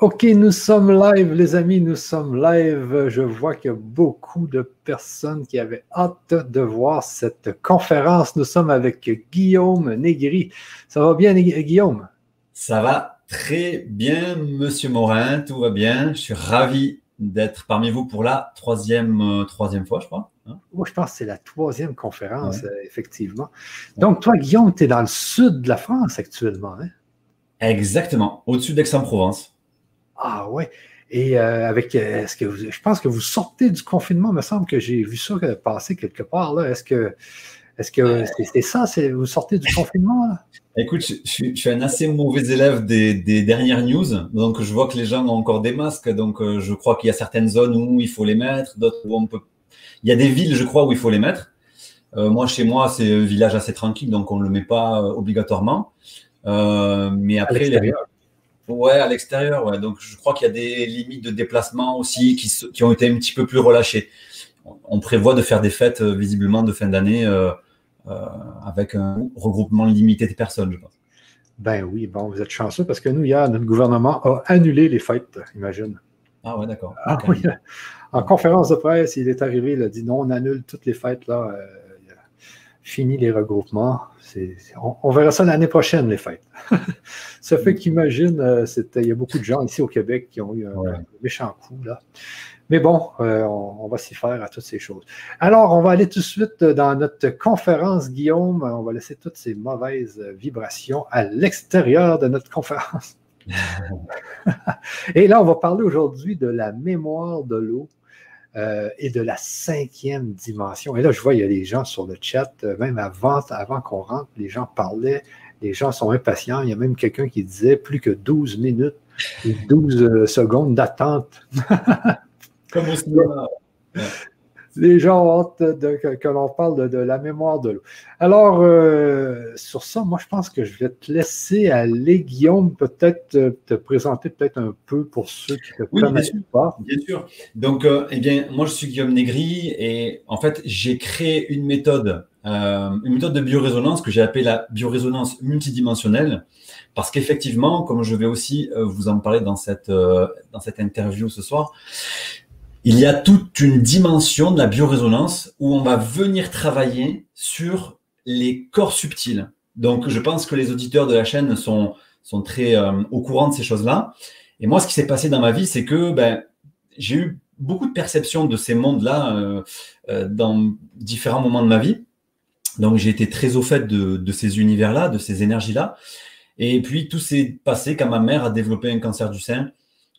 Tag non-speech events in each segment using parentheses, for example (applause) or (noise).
OK, nous sommes live, les amis, nous sommes live. Je vois qu'il y a beaucoup de personnes qui avaient hâte de voir cette conférence. Nous sommes avec Guillaume Négri. Ça va bien, Guillaume? Ça va très bien, Monsieur Morin. Tout va bien. Je suis ravi d'être parmi vous pour la troisième, euh, troisième fois, je crois. Hein. Moi, je pense que c'est la troisième conférence, euh, effectivement. Donc, toi, Guillaume, tu es dans le sud de la France actuellement. Hein? Exactement, au-dessus d'Aix-en-Provence. Ah ouais. Et euh, avec, euh, est-ce que vous, je pense que vous sortez du confinement, il me semble que j'ai vu ça passer quelque part là. Est-ce que, est-ce que c'est, ça, c'est vous sortez du confinement là? Écoute, je, suis un assez mauvais élève des, dernières news, donc je vois que les gens ont encore des masques, donc euh, je crois qu'il y a certaines zones où il faut les mettre, d'autres où on peut. Il y a des villes, je crois, où il faut les mettre. moi, chez moi, c'est un village assez tranquille, donc on ne le met pas obligatoirement. mais après, les Ouais, à l'extérieur. Ouais. Donc, je crois qu'il y a des limites de déplacement aussi qui, qui, ont été un petit peu plus relâchées. On prévoit de faire des fêtes euh, visiblement de fin d'année euh, euh, avec un regroupement limité de personnes, je pense. Ben oui, bon, vous êtes chanceux parce que nous, il y a, notre gouvernement a annulé les fêtes, imagine. Ah ouais, d'accord. Ah, oui. En conférence de presse, il est arrivé, il a dit non, on annule toutes les fêtes là. Euh, fini les regroupements. on, verra ça l'année prochaine, les fêtes. (laughs) ça fait qu'imagine, euh, il y a beaucoup de gens ici au Québec qui ont eu un, méchant coup. Là. Mais bon, euh, on, va s'y faire à toutes ces choses. Alors, on va aller tout de suite dans notre conférence, Guillaume. On va laisser toutes ces mauvaises vibrations à l'extérieur de notre conférence. (laughs) (laughs) Et là, on va parler aujourd'hui de la mémoire de l'eau euh, et de la cinquième dimension. Et là, je vois, il y a des gens sur le chat, euh, même avant, avant qu'on rentre, les gens parlaient, les gens sont impatients. Il y a même quelqu'un qui disait plus que 12 minutes, 12 euh, secondes d'attente. Comme au cinéma (laughs) les gens ont hâte de, que, l'on parle de, la mémoire de l'eau. Alors, euh, sur ça, moi, je pense que je vais te laisser aller, Guillaume, peut-être euh, te présenter peut-être un peu pour ceux qui ne te connaissent pas. Bien sûr. Donc, euh, eh bien, moi, je suis Guillaume Négri et en fait, j'ai créé une méthode, une méthode de biorésonance que j'ai appelée la biorésonance multidimensionnelle. Parce qu'effectivement, comme je vais aussi vous en parler dans cette, dans cette interview ce soir, il y a toute une dimension de la biorésonance où on va venir travailler sur les corps subtils. Donc, je pense que les auditeurs de la chaîne sont, sont très euh, au courant de ces choses-là. Et moi, ce qui s'est passé dans ma vie, c'est que ben, j'ai eu beaucoup de perceptions de ces mondes-là euh, euh, dans différents moments de ma vie. Donc, j'ai été très au fait de, de ces univers-là, de ces énergies-là. Et puis, tout s'est passé quand ma mère a développé un cancer du sein,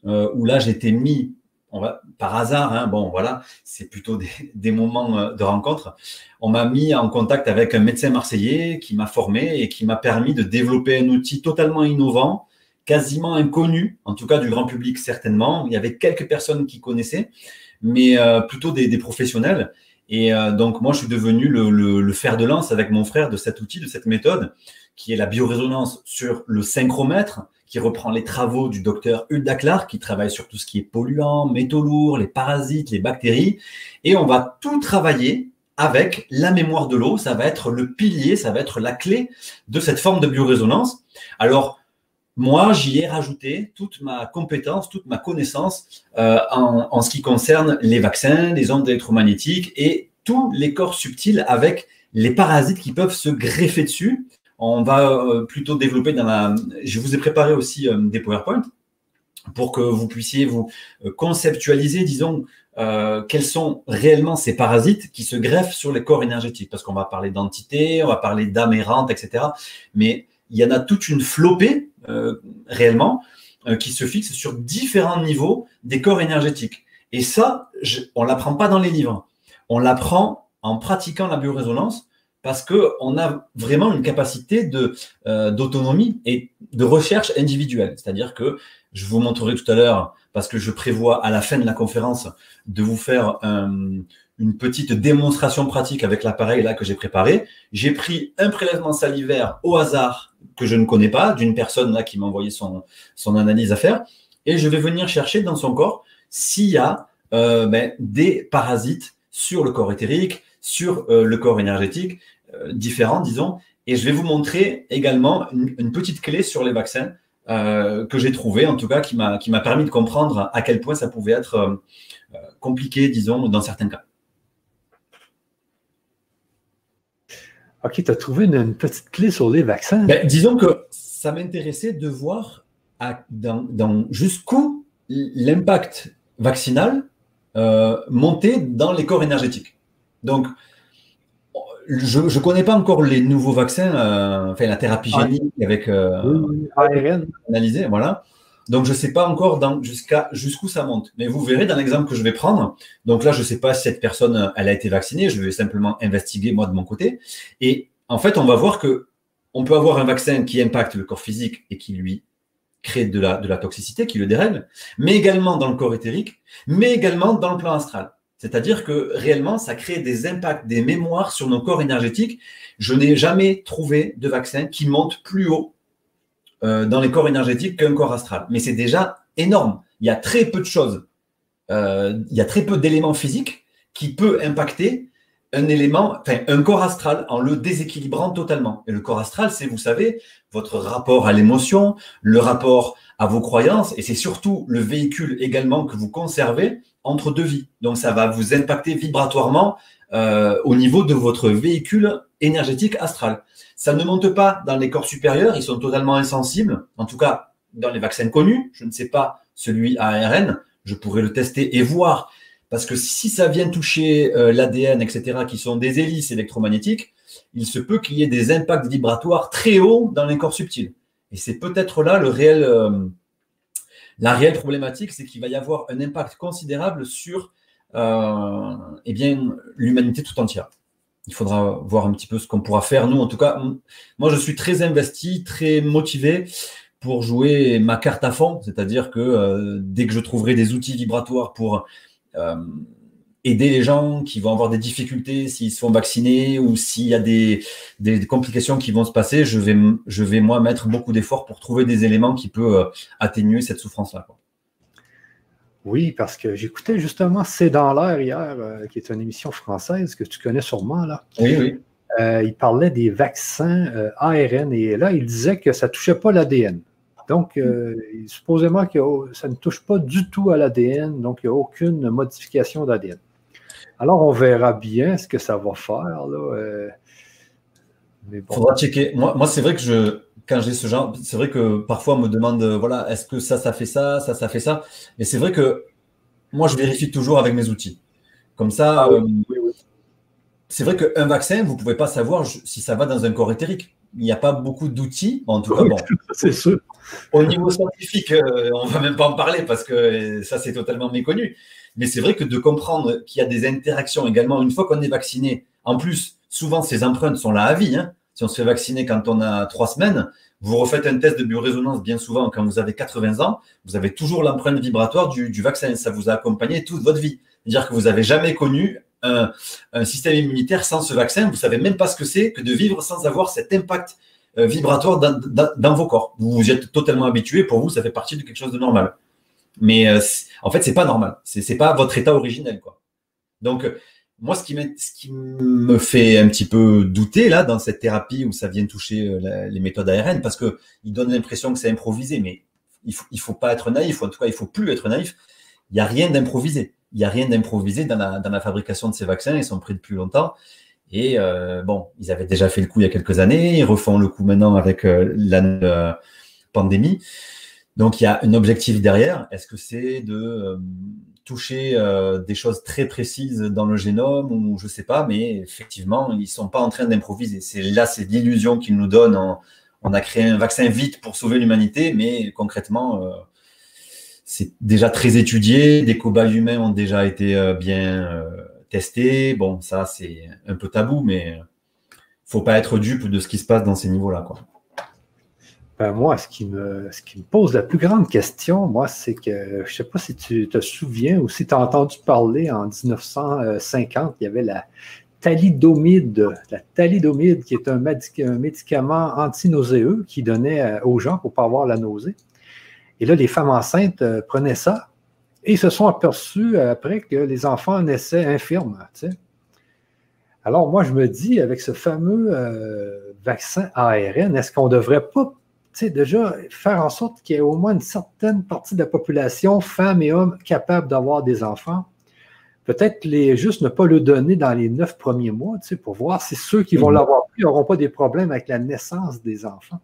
où là, j'étais mis on va, par hasard, hein, bon voilà, c'est plutôt (laughs) des, moments euh, de rencontre. On m'a mis en contact avec un médecin marseillais qui m'a formé et qui m'a permis de développer un outil totalement innovant, quasiment inconnu, en tout cas du grand public certainement. Il y avait quelques personnes qui connaissaient, mais euh, plutôt des, professionnels. Et euh, donc moi, je suis devenu le, fer de lance avec mon frère de cet outil, de cette méthode, qui est la biorésonance sur le synchromètre qui reprend les travaux du docteur Hulda Clark, qui travaille sur tout ce qui est polluant, métaux lourds, les parasites, les bactéries. Et on va tout travailler avec la mémoire de l'eau. Ça va être le pilier, ça va être la clé de cette forme de biorésonance. Alors, moi, j'y ai rajouté toute ma compétence, toute ma connaissance euh, en, en, ce qui concerne les vaccins, les ondes électromagnétiques et tous les corps subtils avec les parasites qui peuvent se greffer dessus on va euh, plutôt développer dans la. Je vous ai préparé aussi euh, des PowerPoint pour que vous puissiez vous euh, conceptualiser, disons, quels sont réellement ces parasites qui se greffent sur les corps énergétiques. Parce qu'on va parler d'entités, on va parler d'âme errante, etc. Mais il y en a toute une flopée, réellement, qui se fixe sur différents niveaux des corps énergétiques. Et ça, on ne l'apprend pas dans les livres. On l'apprend en pratiquant la biorésonance parce qu'on a vraiment une capacité euh, d'autonomie et de recherche individuelle. C'est-à-dire que je vous montrerai tout à l'heure, parce que je prévois à la fin de la conférence de vous faire une petite démonstration pratique avec l'appareil là que j'ai préparé. J'ai pris un prélèvement salivaire au hasard que je ne connais pas d'une personne là qui m'a envoyé son, son analyse à faire et je vais venir chercher dans son corps s'il y a euh, ben, des parasites sur le corps éthérique, sur euh, le corps énergétique euh, différent, disons. Et je vais vous montrer également une, petite clé sur les vaccins que j'ai trouvé, en tout cas, qui m'a permis de comprendre à quel point ça pouvait être compliqué, disons, dans certains cas. OK, tu as trouvé une, petite clé sur les vaccins? Ben, disons que ça m'intéressait de voir dans, jusqu'où l'impact vaccinal euh, montait dans les corps énergétiques. Donc, je ne connais pas encore les nouveaux vaccins, euh, enfin la thérapie génique avec euh, ARN analysé, voilà. Donc, je ne sais pas encore jusqu'à jusqu'où ça monte. Mais vous verrez dans l'exemple que je vais prendre. Donc là, je ne sais pas si cette personne, elle a été vaccinée. Je vais simplement investiguer moi de mon côté. Et en fait, on va voir que on peut avoir un vaccin qui impacte le corps physique et qui lui crée de la, de la toxicité, qui le dérègle, mais également dans le corps éthérique, mais également dans le plan astral. C'est-à-dire que réellement, ça crée des impacts, des mémoires sur nos corps énergétiques. Je n'ai jamais trouvé de vaccin qui monte plus haut euh, dans les corps énergétiques qu'un corps astral. Mais c'est déjà énorme. Il y a très peu de choses, euh, il y a très peu d'éléments physiques qui peuvent impacter un élément, enfin un corps astral en le déséquilibrant totalement. Et le corps astral, c'est, vous savez, votre rapport à l'émotion, le rapport à vos croyances, et c'est surtout le véhicule également que vous conservez entre deux vies. Donc ça va vous impacter vibratoirement euh, au niveau de votre véhicule énergétique astral. Ça ne monte pas dans les corps supérieurs, ils sont totalement insensibles, en tout cas dans les vaccins connus, je ne sais pas celui à ARN, je pourrais le tester et voir parce que si ça vient toucher euh, l'ADN, etc., qui sont des hélices électromagnétiques, il se peut qu'il y ait des impacts vibratoires très hauts dans les corps subtils. Et c'est peut-être là le réel, euh, la réelle problématique, c'est qu'il va y avoir un impact considérable sur euh, eh l'humanité tout entière. Il faudra voir un petit peu ce qu'on pourra faire. Nous, en tout cas, moi, je suis très investi, très motivé pour jouer ma carte à fond, c'est-à-dire que dès que je trouverai des outils vibratoires pour euh, aider les gens qui vont avoir des difficultés s'ils se font vacciner ou s'il y a des, complications qui vont se passer, je vais, je vais moi mettre beaucoup d'efforts pour trouver des éléments qui peuvent euh, atténuer cette souffrance-là. Oui, parce que j'écoutais justement C'est dans l'air hier, euh, qui est une émission française que tu connais sûrement. Là. Oui, oui. il parlait des vaccins ARN et là, il disait que ça ne touchait pas l'ADN. Donc, euh, supposément que ça ne touche pas du tout à l'ADN, donc il n'y a aucune modification d'ADN. Alors, on verra bien ce que ça va faire. Là, euh, mais bon. Faudra checker. Moi, moi c'est vrai que je, quand j'ai ce genre, c'est vrai que parfois on me demande, voilà, est-ce que ça, ça fait ça, ça, ça fait ça? Et c'est vrai que moi, je vérifie toujours avec mes outils. Comme ça, ah euh, c'est vrai qu'un vaccin, vous ne pouvez pas savoir si ça va dans un corps éthérique il n'y a pas beaucoup d'outils. En tout cas, bon. (laughs) c'est sûr. Au niveau scientifique, euh, on ne va même pas en parler parce que ça, c'est totalement méconnu. Mais c'est vrai que de comprendre qu'il y a des interactions également, une fois qu'on est vacciné, en plus, souvent, ces empreintes sont là à vie. Hein. Si on se fait vacciner quand on a trois semaines, vous refaites un test de biorésonance bien souvent quand vous avez 80 ans, vous avez toujours l'empreinte vibratoire du, vaccin. Ça vous a accompagné toute votre vie. C'est-à-dire que vous n'avez jamais connu un, système immunitaire sans ce vaccin. Vous ne savez même pas ce que c'est que de vivre sans avoir cet impact euh, vibratoire dans, vos corps. Vous vous êtes totalement habitué. Pour vous, ça fait partie de quelque chose de normal. Mais euh, en fait, c'est pas normal. C'est, n'est pas votre état originel, quoi. Donc, euh, moi, ce qui, ce qui, me fait un petit peu douter là dans cette thérapie où ça vient toucher les méthodes ARN, parce que il donne l'impression que c'est improvisé, mais il faut, il faut pas être naïf. En tout cas, il faut plus être naïf. Il n'y a rien d'improvisé il n'y a rien d'improvisé dans la, fabrication de ces vaccins. Ils sont pris depuis longtemps. Et euh, bon, ils avaient déjà fait le coup il y a quelques années. Ils refont le coup maintenant avec euh, la euh, pandémie. Donc il y a un objectif derrière. Est-ce que c'est de toucher des choses très précises dans le génome ou je ne sais pas, mais effectivement, ils ne sont pas en train d'improviser. C'est là, c'est l'illusion qu'ils nous donnent. on a créé un vaccin vite pour sauver l'humanité, mais concrètement, c'est déjà très étudié. Des cobayes humains ont déjà été euh, bien euh, testés. Bon, ça, c'est un peu tabou, mais faut pas être dupe de ce qui se passe dans ces niveaux-là. Quoi. Ben moi, ce qui, me, ce qui me pose la plus grande question, moi, c'est que je ne sais pas si tu te souviens ou si tu as entendu parler en 1950, il y avait la thalidomide. La thalidomide, qui est un, médicament antinauséeux qui donnait euh, aux gens pour ne pas avoir la nausée. Et là, les femmes enceintes euh, prenaient ça et se sont aperçues euh, après que les enfants naissaient infirmes. Alors, moi, je me dis, avec ce fameux euh, vaccin ARN, est-ce qu'on ne devrait pas déjà, faire en sorte qu'il y ait au moins une certaine partie de la population, femmes et hommes, capables d'avoir des enfants. Peut-être les, juste ne pas le donner dans les neuf premiers mois, tu sais, pour voir si ceux qui vont mhm. l'avoir pris n'auront pas des problèmes avec la naissance des enfants.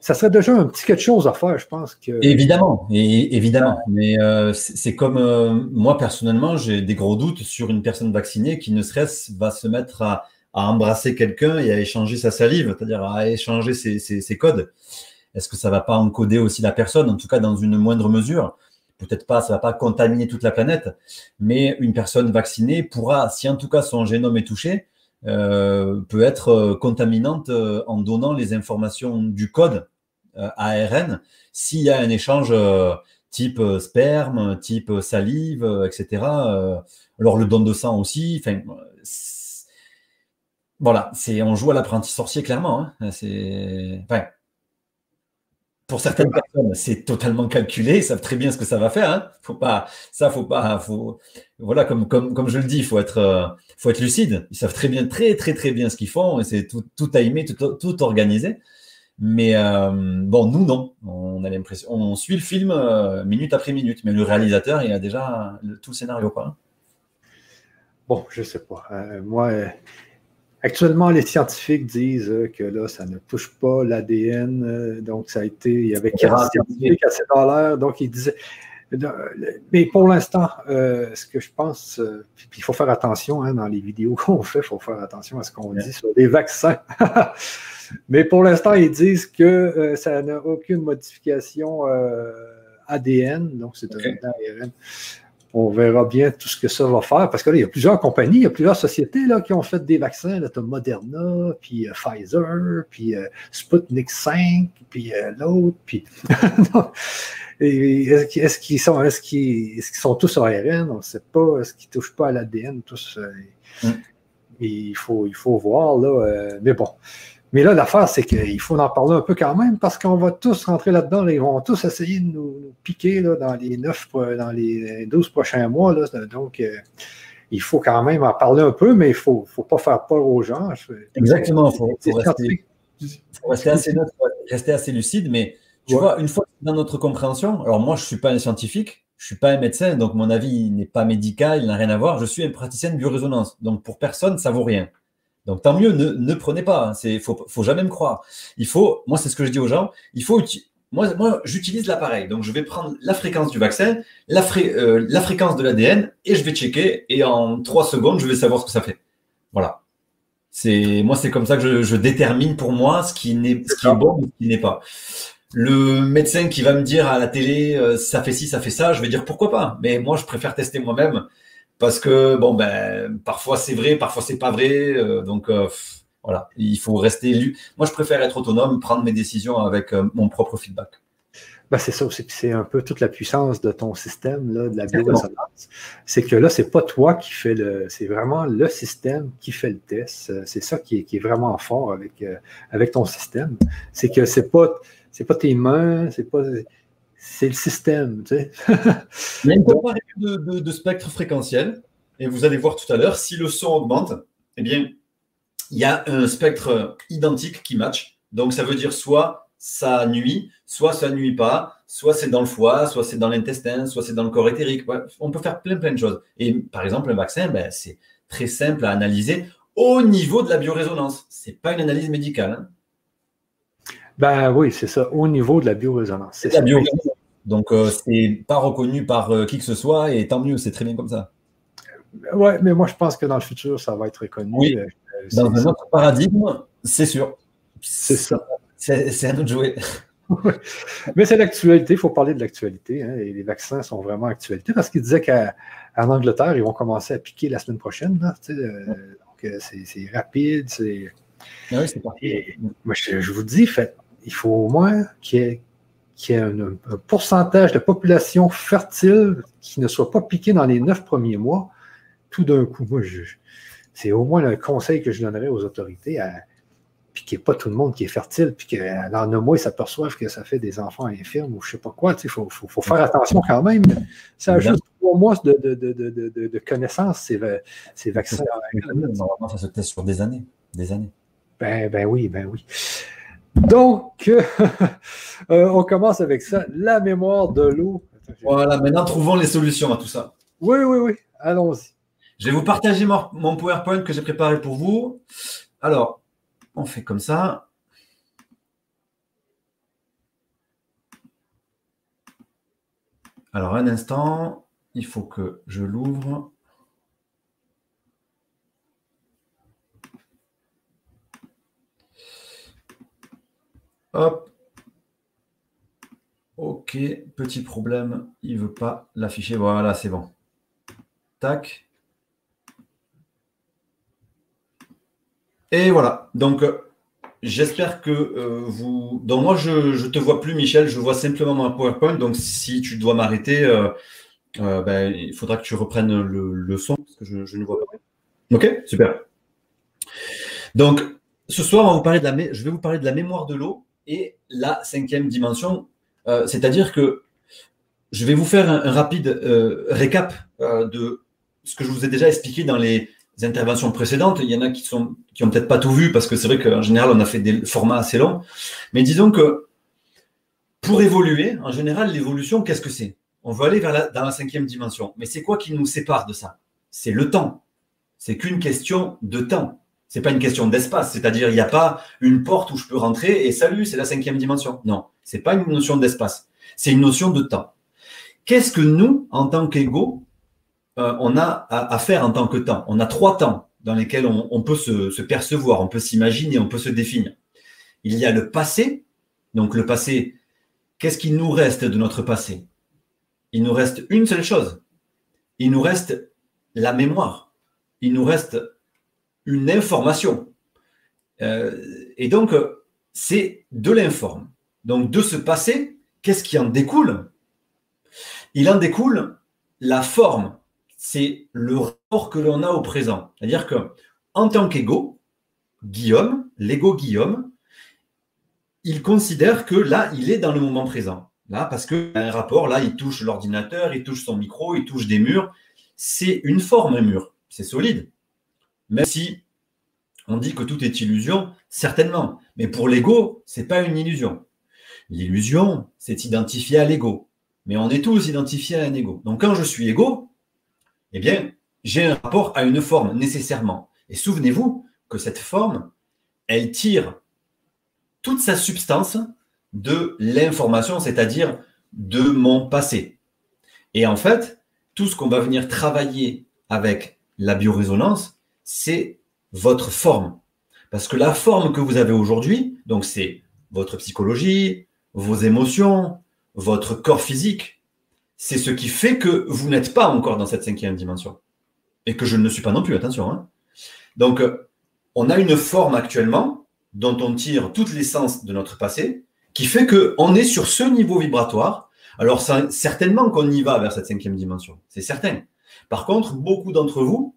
Ça serait déjà un petit quelque chose à faire, je pense. Que... Évidemment, et, évidemment. Mais euh, c'est comme euh, moi, personnellement, j'ai des gros doutes sur une personne vaccinée qui ne serait-ce va se mettre à, à embrasser quelqu'un et à échanger sa salive, c'est-à-dire à échanger ses, codes. Est-ce que ça va pas encoder aussi la personne, en tout cas dans une moindre mesure? Peut-être pas, ça va pas contaminer toute la planète, mais une personne vaccinée pourra, si en tout cas son génome est touché, euh, peut être euh, contaminante euh, en donnant les informations du code ARN s'il y a un échange type sperme, type salive, etc. alors le don de sang aussi. Enfin, voilà, c'est on joue à l'apprenti sorcier clairement. Hein. C'est pour certaines personnes, c'est totalement calculé, ils savent très bien ce que ça va faire. Hein. Faut pas, ça, faut pas, faut, voilà, comme, comme, comme je le dis, faut être, euh, faut être lucide. Ils savent très bien, très, très, très bien ce qu'ils font et c'est tout, tout timé, tout, tout organisé. Mais euh, bon, nous, non. On a l'impression, on suit le film euh, minute après minute, mais le réalisateur, il a déjà tout le scénario, quoi. Hein. Bon, je sais pas. moi, Actuellement, les scientifiques disent euh, que là, ça ne touche pas l'ADN. Euh, donc, ça a été. Il y avait 40 scientifiques à cette heure Donc, ils disaient. Euh, mais pour l'instant, ce que je pense, puis il faut faire attention hein, dans les vidéos (laughs) qu'on fait, il faut faire attention à ce qu'on dit sur les vaccins. (laughs) mais pour l'instant, ils disent que ça n'a aucune modification ADN, donc c'est un ARN on verra bien tout ce que ça va faire. Parce que là, il y a plusieurs compagnies, il y a plusieurs sociétés là, qui ont fait des vaccins. Tu as Moderna, puis euh, Pfizer, puis euh, Sputnik 5, puis euh, l'autre. Puis (laughs) est-ce qu'ils sont, est qu'ils sont tous ARN? On ne sait pas. Est-ce qu'ils ne touchent pas à l'ADN tous? Mm. Il, faut, il faut voir. Là, mais bon. Mais là, l'affaire, c'est qu'il faut en parler un peu quand même parce qu'on va tous rentrer là-dedans. ils vont tous essayer de nous, piquer là, dans les neuf, dans les 12 prochains mois. Là, donc, euh, il faut quand même en parler un peu, mais il ne faut, faut pas faire peur aux gens. Exactement. Il faut, rester, assez lucide. Mais tu vois, une fois dans notre compréhension, alors moi, je ne suis pas un scientifique, je ne suis pas un médecin, donc mon avis n'est pas médical, il n'a rien à voir. Je suis un praticien de biorésonance. Donc, pour personne, ça vaut rien. Donc tant mieux, ne, prenez pas. Il hein. ne faut, faut, jamais me croire. Il faut, moi c'est ce que je dis aux gens, il faut, moi, moi j'utilise l'appareil. Donc je vais prendre la fréquence du vaccin, la, euh, fréquence de l'ADN et je vais checker et en trois secondes, je vais savoir ce que ça fait. Voilà. C'est moi, c'est comme ça que je, détermine pour moi ce qui n'est ce qui est bon ou ce qui n'est pas. Le médecin qui va me dire à la télé euh, ça fait ci, ça fait ça, je vais dire pourquoi pas. Mais moi, je préfère tester moi-même parce que bon ben parfois c'est vrai, parfois c'est pas vrai, euh, donc euh, voilà, il faut rester. Moi, je préfère être autonome, prendre mes décisions avec euh, mon propre feedback. Ben, c'est ça aussi, c'est un peu toute la puissance de ton système, là, de la biorésonance. C'est que là, c'est pas toi qui fais le, c'est vraiment le système qui fait le test. C'est ça qui est, qui est, vraiment fort avec, avec ton système. C'est que c'est pas, c'est pas tes mains, c'est pas, c'est le système. Tu sais. Il y a une comparaison de, spectre fréquentiel, et vous allez voir tout à l'heure, si le son augmente, eh bien, il y a un spectre identique qui match. Donc, ça veut dire soit ça nuit, soit ça nuit pas, soit c'est dans le foie, soit c'est dans l'intestin, soit c'est dans le corps éthérique. On peut faire plein, plein de choses. Et par exemple, un vaccin, ben, c'est très simple à analyser au niveau de la biorésonance. Ce n'est pas une analyse médicale. Hein. Ben oui, c'est ça, au niveau de la biorésonance. C'est la biorésonance. Donc, euh, c'est pas reconnu par euh, qui que ce soit, et tant mieux, c'est très bien comme ça. Oui, mais moi, je pense que dans le futur, ça va être reconnu. Oui. Euh, dans un autre paradigme, c'est sûr. C'est ça. C'est à nous de jouer. (laughs) mais c'est l'actualité, il faut parler de l'actualité. Hein, et les vaccins sont vraiment actualité parce qu'ils disaient qu'en Angleterre, ils vont commencer à piquer la semaine prochaine. donc, c'est rapide. C'est. Ah oui, c'est parti. Moi, je, vous dis, fait, il faut au moins qu'il y ait, un, pourcentage de population fertile qui ne soit pas piqué dans les neuf premiers mois. Tout d'un coup, moi, c'est au moins le conseil que je donnerais aux autorités à piquer pas tout le monde qui est fertile, puis que dans un mois, ils s'aperçoivent que ça fait des enfants infirmes ou je ne sais pas quoi. Il faut, faire attention quand même. Ça a juste trois mois de, de, connaissances, ces, ces vaccins. Normalement, ça se teste sur des années. Des années. Ben, ben oui, ben oui. Donc, (laughs) on commence avec ça. La mémoire de l'eau. Voilà, maintenant trouvons les solutions à tout ça. Oui, oui, oui. Allons-y. Je vais vous partager mon PowerPoint que j'ai préparé pour vous. Alors, on fait comme ça. Alors, un instant, il faut que je l'ouvre. Hop. Ok, petit problème, il ne veut pas l'afficher. Voilà, c'est bon. Tac. Et voilà. Donc, euh, j'espère que euh, vous. Donc, moi, je ne te vois plus, Michel. Je vois simplement mon PowerPoint. Donc, si tu dois m'arrêter, euh, ben, il faudra que tu reprennes le, son parce que je, ne vois pas. Ok, super. Donc, ce soir, je vais vous parler de la mémoire de l'eau et la cinquième dimension. C'est-à-dire que je vais vous faire un, rapide récap de ce que je vous ai déjà expliqué dans les interventions précédentes. Il y en a qui sont qui ont peut-être pas tout vu parce que c'est vrai qu'en général on a fait des formats assez longs. Mais disons que pour évoluer, en général, l'évolution, qu'est-ce que c'est? On veut aller vers dans la cinquième dimension. Mais c'est quoi qui nous sépare de ça? C'est le temps. C'est qu'une question de temps. C'est pas une question d'espace. C'est-à-dire, il n'y a pas une porte où je peux rentrer et salut, c'est la cinquième dimension. Non, c'est pas une notion d'espace. C'est une notion de temps. Qu'est-ce que nous, en tant qu'égaux, euh, on a à, faire en tant que temps? On a trois temps dans lesquels on, peut se, percevoir, on peut s'imaginer, on peut se définir. Il y a le passé. Donc le passé, qu'est-ce qu'il nous reste de notre passé? Il nous reste une seule chose. Il nous reste la mémoire. Il nous reste une information. Euh, et donc, c'est de l'informe. Donc, de ce passé, qu'est-ce qui en découle? Il en découle la forme c'est le rapport que l'on a au présent. C'est-à-dire que en tant qu'ego, Guillaume, l'ego Guillaume, il considère que là, il est dans le moment présent. Là, parce qu'il a un rapport, là, il touche l'ordinateur, il touche son micro, il touche des murs. C'est une forme, un mur. C'est solide. Même si on dit que tout est illusion, certainement. Mais pour l'ego, ce n'est pas une illusion. L'illusion, c'est identifié à l'ego. Mais on est tous identifiés à un ego. Donc quand je suis ego, eh bien, j'ai un rapport à une forme nécessairement. Et souvenez-vous que cette forme, elle tire toute sa substance de l'information, c'est-à-dire de mon passé. Et en fait, tout ce qu'on va venir travailler avec la biorésonance, c'est votre forme. Parce que la forme que vous avez aujourd'hui, donc c'est votre psychologie, vos émotions, votre corps physique, c'est ce qui fait que vous n'êtes pas encore dans cette cinquième dimension. Et que je ne suis pas non plus, attention. Hein. Donc, on a une forme actuellement dont on tire toute l'essence de notre passé, qui fait qu'on est sur ce niveau vibratoire. Alors, certainement qu'on y va vers cette cinquième dimension, c'est certain. Par contre, beaucoup d'entre vous,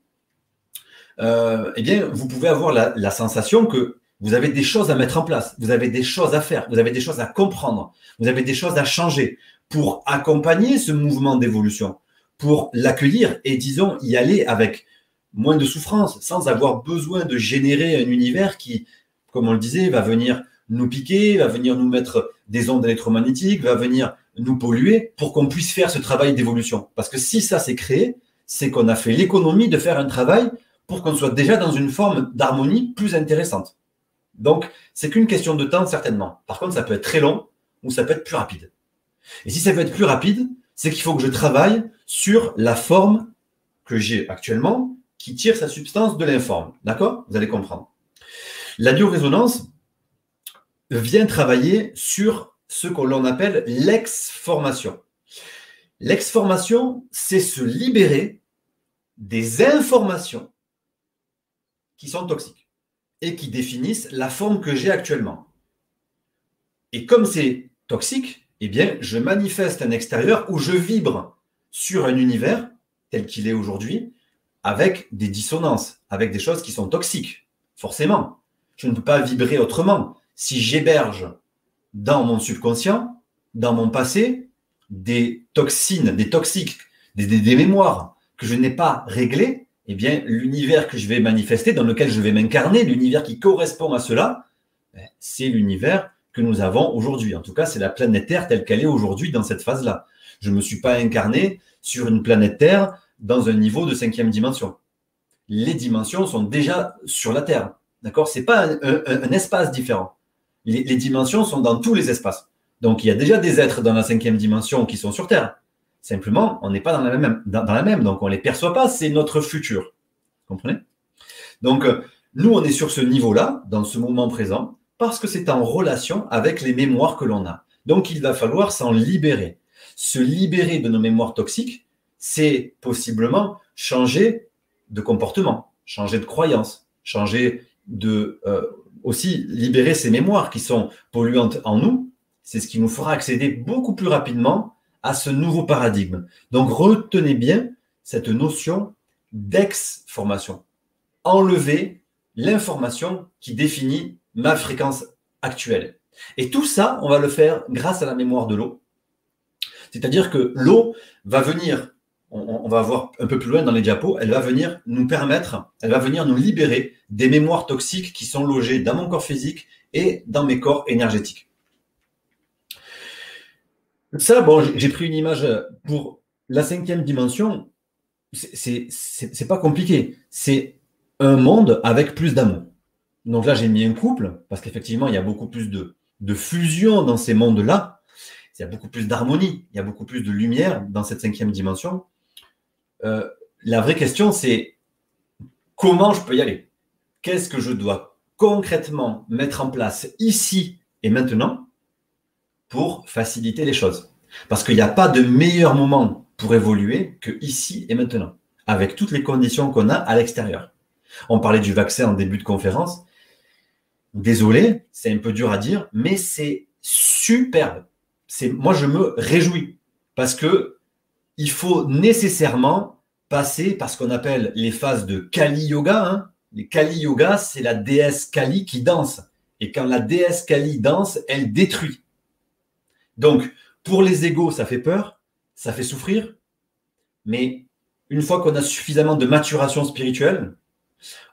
euh, eh bien, vous pouvez avoir la, la, sensation que vous avez des choses à mettre en place, vous avez des choses à faire, vous avez des choses à comprendre, vous avez des choses à changer, pour accompagner ce mouvement d'évolution, pour l'accueillir et, disons, y aller avec moins de souffrance, sans avoir besoin de générer un univers qui, comme on le disait, va venir nous piquer, va venir nous mettre des ondes électromagnétiques, va venir nous polluer pour qu'on puisse faire ce travail d'évolution. Parce que si ça s'est créé, c'est qu'on a fait l'économie de faire un travail pour qu'on soit déjà dans une forme d'harmonie plus intéressante. Donc, c'est qu'une question de temps, certainement. Par contre, ça peut être très long ou ça peut être plus rapide. Et si ça veut être plus rapide, c'est qu'il faut que je travaille sur la forme que j'ai actuellement qui tire sa substance de l'informe. D'accord? Vous allez comprendre. La biorésonance vient travailler sur ce qu'on appelle l'ex-formation. L'ex-formation, c'est se libérer des informations qui sont toxiques et qui définissent la forme que j'ai actuellement. Et comme c'est toxique, eh bien, je manifeste un extérieur où je vibre sur un univers tel qu'il est aujourd'hui, avec des dissonances, avec des choses qui sont toxiques, forcément. Je ne peux pas vibrer autrement. Si j'héberge dans mon subconscient, dans mon passé, des toxines, des toxiques, des, des mémoires que je n'ai pas réglées, eh bien, l'univers que je vais manifester, dans lequel je vais m'incarner, l'univers qui correspond à cela, ben, c'est l'univers que nous avons aujourd'hui. En tout cas, c'est la planète Terre telle qu'elle est aujourd'hui dans cette phase-là. Je ne me suis pas incarné sur une planète Terre dans un niveau de cinquième dimension. Les dimensions sont déjà sur la Terre. D'accord? Ce n'est pas un, espace différent. Les, dimensions sont dans tous les espaces. Donc, il y a déjà des êtres dans la cinquième dimension qui sont sur Terre. Simplement, on n'est pas dans la même, dans, la même, donc on ne les perçoit pas, c'est notre futur. Vous comprenez? Donc, euh, nous, on est sur ce niveau-là, dans ce moment présent, parce que c'est en relation avec les mémoires que l'on a. Donc, il va falloir s'en libérer. Se libérer de nos mémoires toxiques, c'est possiblement changer de comportement, changer de croyance, changer de euh, aussi libérer ces mémoires qui sont polluantes en nous. C'est ce qui nous fera accéder beaucoup plus rapidement à ce nouveau paradigme. Donc retenez bien cette notion d'ex-formation. Enlever l'information qui définit ma fréquence actuelle. Et tout ça, on va le faire grâce à la mémoire de l'eau. C'est-à-dire que l'eau va venir, on, va voir un peu plus loin dans les diapos, elle va venir nous permettre, elle va venir nous libérer des mémoires toxiques qui sont logées dans mon corps physique et dans mes corps énergétiques. Ça, bon, j'ai pris une image pour la cinquième dimension. C'est pas compliqué. C'est un monde avec plus d'amour. Donc là, j'ai mis un couple parce qu'effectivement, il y a beaucoup plus de, de fusion dans ces mondes-là. Il y a beaucoup plus d'harmonie, il y a beaucoup plus de lumière dans cette cinquième dimension. Euh, la vraie question, c'est comment je peux y aller? Qu'est-ce que je dois concrètement mettre en place ici et maintenant pour faciliter les choses. Parce qu'il n'y a pas de meilleur moment pour évoluer que ici et maintenant, avec toutes les conditions qu'on a à l'extérieur. On parlait du vaccin en début de conférence. Désolé, c'est un peu dur à dire, mais c'est superbe. C'est, moi, je me réjouis parce que il faut nécessairement passer par ce qu'on appelle les phases de Kali Yoga. Hein. Les Kali Yoga, c'est la déesse Kali qui danse. Et quand la déesse Kali danse, elle détruit. Donc, pour les égaux, ça fait peur, ça fait souffrir, mais une fois qu'on a suffisamment de maturation spirituelle,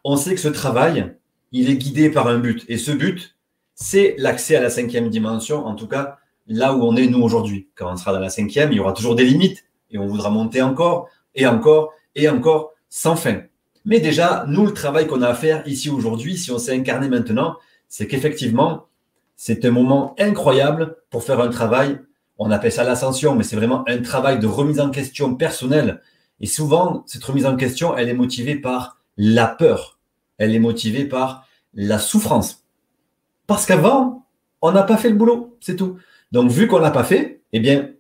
on sait que ce travail, il est guidé par un but. Et ce but, c'est l'accès à la cinquième dimension, en tout cas là où on est nous aujourd'hui. Quand on sera dans la cinquième, il y aura toujours des limites et on voudra monter encore et encore et encore sans fin. Mais déjà, nous, le travail qu'on a à faire ici aujourd'hui, si on s'est incarné maintenant, c'est qu'effectivement, c'est un moment incroyable pour faire un travail. On appelle ça l'ascension, mais c'est vraiment un travail de remise en question personnelle. Et souvent, cette remise en question, elle est motivée par la peur. Elle est motivée par la souffrance. Parce qu'avant, on n'a pas fait le boulot, c'est tout. Donc, vu qu'on l'a pas fait, eh bien,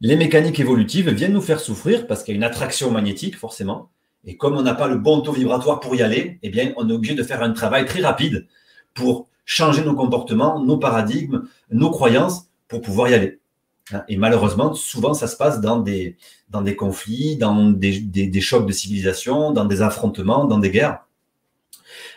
les mécaniques évolutives viennent nous faire souffrir parce qu'il y a une attraction magnétique, forcément. Et comme on n'a pas le bon taux vibratoire pour y aller, eh bien, on est obligé de faire un travail très rapide pour changer nos comportements, nos paradigmes, nos croyances pour pouvoir y aller. Hein, et malheureusement, souvent, ça se passe dans des, dans des conflits, dans des, des, chocs de civilisation, dans des affrontements, dans des guerres,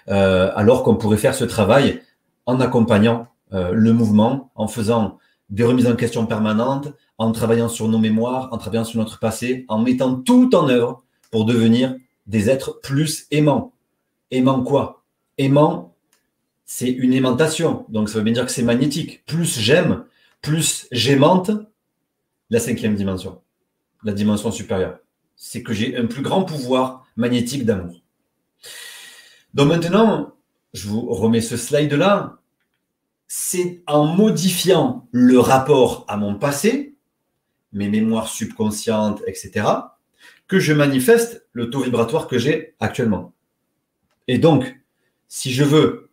euh, alors qu'on pourrait faire ce travail en accompagnant euh, le mouvement, en faisant des remises en question permanentes, en travaillant sur nos mémoires, en travaillant sur notre passé, en mettant tout en œuvre pour devenir des êtres plus aimants. Aimants quoi? Aimants c'est une aimantation. Donc ça veut bien dire que c'est magnétique. Plus j'aime, plus j'aimante la cinquième dimension, la dimension supérieure. C'est que j'ai un plus grand pouvoir magnétique d'amour. Donc maintenant, je vous remets ce slide-là. C'est en modifiant le rapport à mon passé, mes mémoires subconscientes, etc., que je manifeste le taux vibratoire que j'ai actuellement. Et donc, si je veux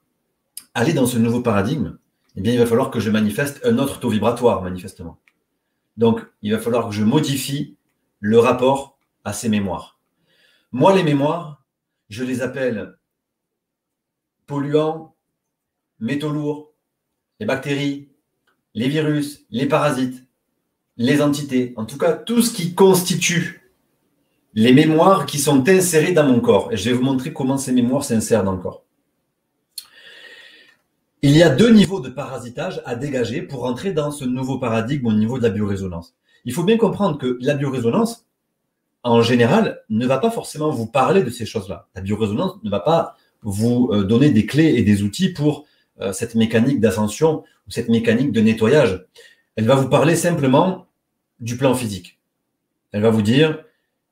aller dans ce nouveau paradigme, eh bien, il va falloir que je manifeste un autre taux vibratoire, manifestement. Donc, il va falloir que je modifie le rapport à ces mémoires. Moi, les mémoires, je les appelle polluants, métaux lourds, les bactéries, les virus, les parasites, les entités, en tout cas tout ce qui constitue les mémoires qui sont insérées dans mon corps. Et je vais vous montrer comment ces mémoires s'insèrent dans le corps. Il y a deux niveaux de parasitage à dégager pour rentrer dans ce nouveau paradigme au niveau de la biorésonance. Il faut bien comprendre que la biorésonance, en général, ne va pas forcément vous parler de ces choses-là. La biorésonance ne va pas vous euh, donner des clés et des outils pour euh, cette mécanique d'ascension ou cette mécanique de nettoyage. Elle va vous parler simplement du plan physique. Elle va vous dire,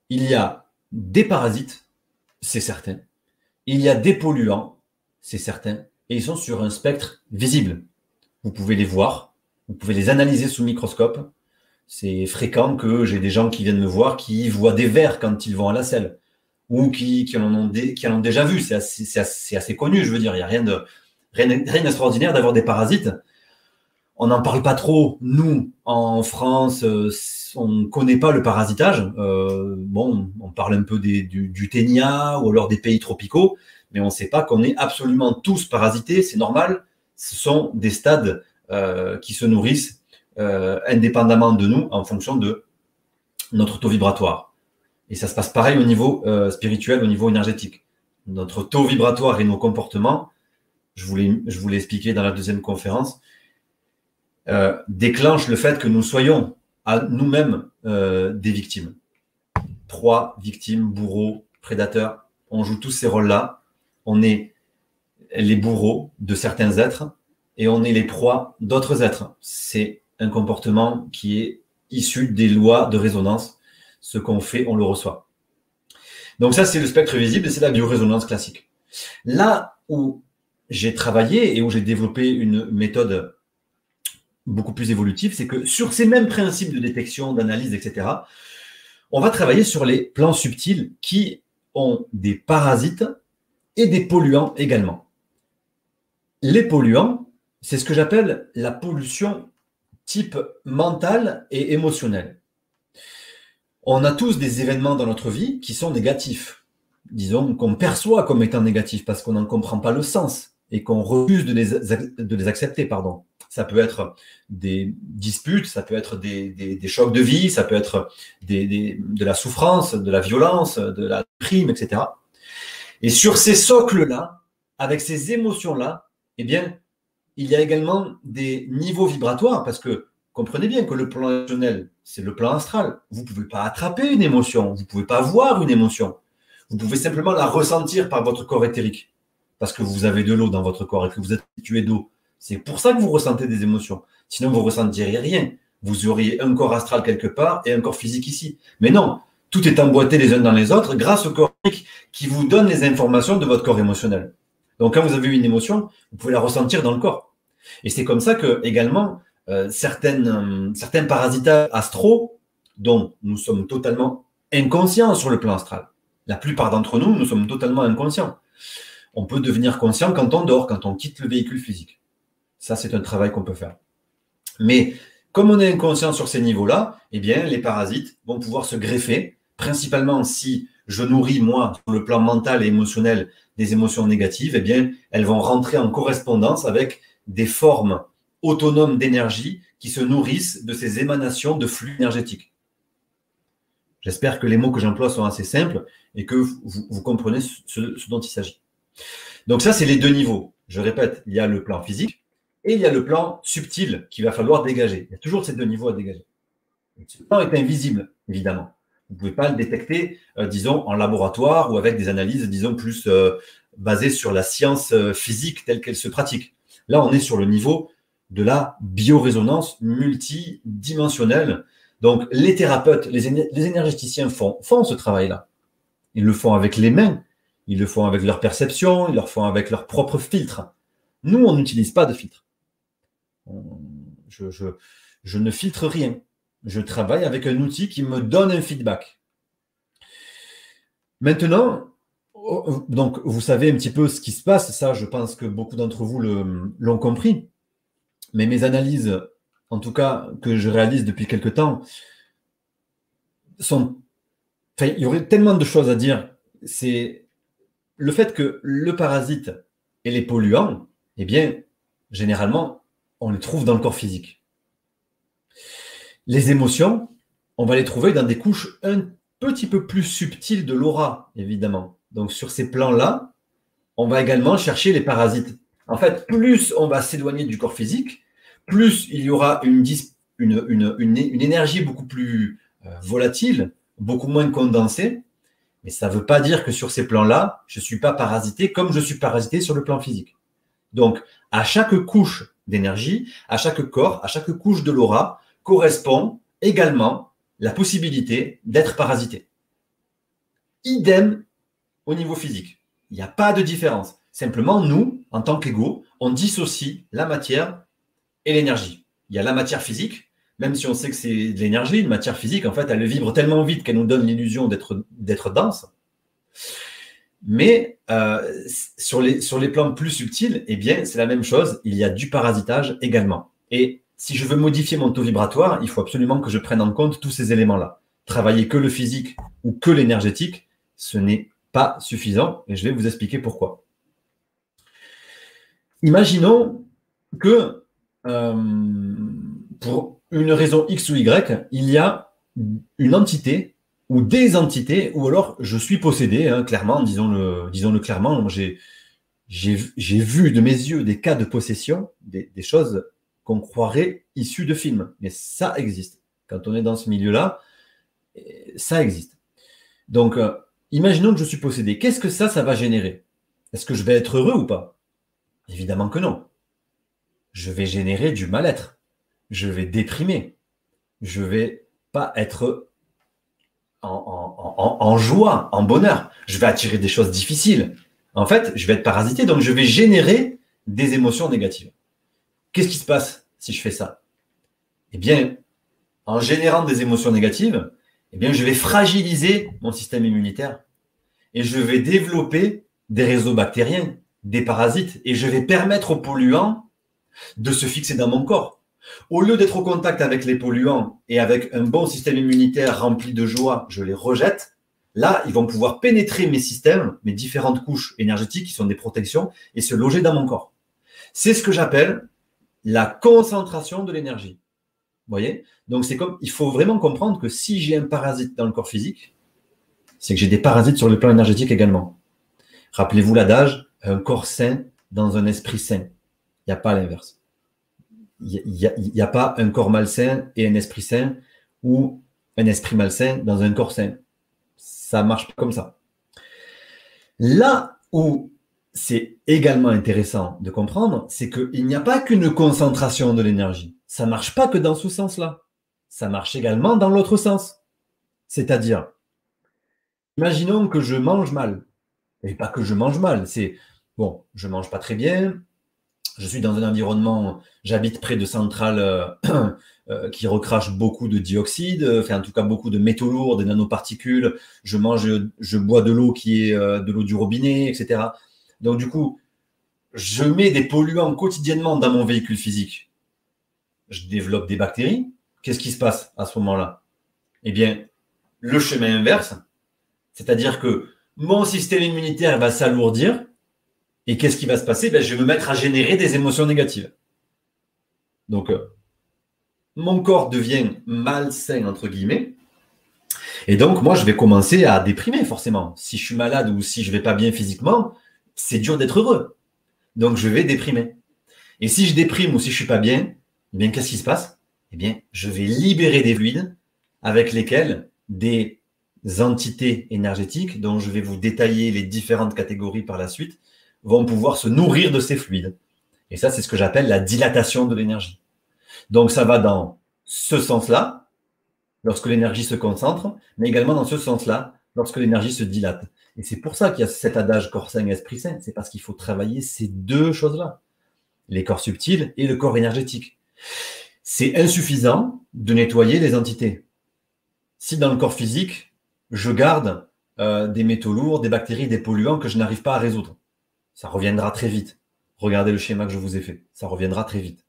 il y a des parasites, c'est certain. Il y a des polluants, c'est certain. Et ils sont sur un spectre visible. Vous pouvez les voir, vous pouvez les analyser sous microscope. C'est fréquent que j'ai des gens qui viennent me voir qui voient des vers quand ils vont à la selle ou qui, en, ont déjà vu. C'est assez, connu, je veux dire. Il n'y a rien de rien, rien d'extraordinaire d'avoir des parasites. On n'en parle pas trop, nous, en France. Euh, on ne connaît pas le parasitage. Euh, bon, on parle un peu du, du ténia ou alors des pays tropicaux, mais on ne sait pas qu'on est absolument tous parasités. C'est normal. Ce sont des stades euh, qui se nourrissent euh, indépendamment de nous en fonction de notre taux vibratoire. Et ça se passe pareil au niveau euh, spirituel, au niveau énergétique. Notre taux vibratoire et nos comportements, je vous l'ai expliqué dans la deuxième conférence, déclenchent le fait que nous soyons à nous-mêmes des victimes. Proie, victime, bourreau, prédateur, on joue tous ces rôles-là. On est les bourreaux de certains êtres et on est les proies d'autres êtres. C'est un comportement qui est issu des lois de résonance. Ce qu'on fait, on le reçoit. Donc ça, c'est le spectre visible et c'est la biorésonance classique. Là où j'ai travaillé et où j'ai développé une méthode beaucoup plus évolutif, c'est que sur ces mêmes principes de détection, d'analyse, etc., on va travailler sur les plans subtils qui ont des parasites et des polluants également. Les polluants, c'est ce que j'appelle la pollution type mentale et émotionnelle. On a tous des événements dans notre vie qui sont négatifs, disons qu'on perçoit comme étant négatifs parce qu'on n'en comprend pas le sens et qu'on refuse de les, accepter. Pardon ça peut être des disputes, ça peut être des, chocs de vie, ça peut être de la souffrance, de la violence, de la prime, etc. Et sur ces socles-là, avec ces émotions-là, eh bien, il y a également des niveaux vibratoires, parce que comprenez bien que le plan émotionnel, c'est le plan astral. Vous ne pouvez pas attraper une émotion, vous ne pouvez pas voir une émotion. Vous pouvez simplement la ressentir par votre corps éthérique, parce que vous avez de l'eau dans votre corps et que vous êtes situé d'eau. C'est pour ça que vous ressentez des émotions. Sinon, vous ne ressentiriez rien. Vous auriez un corps astral quelque part et un corps physique ici. Mais non, tout est emboîté les uns dans les autres grâce au corps qui vous donne les informations de votre corps émotionnel. Donc, quand vous avez une émotion, vous pouvez la ressentir dans le corps. Et c'est comme ça que, également, euh, euh, certains parasitages astraux, dont nous sommes totalement inconscients sur le plan astral. La plupart d'entre nous, nous sommes totalement inconscients. On peut devenir conscient quand on dort, quand on quitte le véhicule physique. Ça, c'est un travail qu'on peut faire. Mais comme on est inconscient sur ces niveaux-là, eh bien, les parasites vont pouvoir se greffer, principalement si je nourris, moi, sur le plan mental et émotionnel, des émotions négatives, eh bien, elles vont rentrer en correspondance avec des formes autonomes d'énergie qui se nourrissent de ces émanations de flux énergétiques. J'espère que les mots que j'emploie sont assez simples et que vous, comprenez ce dont il s'agit. Donc ça, c'est les deux niveaux. Je répète, il y a le plan physique, et il y a le plan subtil qu'il va falloir dégager. Il y a toujours ces deux niveaux à dégager. Ce plan est invisible, évidemment. Vous ne pouvez pas le détecter, euh, disons, en laboratoire ou avec des analyses, disons, plus euh, basées sur la science euh, physique telle qu'elle se pratique. Là, on est sur le niveau de la biorésonance multidimensionnelle. Donc, les thérapeutes, les, énergéticiens font ce travail-là. Ils le font avec les mains, ils le font avec leur perception, ils le font avec leur propre filtre. Nous, on n'utilise pas de filtre je, ne filtre rien. Je travaille avec un outil qui me donne un feedback. Maintenant, oh, donc vous savez un petit peu ce qui se passe, ça je pense que beaucoup d'entre vous l'ont compris. Mais mes analyses, en tout cas que je réalise depuis quelque temps, sont... il y aurait tellement de choses à dire. C'est le fait que le parasite et les polluants, eh bien, généralement, on les trouve dans le corps physique. Les émotions, on va les trouver dans des couches un petit peu plus subtiles de l'aura, évidemment. Donc sur ces plans-là, on va également chercher les parasites. En fait, plus on va s'éloigner du corps physique, plus il y aura une, énergie beaucoup plus euh, volatile, beaucoup moins condensée. Mais ça ne veut pas dire que sur ces plans-là, je ne suis pas parasité comme je suis parasité sur le plan physique. Donc, À chaque couche d'énergie, à chaque corps, à chaque couche de l'aura, correspond également la possibilité d'être parasité. Idem au niveau physique. Il n'y a pas de différence. Simplement, nous, en tant qu'ego, on dissocie la matière et l'énergie. Il y a la matière physique, même si on sait que c'est de l'énergie, une matière physique, en fait, elle vibre tellement vite qu'elle nous donne l'illusion d'être dense. Mais euh, sur, les, plans plus subtils, eh bien, c'est la même chose. Il y a du parasitage également. Et si je veux modifier mon taux vibratoire, il faut absolument que je prenne en compte tous ces éléments-là. Travailler que le physique ou que l'énergétique, ce n'est pas suffisant et je vais vous expliquer pourquoi. Imaginons que euh, pour une raison X ou Y, il y a une entité ou des entités, ou alors je suis possédé, hein, clairement, disons-le disons -le clairement, j'ai vu de mes yeux des cas de possession, des, choses qu'on croirait issues de films. Mais ça existe. Quand on est dans ce milieu-là, ça existe. Donc, euh, imaginons que je suis possédé. Qu'est-ce que ça, ça va générer? Est-ce que je vais être heureux ou pas? Évidemment que non. Je vais générer du mal-être. Je vais déprimer. Je vais pas être en, joie, en bonheur. Je vais attirer des choses difficiles. En fait, je vais être parasité, donc je vais générer des émotions négatives. Qu'est-ce qui se passe si je fais ça? Eh bien, en générant des émotions négatives, eh bien, je vais fragiliser mon système immunitaire et je vais développer des réseaux bactériens, des parasites, et je vais permettre aux polluants de se fixer dans mon corps. Au lieu d'être au contact avec les polluants et avec un bon système immunitaire rempli de joie, je les rejette. Là, ils vont pouvoir pénétrer mes systèmes, mes différentes couches énergétiques qui sont des protections et se loger dans mon corps. C'est ce que j'appelle la concentration de l'énergie. Vous voyez? Donc c'est comme il faut vraiment comprendre que si j'ai un parasite dans le corps physique, c'est que j'ai des parasites sur le plan énergétique également. Rappelez-vous l'adage, un corps sain dans un esprit sain. Il n'y a pas l'inverse il n'y a, pas un corps malsain et un esprit sain ou un esprit malsain dans un corps sain. Ça marche pas comme ça. Là où c'est également intéressant de comprendre, c'est qu'il n'y a pas qu'une concentration de l'énergie. Ça marche pas que dans ce sens-là. Ça marche également dans l'autre sens. C'est-à-dire, imaginons que je mange mal. Et pas que je mange mal, c'est bon, je mange pas très bien, je suis dans un environnement, j'habite près de centrales euh, (clears throat) euh, qui recrachent beaucoup de dioxyde, enfin en tout cas beaucoup de métaux lourds, des nanoparticules. Je mange, je bois de l'eau qui est euh, de l'eau du robinet, etc. Donc du coup, je mets des polluants quotidiennement dans mon véhicule physique. Je développe des bactéries. Qu'est-ce qui se passe à ce moment-là? Eh bien, le chemin inverse, c'est-à-dire que mon système immunitaire va s'alourdir et qu'est-ce qui va se passer? Ben, Je vais me mettre à générer des émotions négatives. Donc, euh, mon corps devient malsain, entre guillemets. Et donc, moi, je vais commencer à déprimer, forcément. Si je suis malade ou si je ne vais pas bien physiquement, c'est dur d'être heureux. Donc, je vais déprimer. Et si je déprime ou si je suis pas bien, eh bien, qu'est-ce qui se passe? Eh bien, je vais libérer des fluides avec lesquels des entités énergétiques, dont je vais vous détailler les différentes catégories par la suite, vont pouvoir se nourrir de ces fluides. Et ça, c'est ce que j'appelle la dilatation de l'énergie. Donc, ça va dans ce sens-là, lorsque l'énergie se concentre, mais également dans ce sens-là, lorsque l'énergie se dilate. Et c'est pour ça qu'il y a cet adage corps sain, esprit sain. C'est parce qu'il faut travailler ces deux choses-là. Les corps subtils et le corps énergétique. C'est insuffisant de nettoyer les entités. Si dans le corps physique, je garde euh, des métaux lourds, des bactéries, des polluants que je n'arrive pas à résoudre, ça reviendra très vite. Regardez le schéma que je vous ai fait. Ça reviendra très vite.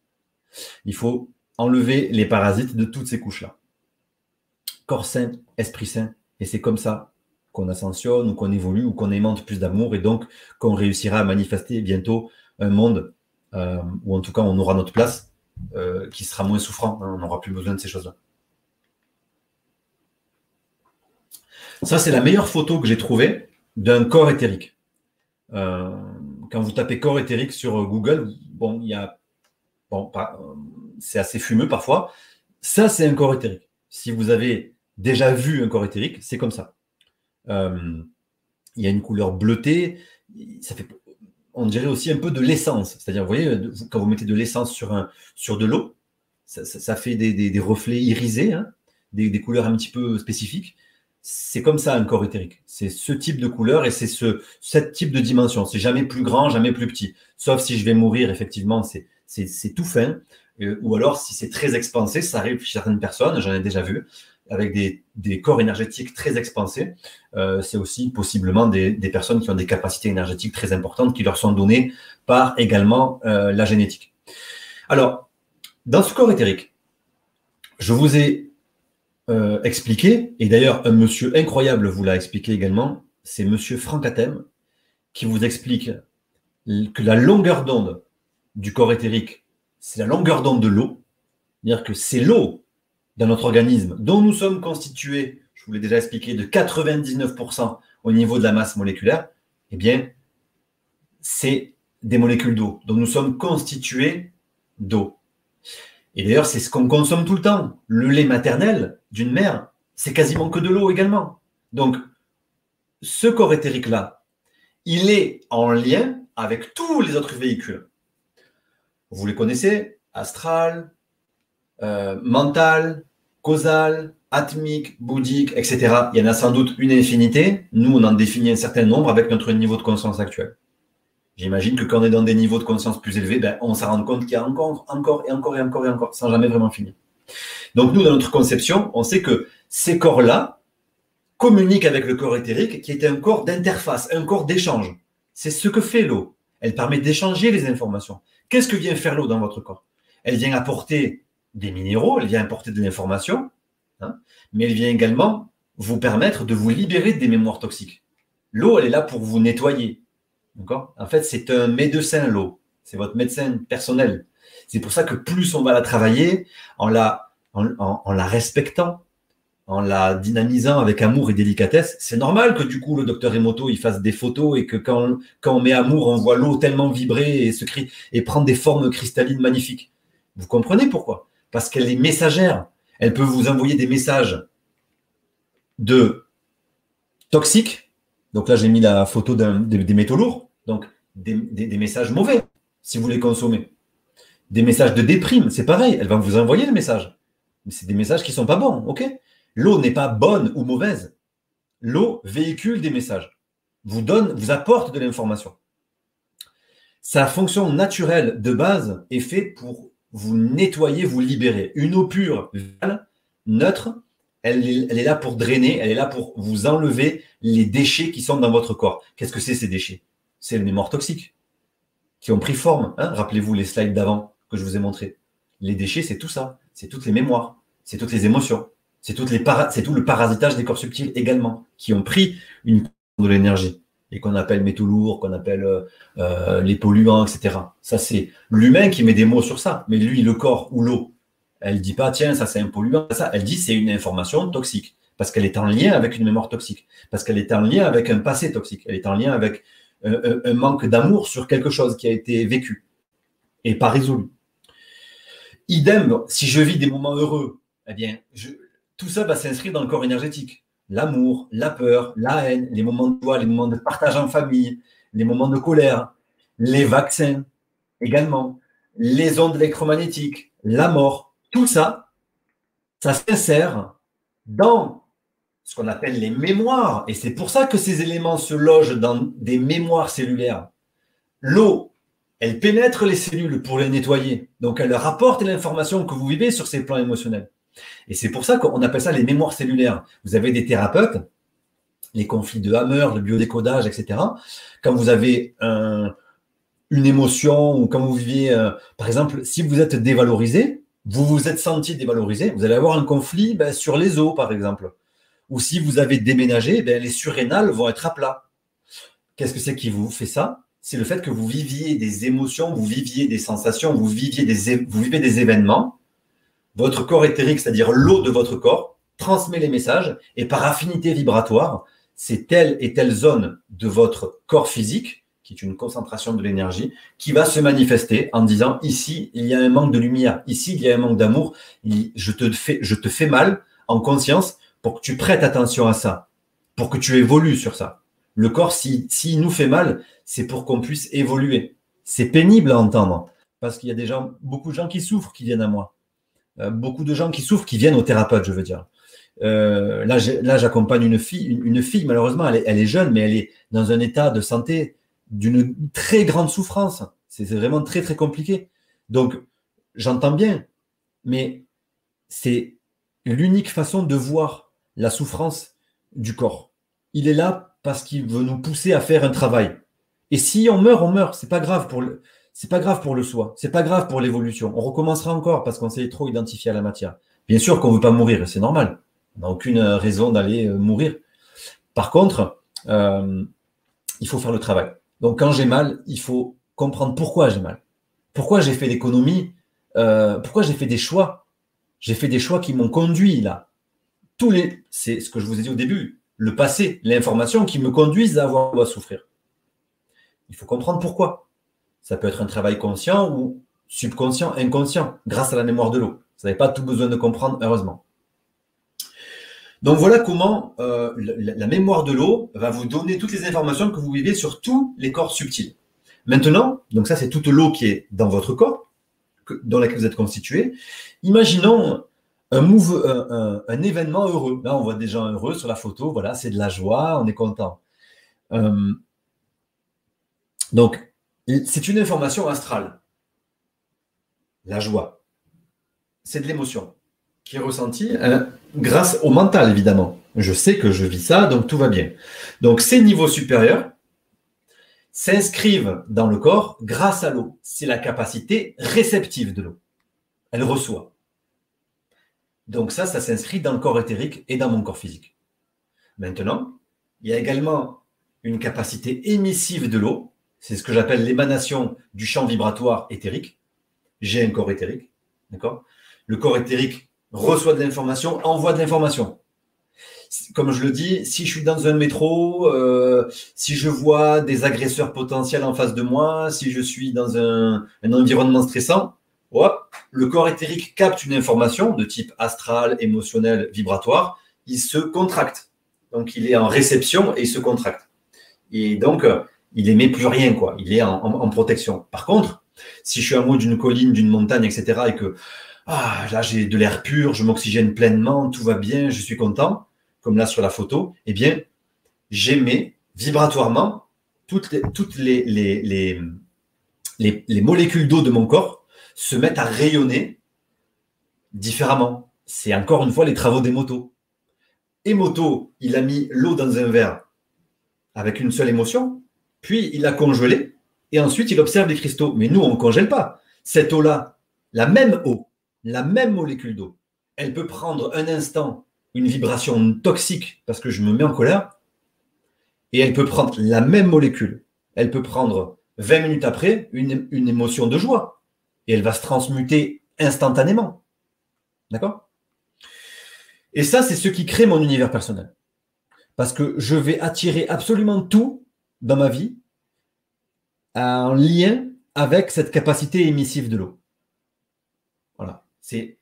Il faut enlever les parasites de toutes ces couches-là. Corps sain, esprit sain. Et c'est comme ça qu'on ascensionne ou qu'on évolue ou qu'on aimante plus d'amour et donc qu'on réussira à manifester bientôt un monde euh, où en tout cas on aura notre place euh, qui sera moins souffrant. On n'aura plus besoin de ces choses-là. Ça, c'est la meilleure photo que j'ai trouvée d'un corps éthérique. Euh, quand vous tapez corps éthérique sur Google, bon, il y a, c'est assez fumeux parfois. Ça, c'est un corps éthérique. Si vous avez déjà vu un corps éthérique, c'est comme ça. Euh, il y a une couleur bleutée. Ça fait, on dirait aussi un peu de l'essence. C'est-à-dire, vous voyez, quand vous mettez de l'essence sur, sur de l'eau, ça, fait des, reflets irisés, hein, des, couleurs un petit peu spécifiques. C'est comme ça un corps éthérique. C'est ce type de couleur et c'est ce, type de dimension. C'est jamais plus grand, jamais plus petit. Sauf si je vais mourir, effectivement, c'est tout fin. Euh, ou alors, si c'est très expansé, ça arrive chez certaines personnes, j'en ai déjà vu, avec des, corps énergétiques très expansés. Euh, c'est aussi possiblement des, personnes qui ont des capacités énergétiques très importantes qui leur sont données par également euh, la génétique. Alors, dans ce corps éthérique, je vous ai euh, expliqué, et d'ailleurs un monsieur incroyable vous l'a expliqué également, c'est monsieur Franck Atem, qui vous explique que la longueur d'onde du corps éthérique, c'est la longueur d'onde de l'eau. C'est-à-dire que c'est l'eau dans notre organisme, dont nous sommes constitués, je vous l'ai déjà expliqué, de 99% au niveau de la masse moléculaire, eh bien, c'est des molécules d'eau. Donc nous sommes constitués d'eau. Et d'ailleurs, c'est ce qu'on consomme tout le temps. Le lait maternel d'une mère, c'est quasiment que de l'eau également. Donc, ce corps éthérique-là, il est en lien avec tous les autres véhicules. Vous les connaissez, astral, euh, mental, causal, atmique, bouddhique, etc. Il y en a sans doute une infinité. Nous, on en définit un certain nombre avec notre niveau de conscience actuel. J'imagine que quand on est dans des niveaux de conscience plus élevés, ben, on s'en rend compte qu'il y a encore, encore et encore et encore et encore, sans jamais vraiment finir. Donc nous, dans notre conception, on sait que ces corps-là communiquent avec le corps éthérique, qui est un corps d'interface, un corps d'échange. C'est ce que fait l'eau. Elle permet d'échanger les informations. Qu'est-ce que vient faire l'eau dans votre corps? Elle vient apporter des minéraux, elle vient apporter de l'information, hein, mais elle vient également vous permettre de vous libérer des mémoires toxiques. L'eau, elle est là pour vous nettoyer. En fait, c'est un médecin, l'eau. C'est votre médecin personnel. C'est pour ça que plus on va la travailler en la, en, la respectant, en la dynamisant avec amour et délicatesse, c'est normal que du coup le docteur Emoto il fasse des photos et que quand, quand on met amour, on voit l'eau tellement vibrer et se et prendre des formes cristallines magnifiques. Vous comprenez pourquoi? Parce qu'elle est messagère. Elle peut vous envoyer des messages de toxiques. Donc là, j'ai mis la photo des, métaux lourds. Donc des, messages mauvais, si vous les consommez. Des messages de déprime, c'est pareil. Elle va vous envoyer des messages. Mais c'est des messages qui ne sont pas bons, ok? L'eau n'est pas bonne ou mauvaise. L'eau véhicule des messages, vous donne, vous apporte de l'information. Sa fonction naturelle de base est faite pour vous nettoyez, vous libérez. Une eau pure, neutre, elle est, là pour drainer, elle est là pour vous enlever les déchets qui sont dans votre corps. Qu'est-ce que c'est ces déchets? C'est les mémoires toxiques qui ont pris forme. Hein. Rappelez-vous les slides d'avant que je vous ai montrés. Les déchets, c'est tout ça. C'est toutes les mémoires, c'est toutes les émotions, c'est tout le parasitage des corps subtils également, qui ont pris une de l'énergie et qu'on appelle métaux lourds, qu'on appelle euh, euh, les polluants, etc. Ça, c'est l'humain qui met des mots sur ça. Mais lui, le corps ou l'eau, elle dit pas, tiens, ça c'est un polluant. Ça, elle dit c'est une information toxique parce qu'elle est en lien avec une mémoire toxique, parce qu'elle est en lien avec un passé toxique, elle est en lien avec euh, un manque d'amour sur quelque chose qui a été vécu et pas résolu. Idem, si je vis des moments heureux, eh bien, tout ça va s'inscrire dans le corps énergétique l'amour, la peur, la haine, les moments de joie, les moments de partage en famille, les moments de colère, les vaccins également, les ondes électromagnétiques, la mort, tout ça, ça s'insère dans ce qu'on appelle les mémoires. Et c'est pour ça que ces éléments se logent dans des mémoires cellulaires. L'eau, elle pénètre les cellules pour les nettoyer. Donc elle leur apporte l'information que vous vivez sur ces plans émotionnels. Et c'est pour ça qu'on appelle ça les mémoires cellulaires. Vous avez des thérapeutes, les conflits de Hammer, le biodécodage, etc. Quand vous avez une émotion ou quand vous viviez, euh, par exemple, si vous êtes dévalorisé, vous vous êtes senti dévalorisé, vous allez avoir un conflit ben, sur les os, par exemple. Ou si vous avez déménagé, ben, les surrénales vont être à plat. Qu'est-ce que c'est qui vous fait ça? C'est le fait que vous viviez des émotions, vous viviez des sensations, vous viviez vous vivez des événements votre corps éthérique, c'est-à-dire l'eau de votre corps, transmet les messages et par affinité vibratoire, c'est telle et telle zone de votre corps physique, qui est une concentration de l'énergie, qui va se manifester en disant ici, il y a un manque de lumière, ici, il y a un manque d'amour, je te, fais, je te fais mal en conscience pour que tu prêtes attention à ça, pour que tu évolues sur ça. Le corps, s'il nous fait mal, c'est pour qu'on puisse évoluer. C'est pénible à entendre parce qu'il y a des gens, beaucoup de gens qui souffrent qui viennent à moi. Euh, beaucoup de gens qui souffrent qui viennent au thérapeute, je veux dire. Euh, là, j'accompagne une fille, une, fille, malheureusement, elle est, elle est, jeune, mais elle est dans un état de santé d'une très grande souffrance. C'est vraiment très, très compliqué. Donc, j'entends bien, mais c'est l'unique façon de voir la souffrance du corps. Il est là parce qu'il veut nous pousser à faire un travail. Et si on meurt, on meurt. C'est pas grave pour le, c'est pas grave pour le soi. C'est pas grave pour l'évolution. On recommencera encore parce qu'on s'est trop identifié à la matière. Bien sûr qu'on veut pas mourir, c'est normal. On n'a aucune raison d'aller euh, mourir. Par contre, euh, il faut faire le travail. Donc quand j'ai mal, il faut comprendre pourquoi j'ai mal. Pourquoi j'ai fait l'économie euh, Pourquoi j'ai fait des choix? J'ai fait des choix qui m'ont conduit là. Tous les, c'est ce que je vous ai dit au début, le passé, l'information qui me conduisent à avoir à souffrir. Il faut comprendre pourquoi. Ça peut être un travail conscient ou subconscient, inconscient, grâce à la mémoire de l'eau. Vous n'avez pas tout besoin de comprendre, heureusement. Donc voilà comment euh, la, mémoire de l'eau va vous donner toutes les informations que vous vivez sur tous les corps subtils. Maintenant, donc ça c'est toute l'eau qui est dans votre corps, dans laquelle vous êtes constitué. Imaginons un, événement heureux. Là, on voit des gens heureux sur la photo. Voilà, c'est de la joie, on est content. Euh, donc, c'est une information astrale. La joie, c'est de l'émotion qui est ressentie euh, grâce au mental, évidemment. Je sais que je vis ça, donc tout va bien. Donc ces niveaux supérieurs s'inscrivent dans le corps grâce à l'eau. C'est la capacité réceptive de l'eau. Elle reçoit. Donc ça, ça s'inscrit dans le corps éthérique et dans mon corps physique. Maintenant, il y a également une capacité émissive de l'eau. C'est ce que j'appelle l'émanation du champ vibratoire éthérique. J'ai un corps éthérique. D'accord? Le corps éthérique reçoit de l'information, envoie de l'information. Comme je le dis, si je suis dans un métro, euh, si je vois des agresseurs potentiels en face de moi, si je suis dans un, environnement stressant, hop, le corps éthérique capte une information de type astral, émotionnel, vibratoire, il se contracte. Donc il est en réception et il se contracte. Et donc, il émet plus rien, quoi. Il est en, protection. Par contre, si je suis en haut d'une colline, d'une montagne, etc., et que ah, là j'ai de l'air pur, je m'oxygène pleinement, tout va bien, je suis content, comme là sur la photo, eh bien, j'émets vibratoirement toutes les, les, molécules d'eau de mon corps se mettent à rayonner différemment. C'est encore une fois les travaux des motos. Et moto, il a mis l'eau dans un verre avec une seule émotion, puis il a congelé, et ensuite il observe les cristaux. Mais nous, on ne congèle pas. Cette eau-là, la même eau, la même molécule d'eau, elle peut prendre un instant une vibration toxique parce que je me mets en colère, et elle peut prendre la même molécule, elle peut prendre 20 minutes après une, une émotion de joie, et elle va se transmuter instantanément. D'accord? Et ça, c'est ce qui crée mon univers personnel. Parce que je vais attirer absolument tout dans ma vie en lien avec cette capacité émissive de l'eau. C'est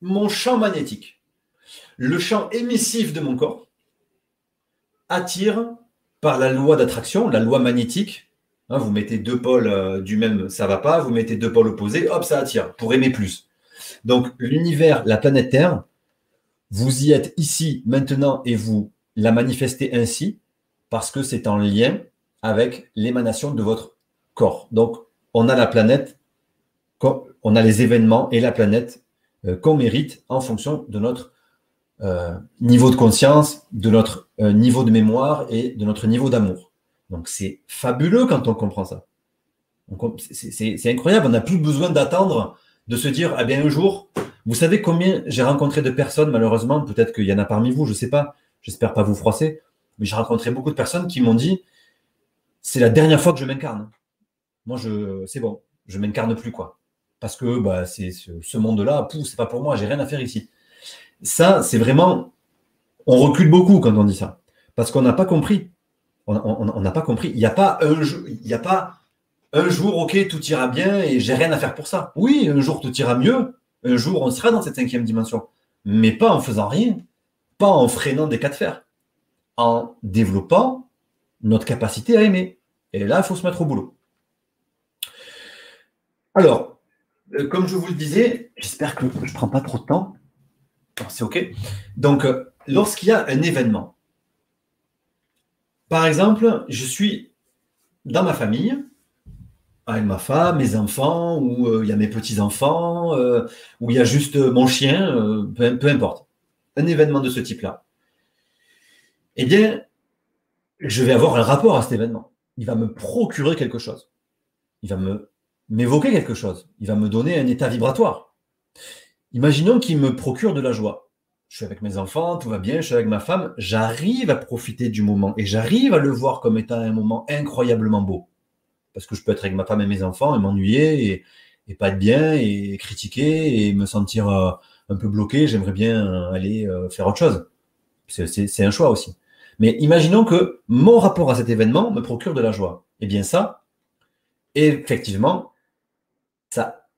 mon champ magnétique. Le champ émissif de mon corps attire par la loi d'attraction, la loi magnétique. Hein, vous mettez deux pôles euh, du même, ça va pas. Vous mettez deux pôles opposés, hop, ça attire pour aimer plus. Donc l'univers, la planète Terre, vous y êtes ici maintenant et vous la manifestez ainsi parce que c'est en lien avec l'émanation de votre corps. Donc on a la planète on a les événements et la planète euh, qu'on mérite en fonction de notre euh, niveau de conscience, de notre euh, niveau de mémoire et de notre niveau d'amour. Donc c'est fabuleux quand on comprend ça. C'est incroyable, on n'a plus besoin d'attendre, de se dire, ah bien un jour, vous savez combien j'ai rencontré de personnes, malheureusement, peut-être qu'il y en a parmi vous, je ne sais pas, j'espère pas vous froisser, mais j'ai rencontré beaucoup de personnes qui m'ont dit, c'est la dernière fois que je m'incarne. Moi, je, c'est bon, je m'incarne plus, quoi parce que bah, c'est ce, monde-là, c'est pas pour moi, j'ai rien à faire ici. Ça, c'est vraiment, on recule beaucoup quand on dit ça, parce qu'on n'a pas compris. On n'a pas compris. Il n'y a pas un a pas un jour, ok, tout ira bien et j'ai rien à faire pour ça. Oui, un jour tout ira mieux. Un jour, on sera dans cette cinquième dimension, mais pas en faisant rien, pas en freinant des cas de fer, en développant notre capacité à aimer. Et là, il faut se mettre au boulot. Alors, euh, comme je vous le disais, j'espère que je ne prends pas trop de temps. C'est OK. Donc, euh, lorsqu'il y a un événement, par exemple, je suis dans ma famille, avec ma femme, mes enfants, ou euh, il y a mes petits-enfants, ou il y a juste mon chien, peu, importe. Un événement de ce type-là. Eh bien, je vais avoir un rapport à cet événement. Il va me procurer quelque chose. Il va m'évoquer quelque chose. Il va me donner un état vibratoire. Imaginons qu'il me procure de la joie. Je suis avec mes enfants, tout va bien, je suis avec ma femme, j'arrive à profiter du moment et j'arrive à le voir comme étant un moment incroyablement beau. Parce que je peux être avec ma femme et mes enfants et m'ennuyer et, pas être bien et critiquer et me sentir euh, un peu bloqué. J'aimerais bien euh, aller euh, faire autre chose. C'est un choix aussi. Mais imaginons que mon rapport à cet événement me procure de la joie. Eh bien ça, effectivement, ça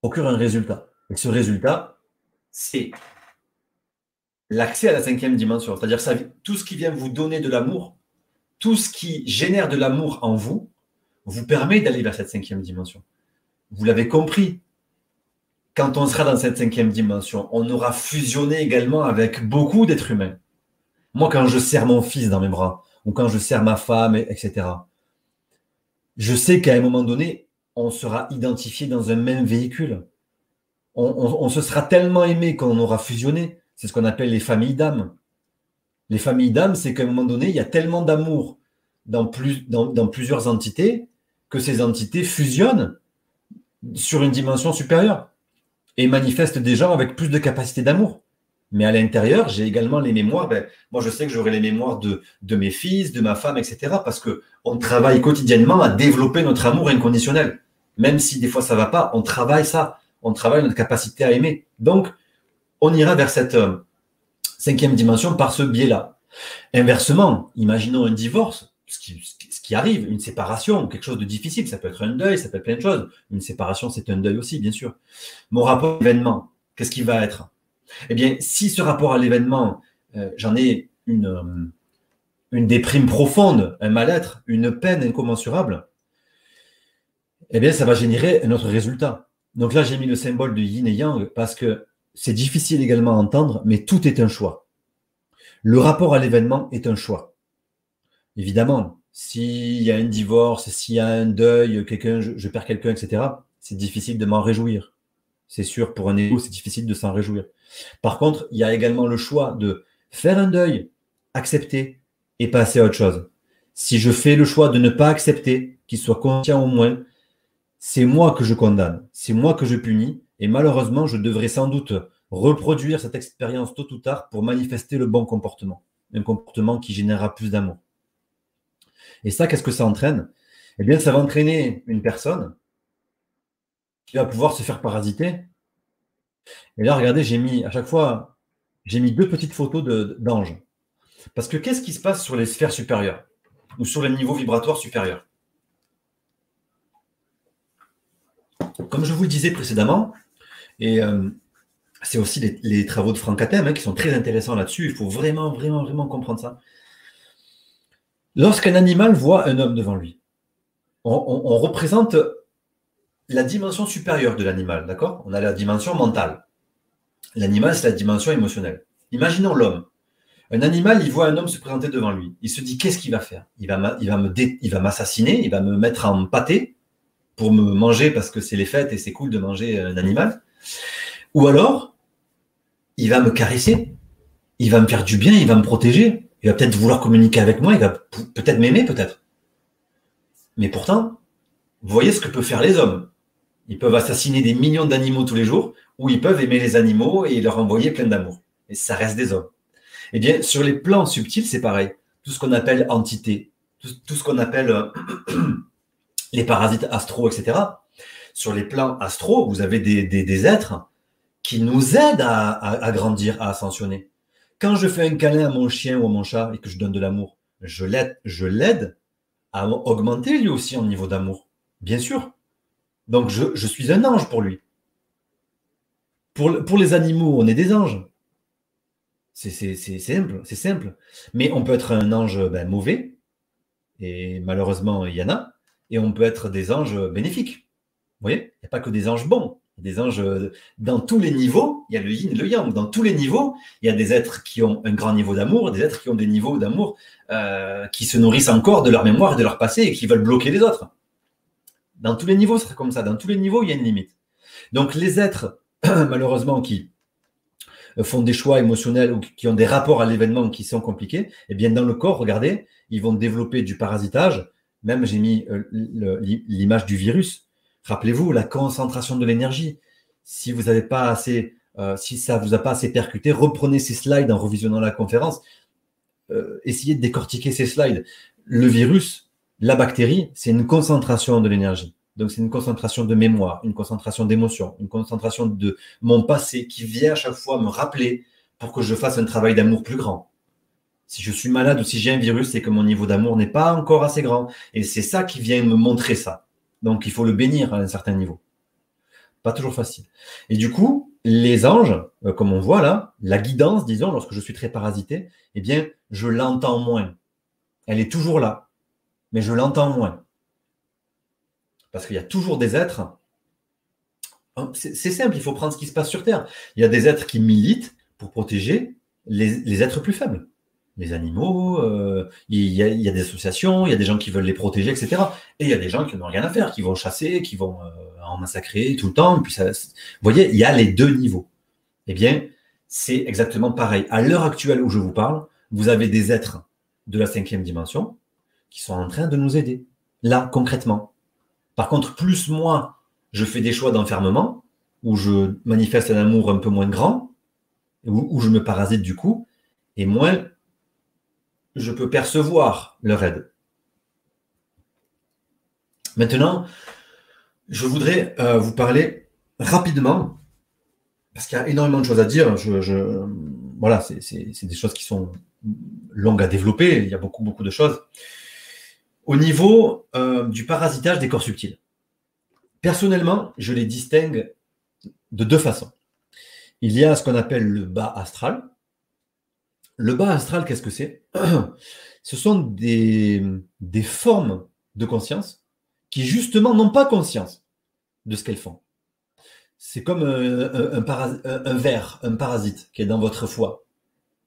procure un résultat. Et ce résultat, c'est l'accès à la cinquième dimension. C'est-à-dire tout ce qui vient vous donner de l'amour, tout ce qui génère de l'amour en vous, vous permet d'aller vers cette cinquième dimension. Vous l'avez compris. Quand on sera dans cette cinquième dimension, on aura fusionné également avec beaucoup d'êtres humains. Moi, quand je serre mon fils dans mes bras, ou quand je serre ma femme, etc., je sais qu'à un moment donné, on sera identifié dans un même véhicule. On, se sera tellement aimé qu'on aura fusionné. C'est ce qu'on appelle les familles d'âmes. Les familles d'âmes, c'est qu'à un moment donné, il y a tellement d'amour dans, plusieurs entités que ces entités fusionnent sur une dimension supérieure et manifestent des gens avec plus de capacité d'amour. Mais à l'intérieur, j'ai également les mémoires. Ben, moi, je sais que j'aurai les mémoires de, de mes fils, de ma femme, etc. Parce que on travaille quotidiennement à développer notre amour inconditionnel. Même si des fois ça va pas, on travaille ça. On travaille notre capacité à aimer. Donc, on ira vers cette euh, cinquième dimension par ce biais-là. Inversement, imaginons un divorce, ce qui, ce qui, arrive, une séparation, quelque chose de difficile. Ça peut être un deuil, ça peut être plein de choses. Une séparation, c'est un deuil aussi, bien sûr. Mon rapport à l'événement, qu'est-ce qui va être? Eh bien, si ce rapport à l'événement, euh, j'en ai une, euh, une déprime profonde, un mal-être, une peine incommensurable, eh bien, ça va générer un autre résultat. Donc là, j'ai mis le symbole de yin et yang parce que c'est difficile également à entendre, mais tout est un choix. Le rapport à l'événement est un choix. Évidemment, s'il y a un divorce, s'il y a un deuil, quelqu'un, je, perds quelqu'un, etc., c'est difficile de m'en réjouir. C'est sûr, pour un égo, c'est difficile de s'en réjouir. Par contre, il y a également le choix de faire un deuil, accepter et passer à autre chose. Si je fais le choix de ne pas accepter, qu'il soit conscient au moins, c'est moi que je condamne, c'est moi que je punis, et malheureusement, je devrais sans doute reproduire cette expérience tôt ou tard pour manifester le bon comportement, un comportement qui générera plus d'amour. Et ça, qu'est-ce que ça entraîne? Eh bien, ça va entraîner une personne qui va pouvoir se faire parasiter et là, regardez, j'ai mis à chaque fois, j'ai mis deux petites photos d'anges. Parce que qu'est-ce qui se passe sur les sphères supérieures ou sur les niveaux vibratoires supérieurs? Comme je vous le disais précédemment, et euh, c'est aussi les, travaux de Franck Atem hein, qui sont très intéressants là-dessus, il faut vraiment, vraiment, vraiment comprendre ça. Lorsqu'un animal voit un homme devant lui, on représente la dimension supérieure de l'animal, d'accord? On a la dimension mentale. L'animal, c'est la dimension émotionnelle. Imaginons l'homme. Un animal, il voit un homme se présenter devant lui. Il se dit qu'est-ce qu'il va faire? Il va, il il va m'assassiner, il va me mettre en pâté pour me manger parce que c'est les fêtes et c'est cool de manger un animal. Ou alors, il va me caresser, il va me faire du bien, il va me protéger, il va peut-être vouloir communiquer avec moi, il va peut-être m'aimer, peut-être. Mais pourtant, voyez ce que peuvent faire les hommes. Ils peuvent assassiner des millions d'animaux tous les jours, ou ils peuvent aimer les animaux et leur envoyer plein d'amour. Et ça reste des hommes. Eh bien, sur les plans subtils, c'est pareil. Tout ce qu'on appelle entité, tout, ce qu'on appelle euh, (clears throat) les parasites astro, etc. Sur les plans astro, vous avez des, êtres qui nous aident à, grandir, à ascensionner. Quand je fais un câlin à mon chien ou à mon chat et que je donne de l'amour, je l'aide à augmenter lui aussi en niveau d'amour. Bien sûr. Donc je, suis un ange pour lui. Pour, les animaux, on est des anges. C'est simple, c'est simple. Mais on peut être un ange ben, mauvais, et malheureusement, il y en a, et on peut être des anges bénéfiques. Vous voyez? Il n'y a pas que des anges bons. Des anges dans tous les niveaux, il y a le yin et le yang. Dans tous les niveaux, il y a des êtres qui ont un grand niveau d'amour, des êtres qui ont des niveaux d'amour euh, qui se nourrissent encore de leur mémoire et de leur passé et qui veulent bloquer les autres. Dans tous les niveaux, ce serait comme ça. Dans tous les niveaux, il y a une limite. Donc les êtres, (clears throat) malheureusement, qui font des choix émotionnels ou qui ont des rapports à l'événement qui sont compliqués, eh bien dans le corps, regardez, ils vont développer du parasitage. Même j'ai mis euh, l'image du virus. Rappelez-vous la concentration de l'énergie. Si vous n'avez pas assez, euh, si ça vous a pas assez percuté, reprenez ces slides en revisionnant la conférence. Euh, essayez de décortiquer ces slides. Le virus, la bactérie, c'est une concentration de l'énergie. Donc c'est une concentration de mémoire, une concentration d'émotion, une concentration de mon passé qui vient à chaque fois me rappeler pour que je fasse un travail d'amour plus grand. Si je suis malade ou si j'ai un virus, c'est que mon niveau d'amour n'est pas encore assez grand. Et c'est ça qui vient me montrer ça. Donc il faut le bénir à un certain niveau. Pas toujours facile. Et du coup, les anges, euh, comme on voit là, la guidance, disons, lorsque je suis très parasité, eh bien, je l'entends moins. Elle est toujours là, mais je l'entends moins. Parce qu'il y a toujours des êtres. Hein, c'est simple, il faut prendre ce qui se passe sur Terre. Il y a des êtres qui militent pour protéger les êtres plus faibles les animaux, euh, il, y a, des associations, il y a des gens qui veulent les protéger, etc. Et il y a des gens qui n'ont rien à faire, qui vont chasser, qui vont euh, en massacrer tout le temps. puis ça, vous voyez, il y a les deux niveaux. Eh bien, c'est exactement pareil. À l'heure actuelle où je vous parle, vous avez des êtres de la cinquième dimension qui sont en train de nous aider. Là, concrètement. Par contre, plus moi, je fais des choix d'enfermement, où je manifeste un amour un peu moins grand, où, je me parasite du coup, et moins je peux percevoir leur aide. Maintenant, je voudrais euh, vous parler rapidement, parce qu'il y a énormément de choses à dire. Voilà, c'est des choses qui sont longues à développer. Il y a beaucoup, beaucoup de choses. Au niveau euh, du parasitage des corps subtils, personnellement, je les distingue de deux façons. Il y a ce qu'on appelle le bas astral, le bas astral, qu'est-ce que c'est? (clears throat) Ce sont des, des, formes de conscience qui justement n'ont pas conscience de ce qu'elles font. C'est comme un, un, ver, un parasite qui est dans votre foie.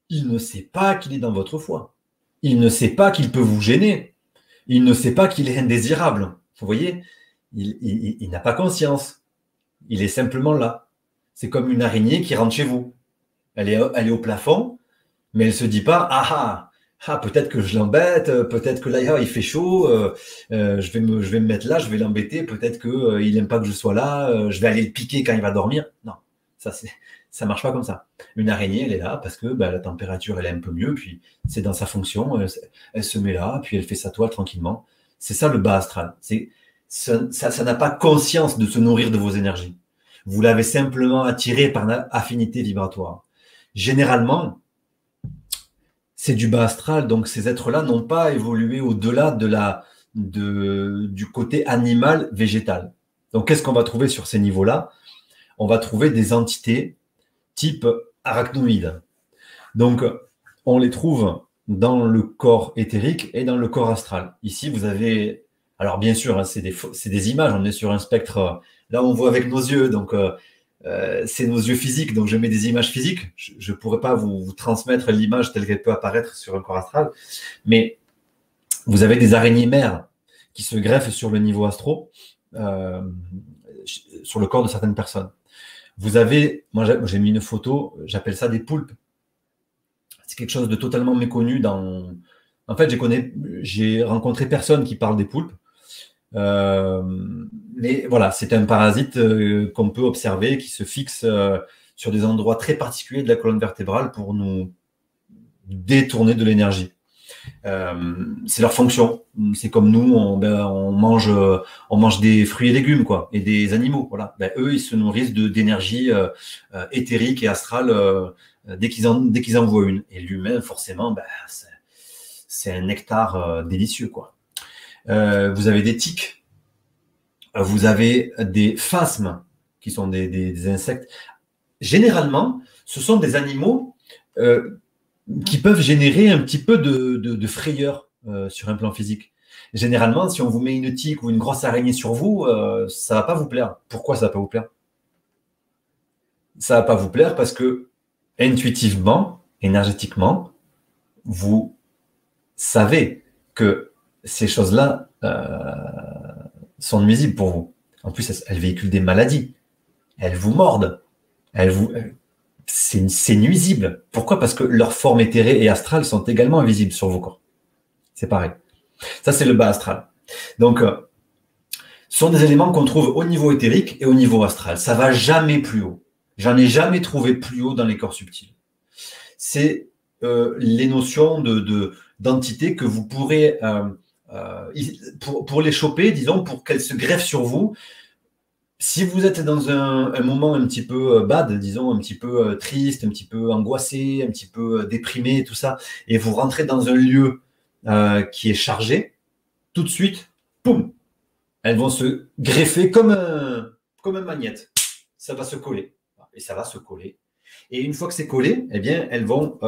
Il ne sait pas qu'il est dans votre foie. Il ne sait pas qu'il peut vous gêner. Il ne sait pas qu'il est indésirable. Vous voyez Il, n'a pas conscience. Il est simplement là. C'est comme une araignée qui rentre chez vous. Elle est, elle est au plafond, mais elle se dit pas ah ah, ah peut-être que je l'embête, euh, peut-être que là ah, il fait chaud, euh, euh, je vais me je vais me mettre là, je vais l'embêter, peut-être que il aime pas que je sois là, je vais aller le piquer quand il va dormir. Non, ça c'est ça marche pas comme ça. Une araignée, elle est là parce que bah, la température elle est un peu mieux, puis c'est dans sa fonction, elle, se met là, puis elle fait sa toile tranquillement. C'est ça le bas astral. C'est ça, ça n'a pas conscience de se nourrir de vos énergies. Vous l'avez simplement attiré par affinité vibratoire. Généralement, c'est du bas astral, donc ces êtres-là n'ont pas évolué au-delà de la, de, du côté animal végétal. Donc qu'est-ce qu'on va trouver sur ces niveaux-là? On va trouver des entités type arachnoïdes. Donc on les trouve dans le corps éthérique et dans le corps astral. Ici, vous avez, alors bien sûr, hein, c'est des, des, images, on est sur un spectre, là on voit avec nos yeux, donc euh, euh, c'est nos yeux physiques, donc je mets des images physiques. Je ne pourrais pas vous, transmettre l'image telle qu'elle peut apparaître sur un corps astral, mais vous avez des araignées mères qui se greffent sur le niveau astro, euh, sur le corps de certaines personnes. Vous avez, moi j'ai mis une photo, j'appelle ça des poulpes. C'est quelque chose de totalement méconnu dans. En fait, j'ai rencontré personne qui parle des poulpes. Euh, mais voilà, c'est un parasite euh, qu'on peut observer qui se fixe euh, sur des endroits très particuliers de la colonne vertébrale pour nous détourner de l'énergie. C'est leur fonction. C'est comme nous, on, ben, on, mange, on mange des fruits et légumes, quoi, et des animaux. Voilà. Ben, eux, ils se nourrissent de d'énergie éthérique et astrale dès qu'ils en dès qu'ils en voient une. Et l'humain, forcément, ben, c'est un nectar délicieux, quoi. Euh, vous avez des tiques, vous avez des phasmes, qui sont des, insectes. Généralement, ce sont des animaux euh, qui peuvent générer un petit peu de, frayeur euh, sur un plan physique. Généralement, si on vous met une tique ou une grosse araignée sur vous, euh, ça ne va pas vous plaire. Pourquoi ça ne va pas vous plaire? Ça ne va pas vous plaire parce que intuitivement, énergétiquement, vous savez que ces choses-là euh, sont nuisibles pour vous. En plus, elles véhiculent des maladies. Elles vous mordent. Elles vous, c'est nuisible. Pourquoi? Parce que leurs formes éthérées et astrales sont également invisibles sur vos corps. C'est pareil. Ça, c'est le bas astral. Donc, euh, ce sont des éléments qu'on trouve au niveau éthérique et au niveau astral. Ça va jamais plus haut. J'en ai jamais trouvé plus haut dans les corps subtils. C'est euh, les notions de d'entité que vous pourrez euh, pour, pour, les choper, disons, pour qu'elles se greffent sur vous, si vous êtes dans un, moment un petit peu euh, bad, disons, un petit peu euh, triste, un petit peu angoissé, un petit peu euh, déprimé, tout ça, et vous rentrez dans un lieu qui est chargé, tout de suite, poum, elles vont se greffer comme un, comme un magnète. Ça va se coller. Et ça va se coller. Et une fois que c'est collé, eh bien, elles vont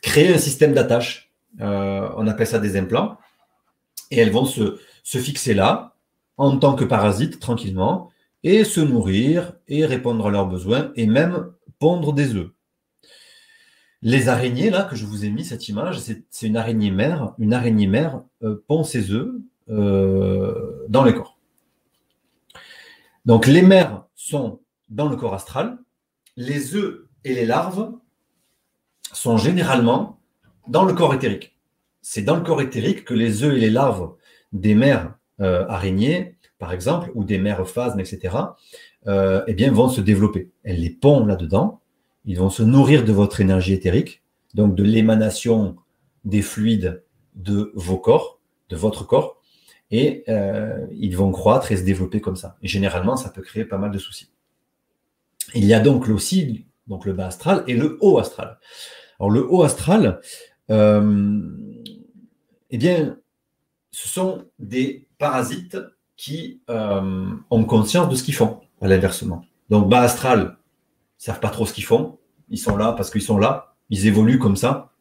créer un système d'attache. on appelle ça des implants. Et elles vont se, se fixer là, en tant que parasites tranquillement et se nourrir et répondre à leurs besoins et même pondre des œufs. Les araignées, là, que je vous ai mis cette image, c'est une araignée mère. Une araignée mère euh, pond ses œufs euh, dans le corps. Donc les mères sont dans le corps astral. Les œufs et les larves sont généralement dans le corps éthérique. C'est dans le corps éthérique que les œufs et les larves des mères euh, araignées, par exemple, ou des mères phasmes, etc., euh, eh bien, vont se développer. Elles les pondent là-dedans. Ils vont se nourrir de votre énergie éthérique, donc de l'émanation des fluides de vos corps, de votre corps, et euh, ils vont croître et se développer comme ça. Et généralement, ça peut créer pas mal de soucis. Il y a donc aussi donc le bas astral et le haut astral. Alors le haut astral, euh, eh bien, ce sont des parasites qui euh, ont conscience de ce qu'ils font, à l'inversement. Donc, bas astral, ils savent pas trop ce qu'ils font. Ils sont là parce qu'ils sont là. Ils évoluent comme ça.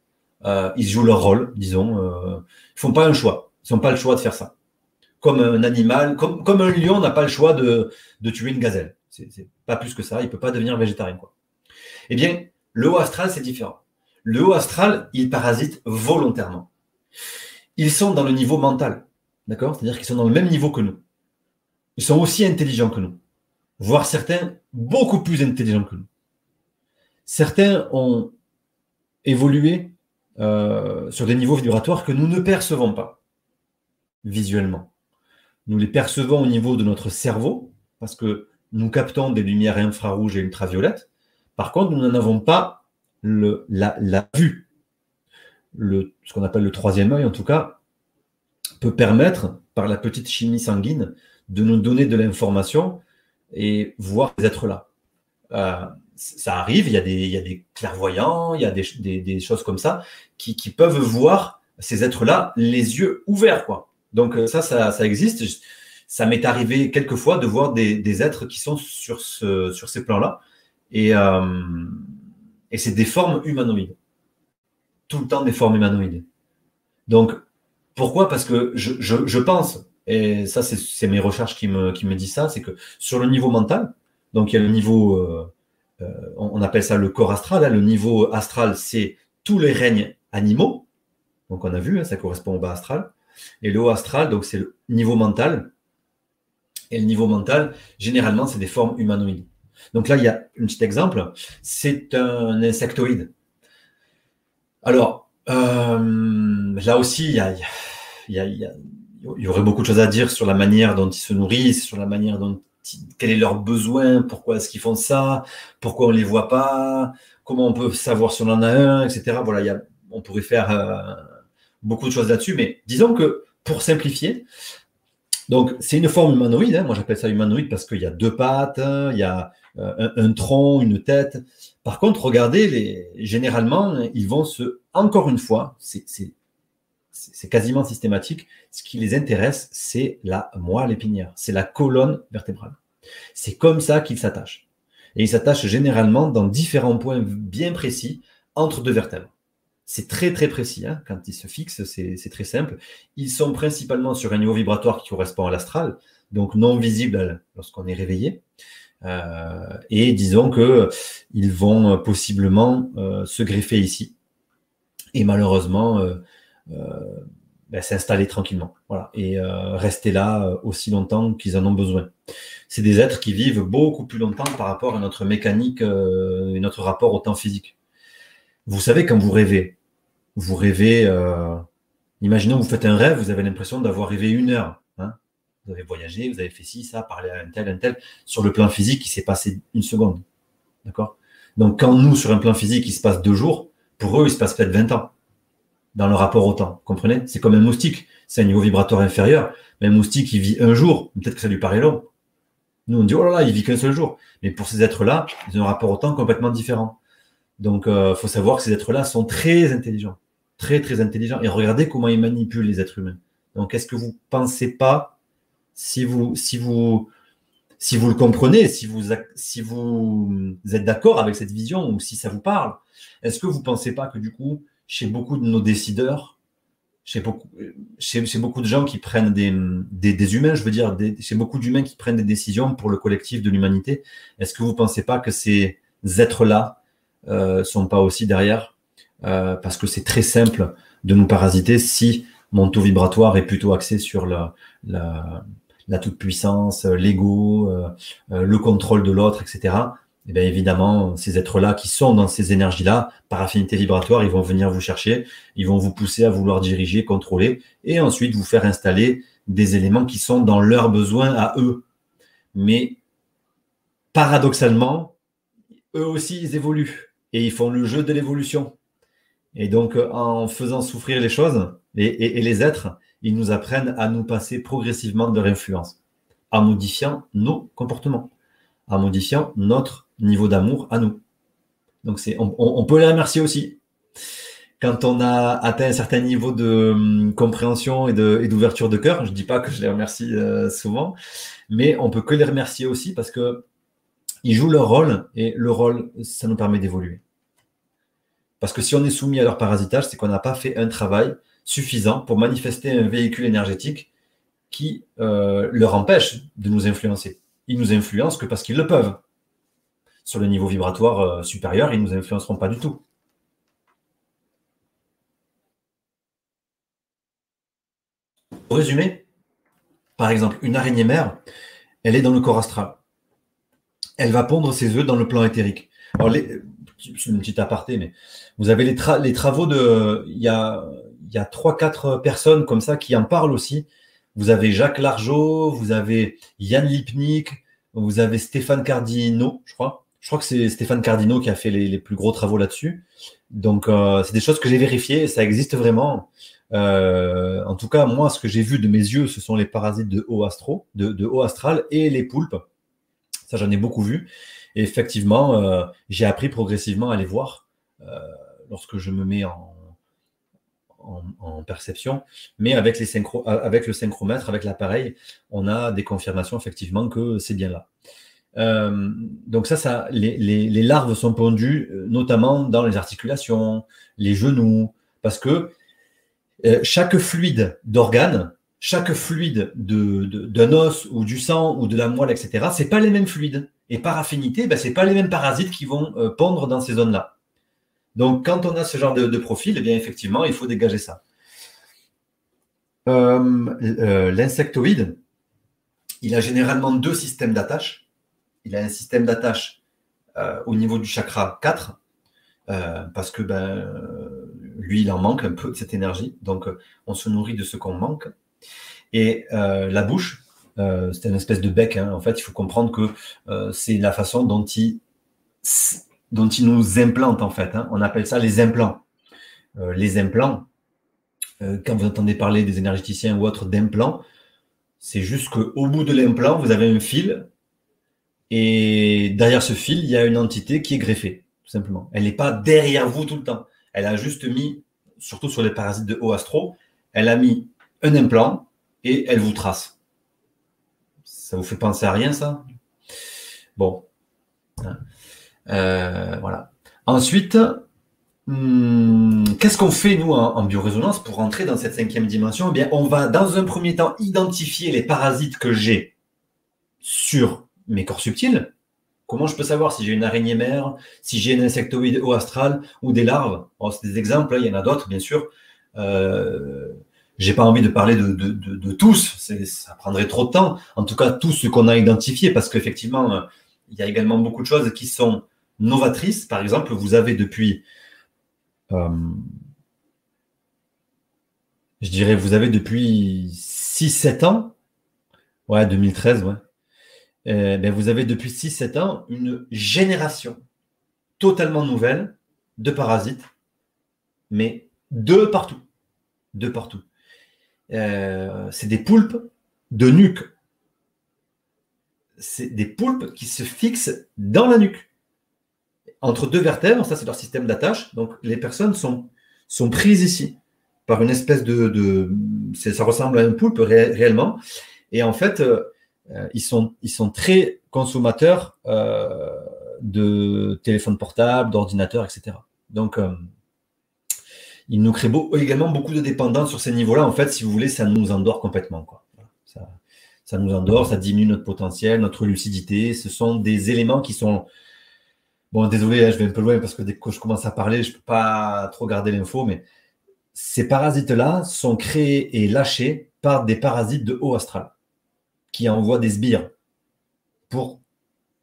Euh, ils jouent leur rôle, disons. Euh, ils font pas un choix. Ils n'ont pas le choix de faire ça. Comme un animal, comme, comme un lion n'a pas le choix de, de tuer une gazelle. C'est pas plus que ça. Il peut pas devenir végétarien. Quoi. Eh bien, le haut astral, c'est différent. Le haut astral, il parasite volontairement. Ils sont dans le niveau mental. D'accord? C'est-à-dire qu'ils sont dans le même niveau que nous. Ils sont aussi intelligents que nous. Voire certains beaucoup plus intelligents que nous. Certains ont évolué euh, sur des niveaux vibratoires que nous ne percevons pas visuellement. Nous les percevons au niveau de notre cerveau parce que nous captons des lumières infrarouges et ultraviolettes. Par contre, nous n'en avons pas le, la, la vue. Le, ce qu'on appelle le troisième œil, en tout cas, peut permettre, par la petite chimie sanguine, de nous donner de l'information et voir ces êtres-là. Euh, ça arrive, il y, a des, clairvoyants, il y a des, choses comme ça qui, peuvent voir ces êtres-là les yeux ouverts. Quoi. Donc euh, ça, ça, existe. Ça m'est arrivé quelquefois de voir des, êtres qui sont sur ces plans-là. Et, euh, et c'est des formes humanoïdes. Tout le temps des formes humanoïdes. Donc pourquoi? Parce que je, pense, et ça c'est mes recherches qui me, qui me disent ça, c'est que sur le niveau mental, donc il y a le niveau, euh, euh, on appelle ça le corps astral, hein, le niveau astral c'est tous les règnes animaux, donc on a vu, hein, ça correspond au bas astral, et le haut astral, donc c'est le niveau mental, et le niveau mental, généralement c'est des formes humanoïdes. Donc là, il y a un petit exemple, c'est un insectoïde. Alors, euh, là aussi, il y a, il y, aurait beaucoup de choses à dire sur la manière dont ils se nourrissent, sur la manière dont quel est leur besoin, pourquoi est-ce qu'ils font ça, pourquoi on les voit pas, comment on peut savoir si on en a un, etc. Voilà, il y a, on pourrait faire euh, beaucoup de choses là-dessus, mais disons que pour simplifier, donc c'est une forme humanoïde. Hein. moi j'appelle ça humanoïde parce qu'il y a deux pattes, il y a euh, un, tronc, une tête. Par contre, regardez, généralement, ils vont se, encore une fois, c'est c'est quasiment systématique. Ce qui les intéresse, c'est la moelle épinière, c'est la colonne vertébrale. C'est comme ça qu'ils s'attachent. Et ils s'attachent généralement dans différents points bien précis entre deux vertèbres. C'est très très précis. Hein. Quand ils se fixent, c'est très simple. Ils sont principalement sur un niveau vibratoire qui correspond à l'astral, donc non visible lorsqu'on est réveillé. Euh, et disons que ils vont possiblement euh, se greffer ici et malheureusement euh, ben, s'installer tranquillement, voilà, et rester là aussi longtemps qu'ils en ont besoin. C'est des êtres qui vivent beaucoup plus longtemps par rapport à notre mécanique et notre rapport au temps physique. Vous savez quand vous rêvez, vous rêvez. imaginons vous faites un rêve, vous avez l'impression d'avoir rêvé une heure vous avez voyagé, vous avez fait ci, ça, parlé à un tel, un tel. Sur le plan physique, il s'est passé une seconde. D'accord? Donc, quand nous, sur un plan physique, il se passe deux jours, pour eux, il se passe peut-être 20 ans dans le rapport au temps. Comprenez? C'est comme un moustique. C'est un niveau vibratoire inférieur. Mais un moustique, il vit un jour. Peut-être que ça lui paraît long. Nous, on dit, oh là là, il vit qu'un seul jour. Mais pour ces êtres-là, ils ont un rapport au temps complètement différent. Donc, il euh, faut savoir que ces êtres-là sont très intelligents. Très, très intelligents. Et regardez comment ils manipulent les êtres humains. Donc, est-ce que vous pensez pas si vous, si vous, si vous le comprenez, si vous, si vous êtes d'accord avec cette vision ou si ça vous parle, est-ce que vous ne pensez pas que du coup, chez beaucoup de nos décideurs, chez beaucoup, chez, beaucoup de gens qui prennent des, des, humains, je veux dire, chez beaucoup d'humains qui prennent des décisions pour le collectif de l'humanité, est-ce que vous ne pensez pas que ces êtres-là ne euh, sont pas aussi derrière euh, Parce que c'est très simple de nous parasiter si mon taux vibratoire est plutôt axé sur la, la, la toute-puissance, euh, l'ego, euh, euh, le contrôle de l'autre, etc. Et bien évidemment, ces êtres-là qui sont dans ces énergies-là, par affinité vibratoire, ils vont venir vous chercher, ils vont vous pousser à vouloir diriger, contrôler, et ensuite vous faire installer des éléments qui sont dans leurs besoins à eux. Mais paradoxalement, eux aussi, ils évoluent et ils font le jeu de l'évolution. Et donc, en faisant souffrir les choses et les êtres, ils nous apprennent à nous passer progressivement de leur influence, en modifiant nos comportements, en modifiant notre niveau d'amour à nous. Donc on, peut les remercier aussi. Quand on a atteint un certain niveau de hum, compréhension et, d'ouverture de, cœur, je ne dis pas que je les remercie euh, souvent, mais on peut que les remercier aussi parce que ils jouent leur rôle et le rôle, ça nous permet d'évoluer. Parce que si on est soumis à leur parasitage, c'est qu'on n'a pas fait un travail suffisant pour manifester un véhicule énergétique qui euh, leur empêche de nous influencer. Ils nous influencent que parce qu'ils le peuvent. Sur le niveau vibratoire euh, supérieur, ils ne nous influenceront pas du tout. Pour résumer, par exemple, une araignée mère, elle est dans le corps astral. Elle va pondre ses œufs dans le plan éthérique. Alors, c'est une petite aparté, mais vous avez les, les travaux de. Il y a il y a trois, quatre personnes comme ça qui en parlent aussi. Vous avez Jacques Largeau, vous avez Yann Lipnik, vous avez Stéphane Cardino, je crois. Je crois que c'est Stéphane Cardino qui a fait les, plus gros travaux là-dessus. Donc, euh, c'est des choses que j'ai vérifiées, ça existe vraiment. Euh, en tout cas, moi, ce que j'ai vu de mes yeux, ce sont les parasites de haut, astro, de, haut astral et les poulpes. Ça, j'en ai beaucoup vu. Et effectivement, euh, j'ai appris progressivement à les voir lorsque je me mets en, en, perception, mais avec, les synchro, euh, avec le synchromètre, avec l'appareil, on a des confirmations effectivement que c'est bien là. Euh, donc ça, ça les, larves sont pondues euh, notamment dans les articulations, les genoux, parce que chaque fluide d'organe, chaque fluide d'un os ou du sang ou de la moelle, etc., c'est pas les mêmes fluides. Et par affinité, ben, c'est pas les mêmes parasites qui vont pondre dans ces zones-là. Donc, quand on a ce genre de, profil, eh bien, effectivement, il faut dégager ça. Euh, euh, l'insectoïde, il a généralement deux systèmes d'attache. Il a un système d'attache euh, au niveau du chakra 4, parce que ben, lui, il en manque un peu de cette énergie. Donc, on se nourrit de ce qu'on manque. Et la bouche, c'est une espèce de bec. Hein. En fait, il faut comprendre que c'est la façon dont il dont ils nous implantent en fait. Hein. On appelle ça les implants. Euh, les implants, euh, quand vous entendez parler des énergéticiens ou autres d'implants, c'est juste qu'au bout de l'implant, vous avez un fil et derrière ce fil, il y a une entité qui est greffée, tout simplement. Elle n'est pas derrière vous tout le temps. Elle a juste mis, surtout sur les parasites de haut astro, elle a mis un implant et elle vous trace. Ça vous fait penser à rien, ça? Bon. Hein. Euh, voilà. Ensuite, hmm, qu'est-ce qu'on fait, nous, en, biorésonance pour entrer dans cette cinquième dimension? Eh bien, On va, dans un premier temps, identifier les parasites que j'ai sur mes corps subtils. Comment je peux savoir si j'ai une araignée mère, si j'ai un insectoïde haut astral ou des larves? C'est des exemples, hein, il y en a d'autres, bien sûr. Euh, j'ai pas envie de parler de tous, ça prendrait trop de temps. En tout cas, tout ce qu'on a identifié, parce qu'effectivement, euh, il y a également beaucoup de choses qui sont novatrices. Par exemple, vous avez depuis euh, je dirais, vous avez depuis 6-7 ans, ouais, 2013, ouais, euh, ben vous avez depuis 6-7 ans une génération totalement nouvelle de parasites, mais de partout. De partout. Euh, c'est des poulpes de nuque. C'est des poulpes qui se fixent dans la nuque entre deux vertèbres, ça c'est leur système d'attache. Donc les personnes sont, sont prises ici par une espèce de, ça ressemble à un poulpe réellement. Et en fait, euh, ils, sont, ils sont très consommateurs euh, de téléphones portables, d'ordinateurs, etc. Donc euh, ils nous créent également beaucoup de dépendance sur ces niveaux-là. En fait, si vous voulez, ça nous endort complètement. Ça, ça nous endort, ça diminue notre potentiel, notre lucidité. Ce sont des éléments qui sont Bon, désolé, hein, je vais un peu loin parce que dès que je commence à parler, je ne peux pas trop garder l'info, mais ces parasites-là sont créés et lâchés par des parasites de haut astral qui envoient des sbires pour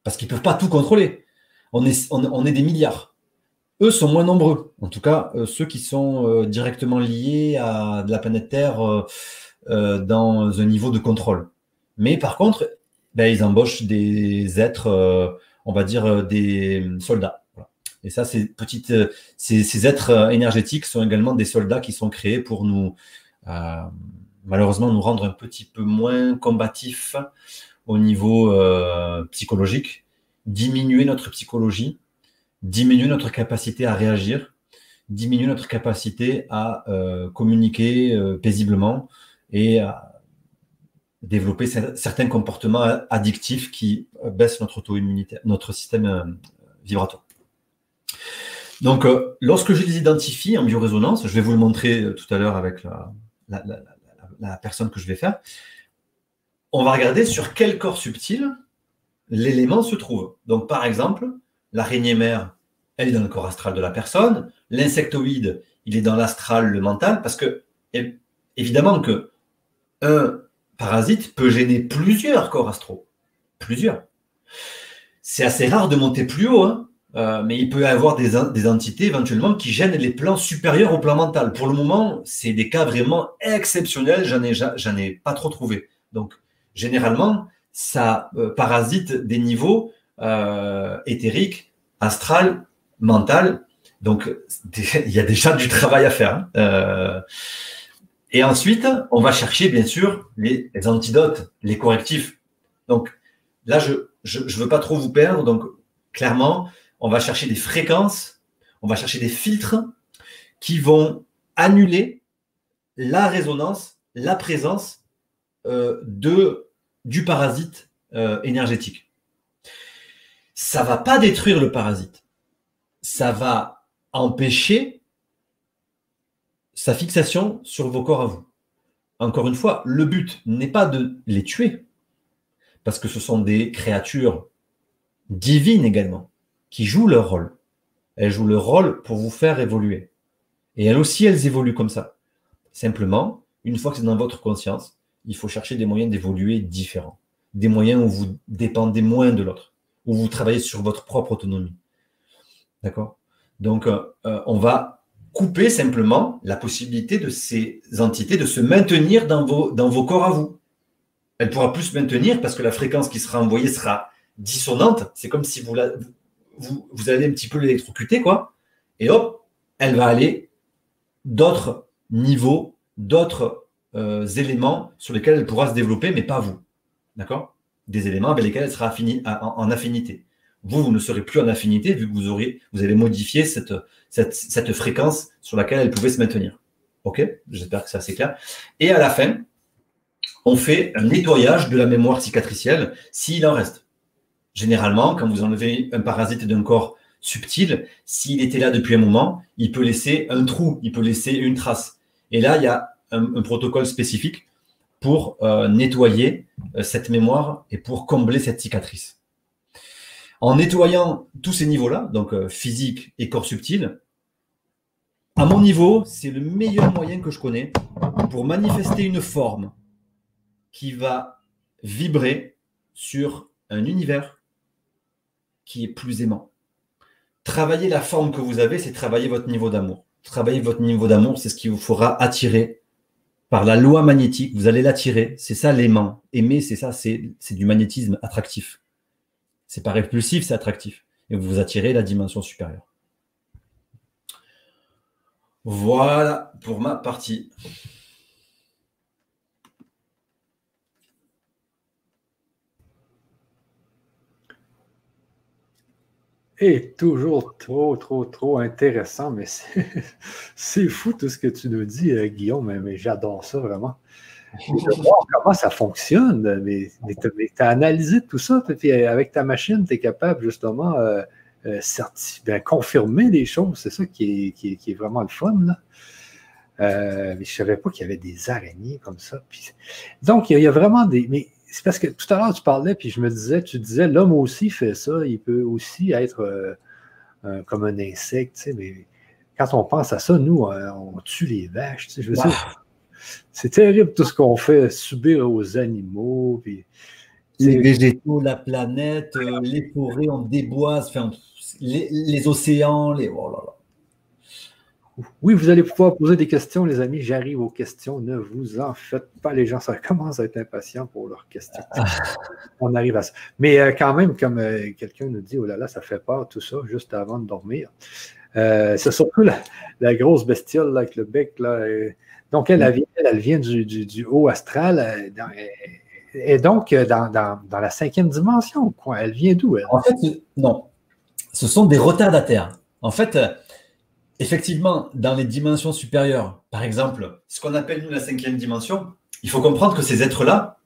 parce qu'ils ne peuvent pas tout contrôler. On est, des milliards. Eux sont moins nombreux, en tout cas euh, ceux qui sont euh, directement liés à la planète Terre euh, dans un niveau de contrôle. Mais par contre, ben, ils embauchent des êtres on va dire, euh, des soldats. Et ça, ces, petites, euh, ces, êtres euh, énergétiques sont également des soldats qui sont créés pour nous, malheureusement, nous rendre un petit peu moins combatifs au niveau psychologique, diminuer notre psychologie, diminuer notre capacité à réagir, diminuer notre capacité à communiquer paisiblement et à développer certains comportements addictifs qui baissent notre auto-immunité, notre système euh, vibratoire. Donc, euh, lorsque je les identifie en biorésonance, je vais vous le montrer euh, tout à l'heure avec la, personne que je vais faire, on va regarder sur quel corps subtil l'élément se trouve. Donc, par exemple, l'araignée mère, elle est dans le corps astral de la personne, l'insectoïde, il est dans l'astral, le mental, parce que, évidemment que un parasite peut gêner plusieurs corps astraux. Plusieurs. C'est assez rare de monter plus haut, hein. euh, mais il peut y avoir des, entités éventuellement qui gênent les plans supérieurs au plan mental. Pour le moment, c'est des cas vraiment exceptionnels, j'en ai, ai pas trop trouvé. Donc, généralement, ça euh, parasite des niveaux euh, éthériques, astral, mental. Donc, (laughs) il y a déjà du travail à faire. Hein. Et ensuite, on va chercher, bien sûr, les, antidotes, les correctifs. Donc, là, je ne veux pas trop vous perdre. Donc, clairement, on va chercher des fréquences, on va chercher des filtres qui vont annuler la résonance, la présence euh, de, du parasite euh, énergétique. Ça va pas détruire le parasite. Ça va empêcher sa fixation sur vos corps à vous. Encore une fois, le but n'est pas de les tuer, parce que ce sont des créatures divines également, qui jouent leur rôle. Elles jouent leur rôle pour vous faire évoluer. Et elles aussi, elles évoluent comme ça. Simplement, une fois que c'est dans votre conscience, il faut chercher des moyens d'évoluer différents. Des moyens où vous dépendez moins de l'autre, où vous travaillez sur votre propre autonomie. D'accord? Donc, euh, euh, on va couper simplement la possibilité de ces entités de se maintenir dans vos, dans vos corps à vous. Elle pourra plus se maintenir parce que la fréquence qui sera envoyée sera dissonante. C'est comme si vous, la, vous, vous allez un petit peu l'électrocuter, quoi. Et hop, elle va aller d'autres niveaux, d'autres euh, éléments sur lesquels elle pourra se développer, mais pas vous. D'accord? Des éléments avec lesquels elle sera en affinité. Vous, vous ne serez plus en affinité vu que vous, aurez, vous allez modifier cette, cette, fréquence sur laquelle elle pouvait se maintenir. OK? J'espère que c'est assez clair. Et à la fin, on fait un nettoyage de la mémoire cicatricielle s'il en reste. Généralement, quand vous enlevez un parasite d'un corps subtil, s'il était là depuis un moment, il peut laisser un trou, il peut laisser une trace. Et là, il y a un, protocole spécifique pour euh, nettoyer euh, cette mémoire et pour combler cette cicatrice. En nettoyant tous ces niveaux-là, donc euh, physique et corps subtil, à mon niveau, c'est le meilleur moyen que je connais pour manifester une forme qui va vibrer sur un univers qui est plus aimant. Travailler la forme que vous avez, c'est travailler votre niveau d'amour. Travailler votre niveau d'amour, c'est ce qui vous fera attirer par la loi magnétique. Vous allez l'attirer. C'est ça l'aimant. Aimer, c'est ça, c'est du magnétisme attractif. C'est pas répulsif, c'est attractif. Et vous attirez la dimension supérieure. Voilà pour ma partie. Et toujours trop, trop, trop intéressant, mais c'est (laughs) fou tout ce que tu nous dis, euh, Guillaume, mais, j'adore ça vraiment. Comment ça fonctionne, mais, tu as, analysé tout ça, puis avec ta machine, tu es capable justement euh, euh ben, confirmer les choses, c'est ça qui est, vraiment le fun. Là. Euh, mais je ne savais pas qu'il y avait des araignées comme ça. donc, il y, a, vraiment des. Mais c'est parce que tout à l'heure, tu parlais, puis je me disais, tu disais, l'homme aussi fait ça, il peut aussi être euh, comme un insecte, mais quand on pense à ça, nous, on tue les vaches, je veux dire, c'est terrible tout ce qu'on fait subir aux animaux, puis... Les végétaux, la planète, euh, les forêts, on déboise, enfin, les, les, océans, les... Oh là là. Oui, vous allez pouvoir poser des questions, les amis. J'arrive aux questions. Ne vous en faites pas. Les gens ça (laughs) commence à être impatients pour leurs questions. Ah. On arrive à ça. Mais euh, quand même, comme euh, quelqu'un nous dit, oh là là, ça fait peur tout ça, juste avant de dormir. C'est surtout la, grosse bestiole avec le bec. Là, donc, elle, elle, vient, elle vient du, haut astral. et donc dans, dans, la cinquième dimension. Quoi. Elle vient d'où? En fait, non. Ce sont des retardataires. En fait, effectivement, dans les dimensions supérieures, par exemple, ce qu'on appelle nous la cinquième dimension, il faut comprendre que ces êtres-là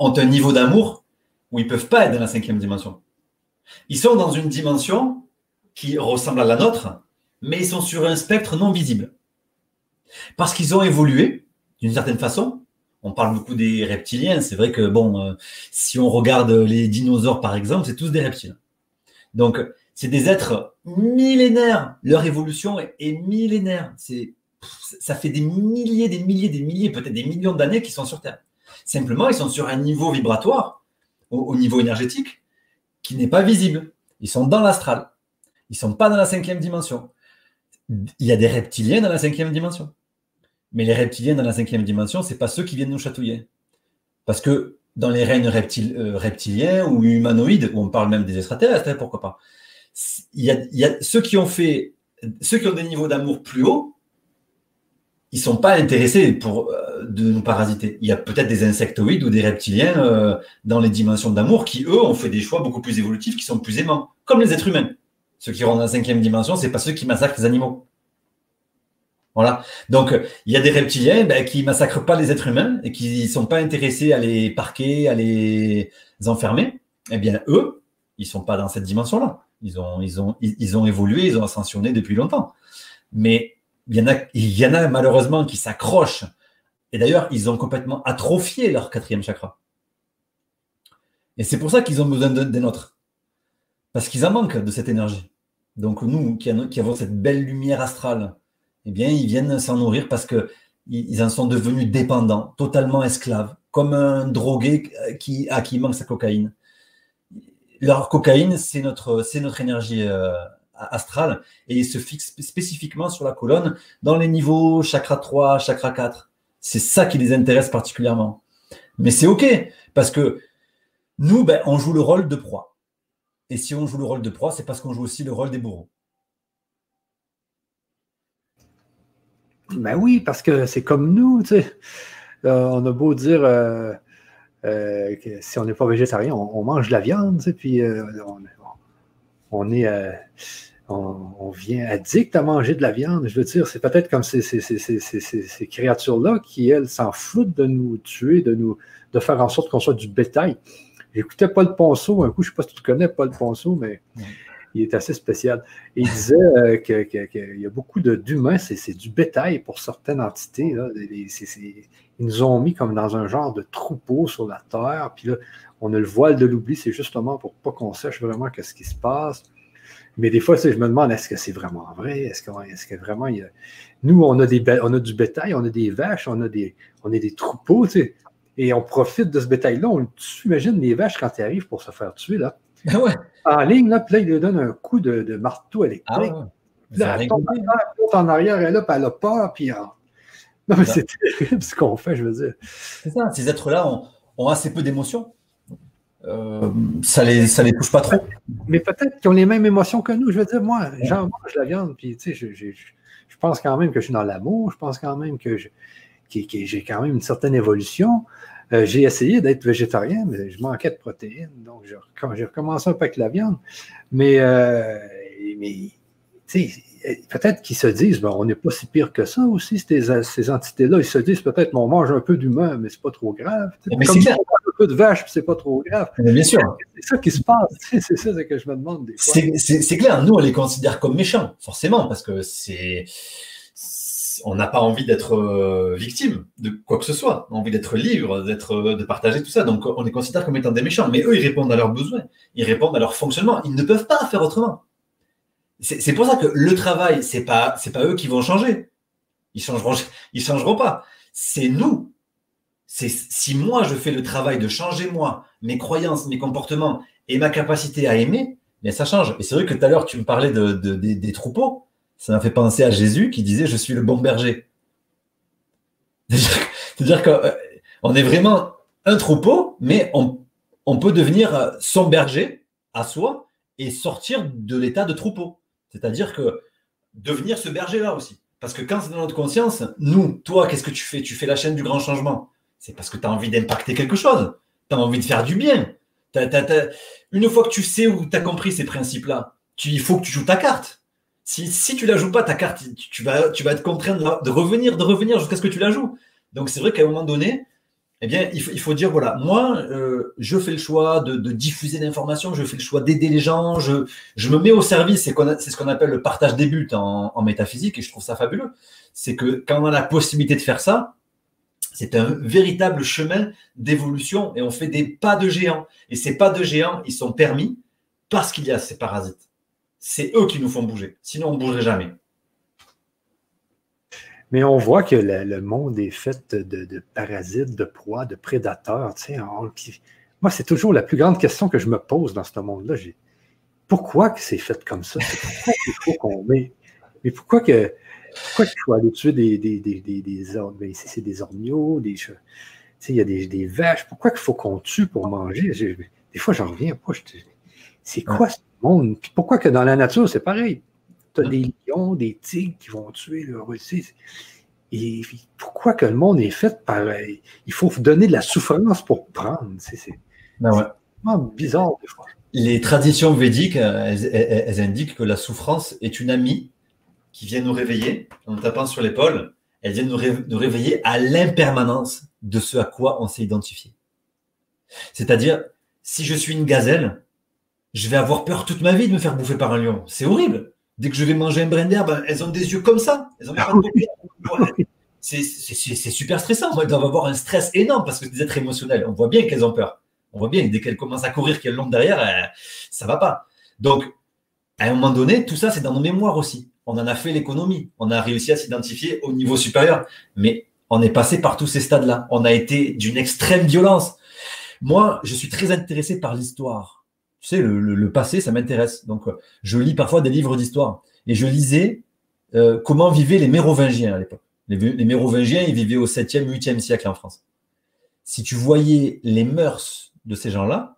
ont un niveau d'amour où ils ne peuvent pas être dans la cinquième dimension. Ils sont dans une dimension qui ressemble à la nôtre, mais ils sont sur un spectre non visible. Parce qu'ils ont évolué d'une certaine façon. On parle beaucoup des reptiliens. C'est vrai que, bon, euh, si on regarde les dinosaures, par exemple, c'est tous des reptiles. Donc, c'est des êtres millénaires. Leur évolution est, millénaire. Ça fait des milliers, des milliers, des milliers, peut-être des millions d'années qu'ils sont sur Terre. Simplement, ils sont sur un niveau vibratoire, au, niveau énergétique, qui n'est pas visible. Ils sont dans l'astral. Ils ne sont pas dans la cinquième dimension. Il y a des reptiliens dans la cinquième dimension. Mais les reptiliens dans la cinquième dimension, ce n'est pas ceux qui viennent nous chatouiller. Parce que dans les règnes euh, reptiliens ou humanoïdes, on parle même des extraterrestres, hein, pourquoi pas, il y, a, ceux qui ont fait, ceux qui ont des niveaux d'amour plus hauts, ils sont pas intéressés pour euh, de nous parasiter. Il y a peut-être des insectoïdes ou des reptiliens euh, dans les dimensions d'amour qui eux ont fait des choix beaucoup plus évolutifs, qui sont plus aimants, comme les êtres humains. Ceux qui rentrent dans la cinquième dimension, c'est pas ceux qui massacrent les animaux. Voilà. Donc, il y a des reptiliens ben, qui massacrent pas les êtres humains et qui ne sont pas intéressés à les parquer, à les enfermer. Eh bien, eux, ils sont pas dans cette dimension-là. Ils ont, ils, ont, ils ont évolué, ils ont ascensionné depuis longtemps. Mais il y en a, il y en a malheureusement qui s'accrochent. Et d'ailleurs, ils ont complètement atrophié leur quatrième chakra. Et c'est pour ça qu'ils ont besoin des nôtres. Parce qu'ils en manquent de cette énergie. Donc nous, qui, avons cette belle lumière astrale, eh bien, ils viennent s'en nourrir parce qu'ils en sont devenus dépendants, totalement esclaves, comme un drogué qui, à qui manque sa cocaïne leur cocaïne, c'est notre, énergie euh, astrale et il se fixe spécifiquement sur la colonne dans les niveaux chakra 3, chakra 4. C'est ça qui les intéresse particulièrement. Mais c'est OK parce que nous, ben, on joue le rôle de proie. Et si on joue le rôle de proie, c'est parce qu'on joue aussi le rôle des bourreaux. Ben oui, parce que c'est comme nous, tu sais. Euh, on a beau dire euh, euh, si on n'est pas végétarien, on, mange de la viande, puis on, est, on, vient addict à manger de la viande. Je veux dire, c'est peut-être comme ces, créatures-là qui, elles, s'en foutent de nous tuer, de nous de faire en sorte qu'on soit du bétail. J'écoutais Paul Ponceau un coup, je ne sais pas si tu connais Paul Ponceau, mais il est assez spécial. il disait euh, qu'il y a beaucoup d'humains, c'est du bétail pour certaines entités. ils nous ont mis comme dans un genre de troupeau sur la terre. Puis là, on a le voile de l'oubli, c'est justement pour pas qu'on sache vraiment qu'est-ce qui se passe. Mais des fois, je me demande, est-ce que c'est vraiment vrai? Est-ce que, vraiment il y a... Nous, on a, des, on a du bétail, on a des vaches, on a des, on a des troupeaux, tu sais, et on profite de ce bétail-là. On imagine les vaches quand elles arrivent pour se faire tuer, là. Ah ouais. En ligne, là, puis là, il lui donne un coup de, marteau électrique. Ah. Puis là, elle tombe en arrière, elle, là, puis elle a peur, puis... Non, mais c'est terrible ce qu'on fait, je veux dire. C'est ça, ces êtres-là ont, ont assez peu d'émotions. Euh, ça les ça les touche pas trop. Mais peut-être qu'ils ont les mêmes émotions que nous. Je veux dire, moi, j'en mange la viande, puis tu sais, je, je, pense quand même que je suis dans l'amour. Je pense quand même que j'ai quand même une certaine évolution. Euh, j'ai essayé d'être végétarien, mais je manquais de protéines, donc j'ai recommencé un peu avec la viande. Mais, euh, mais peut-être qu'ils se disent, on n'est pas si pire que ça aussi, ces, ces entités-là. Ils se disent peut-être, on mange un peu d'humain, mais c'est pas trop grave. Mais Comme on mange un peu de vache, c'est pas trop grave. bien sûr. C'est ça qui se passe. C'est ça que je me demande des fois. C'est clair. Nous, on les considère comme méchants, forcément, parce que c'est. On n'a pas envie d'être euh, victime de quoi que ce soit. On a envie d'être libre, d'être, de partager tout ça. Donc, on les considère comme étant des méchants. Mais eux, ils répondent à leurs besoins. Ils répondent à leur fonctionnement. Ils ne peuvent pas faire autrement. C'est pour ça que le travail, c'est pas, c'est pas eux qui vont changer. Ils changeront, (laughs) changeront pas. C'est nous. C'est si moi je fais le travail de changer moi, mes croyances, mes comportements et ma capacité à aimer, mais ça change. Et c'est vrai que tout à l'heure tu me parlais de, des, troupeaux. Ça m'a fait penser à Jésus qui disait je suis le bon berger. C'est-à-dire qu'on est vraiment un troupeau, mais on, peut devenir son berger à soi et sortir de l'état de troupeau. C'est-à-dire que devenir ce berger-là aussi. Parce que quand c'est dans notre conscience, nous, toi, qu'est-ce que tu fais? Tu fais la chaîne du grand changement. C'est parce que tu as envie d'impacter quelque chose. Tu as envie de faire du bien. Une fois que tu sais où tu as compris ces principes-là, il faut que tu joues ta carte. Si, si tu la joues pas, ta carte, tu, vas, tu vas être contraint de, revenir, de revenir jusqu'à ce que tu la joues. Donc c'est vrai qu'à un moment donné, eh bien, il faut, dire, voilà, moi, euh, je fais le choix de, diffuser l'information, je fais le choix d'aider les gens, je, je, me mets au service, c'est ce qu'on appelle le partage des buts en, métaphysique, et je trouve ça fabuleux. C'est que quand on a la possibilité de faire ça, c'est un véritable chemin d'évolution, et on fait des pas de géant. Et ces pas de géant, ils sont permis parce qu'il y a ces parasites. C'est eux qui nous font bouger, sinon on ne bougerait jamais. Mais on voit que le, monde est fait de, parasites, de proies, de prédateurs. moi, c'est toujours la plus grande question que je me pose dans ce monde-là. Pourquoi que c'est fait comme ça? Pourquoi il faut qu'on met. Mais pourquoi que. Pourquoi qu'il faut aller tuer des, des, des, des, des ben, ici, c'est des orgnaux, des il y a des, des, vaches. Pourquoi qu'il faut qu'on tue pour manger? des fois, j'en reviens pas. C'est quoi ce monde? pourquoi que dans la nature, c'est pareil? tu as des lions, des tigres qui vont tuer le Russie. Et pourquoi que le monde est fait pareil? Il faut donner de la souffrance pour prendre. C'est ben bizarre des fois. Les traditions védiques, elles, indiquent que la souffrance est une amie qui vient nous réveiller en nous tapant sur l'épaule. Elle vient nous, réveiller à l'impermanence de ce à quoi on s'est identifié. C'est-à-dire, si je suis une gazelle, je vais avoir peur toute ma vie de me faire bouffer par un lion. C'est horrible. Dès que je vais manger un brin d'herbe, elles ont des yeux comme ça. Elles ont pas de c'est super stressant. Elles doivent avoir un stress énorme parce que c'est des êtres émotionnels. On voit bien qu'elles ont peur. On voit bien que dès qu'elles commencent à courir, qu'elles l'ont derrière, ça euh, ça va pas. Donc, à un moment donné, tout ça, c'est dans nos mémoires aussi. On en a fait l'économie. On a réussi à s'identifier au niveau supérieur. Mais on est passé par tous ces stades-là. On a été d'une extrême violence. Moi, je suis très intéressé par l'histoire tu sais, le, passé, ça m'intéresse. Donc, euh, je lis parfois des livres d'histoire. Et je lisais euh, comment vivaient les Mérovingiens à l'époque. Les, Mérovingiens, ils vivaient au 7e, 8e siècle en France. Si tu voyais les mœurs de ces gens-là,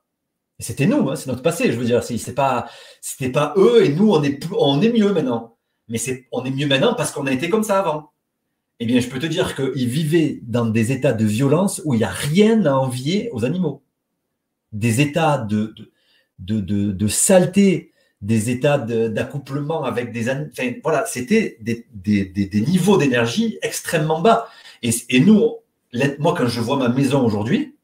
c'était nous, hein, c'est notre passé, je veux dire, c'est pas, c'était pas eux et nous, on est, on est mieux maintenant. Mais on est mieux maintenant parce qu'on a été comme ça avant. Eh bien, je peux te dire qu'ils vivaient dans des états de violence où il n'y a rien à envier aux animaux. Des états de, de, saleté des états d'accouplement avec des enfin, voilà c'était des, des, niveaux d'énergie extrêmement bas et, et, nous moi quand je vois ma maison aujourd'hui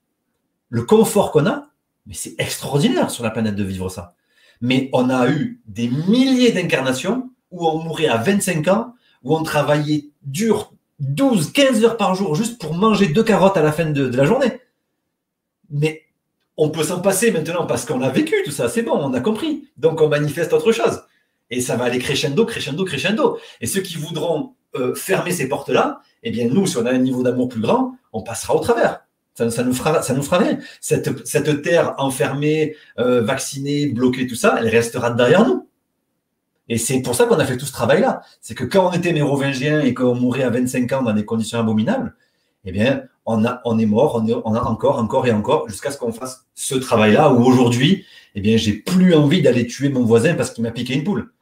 le confort qu'on a mais c'est extraordinaire sur la planète de vivre ça Mais on a eu des milliers d'incarnations où on mourait à 25 ans, où on travaillait dur 12, 15 heures par jour juste pour manger deux carottes à la fin de, de la journée. Mais on peut s'en passer maintenant parce qu'on a vécu tout ça, c'est bon, on a compris. Donc on manifeste autre chose. Et ça va aller crescendo, crescendo, crescendo. Et ceux qui voudront euh, fermer ces portes-là, eh bien nous, si on a un niveau d'amour plus grand, on passera au travers. Ça, nous fera, ça nous fera rien. Cette, terre enfermée, euh, vaccinée, bloquée, tout ça, elle restera derrière nous. Et c'est pour ça qu'on a fait tout ce travail-là. C'est que quand on était mérovingien et qu'on mourait à 25 ans dans des conditions abominables, eh bien, on, a, on est mort, on, a encore, encore et encore, jusqu'à ce qu'on fasse ce travail-là où aujourd'hui, eh bien, j'ai plus envie d'aller tuer mon voisin parce qu'il m'a piqué une poule.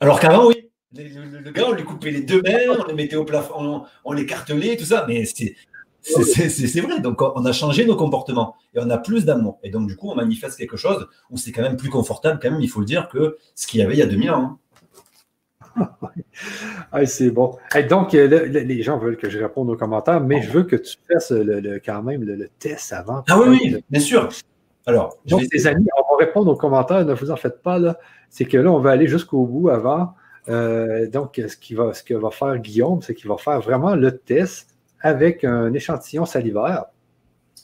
Alors qu'avant, oui, le, gars, on lui coupait les deux mains, on les mettait au plafond, on, les cartelait, tout ça, mais c'est. C'est vrai, donc on a changé nos comportements et on a plus d'amour. Et donc, du coup, on manifeste quelque chose où c'est quand même plus confortable, quand même, il faut le dire, que ce qu'il y avait il y a 2000 ans. Hein. (laughs) c'est bon. donc, euh, les gens veulent que je réponde aux commentaires, mais je veux que tu fasses le, quand même le, test avant. Ah oui, oui, bien sûr. Alors, donc, les amis, on va répondre aux commentaires, ne vous en faites pas. Là. C'est que là, on va aller jusqu'au bout avant. Euh, donc, ce, qui va, ce que va faire Guillaume, c'est qu'il va faire vraiment le test avec un échantillon salivaire.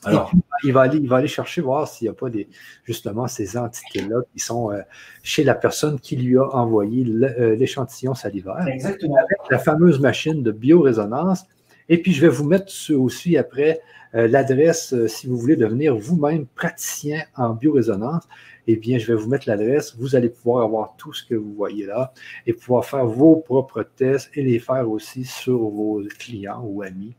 Alors, il va, aller, il va aller chercher voir s'il n'y a pas des, justement ces entités-là qui sont euh, chez la personne qui lui a envoyé euh, l'échantillon salivaire. Exactement. Avec la fameuse machine de biorésonance. Et puis, je vais vous mettre aussi après euh, l'adresse si vous voulez devenir vous-même praticien en biorésonance. Eh bien, je vais vous mettre l'adresse. Vous allez pouvoir avoir tout ce que vous voyez là et pouvoir faire vos propres tests et les faire aussi sur vos clients ou amis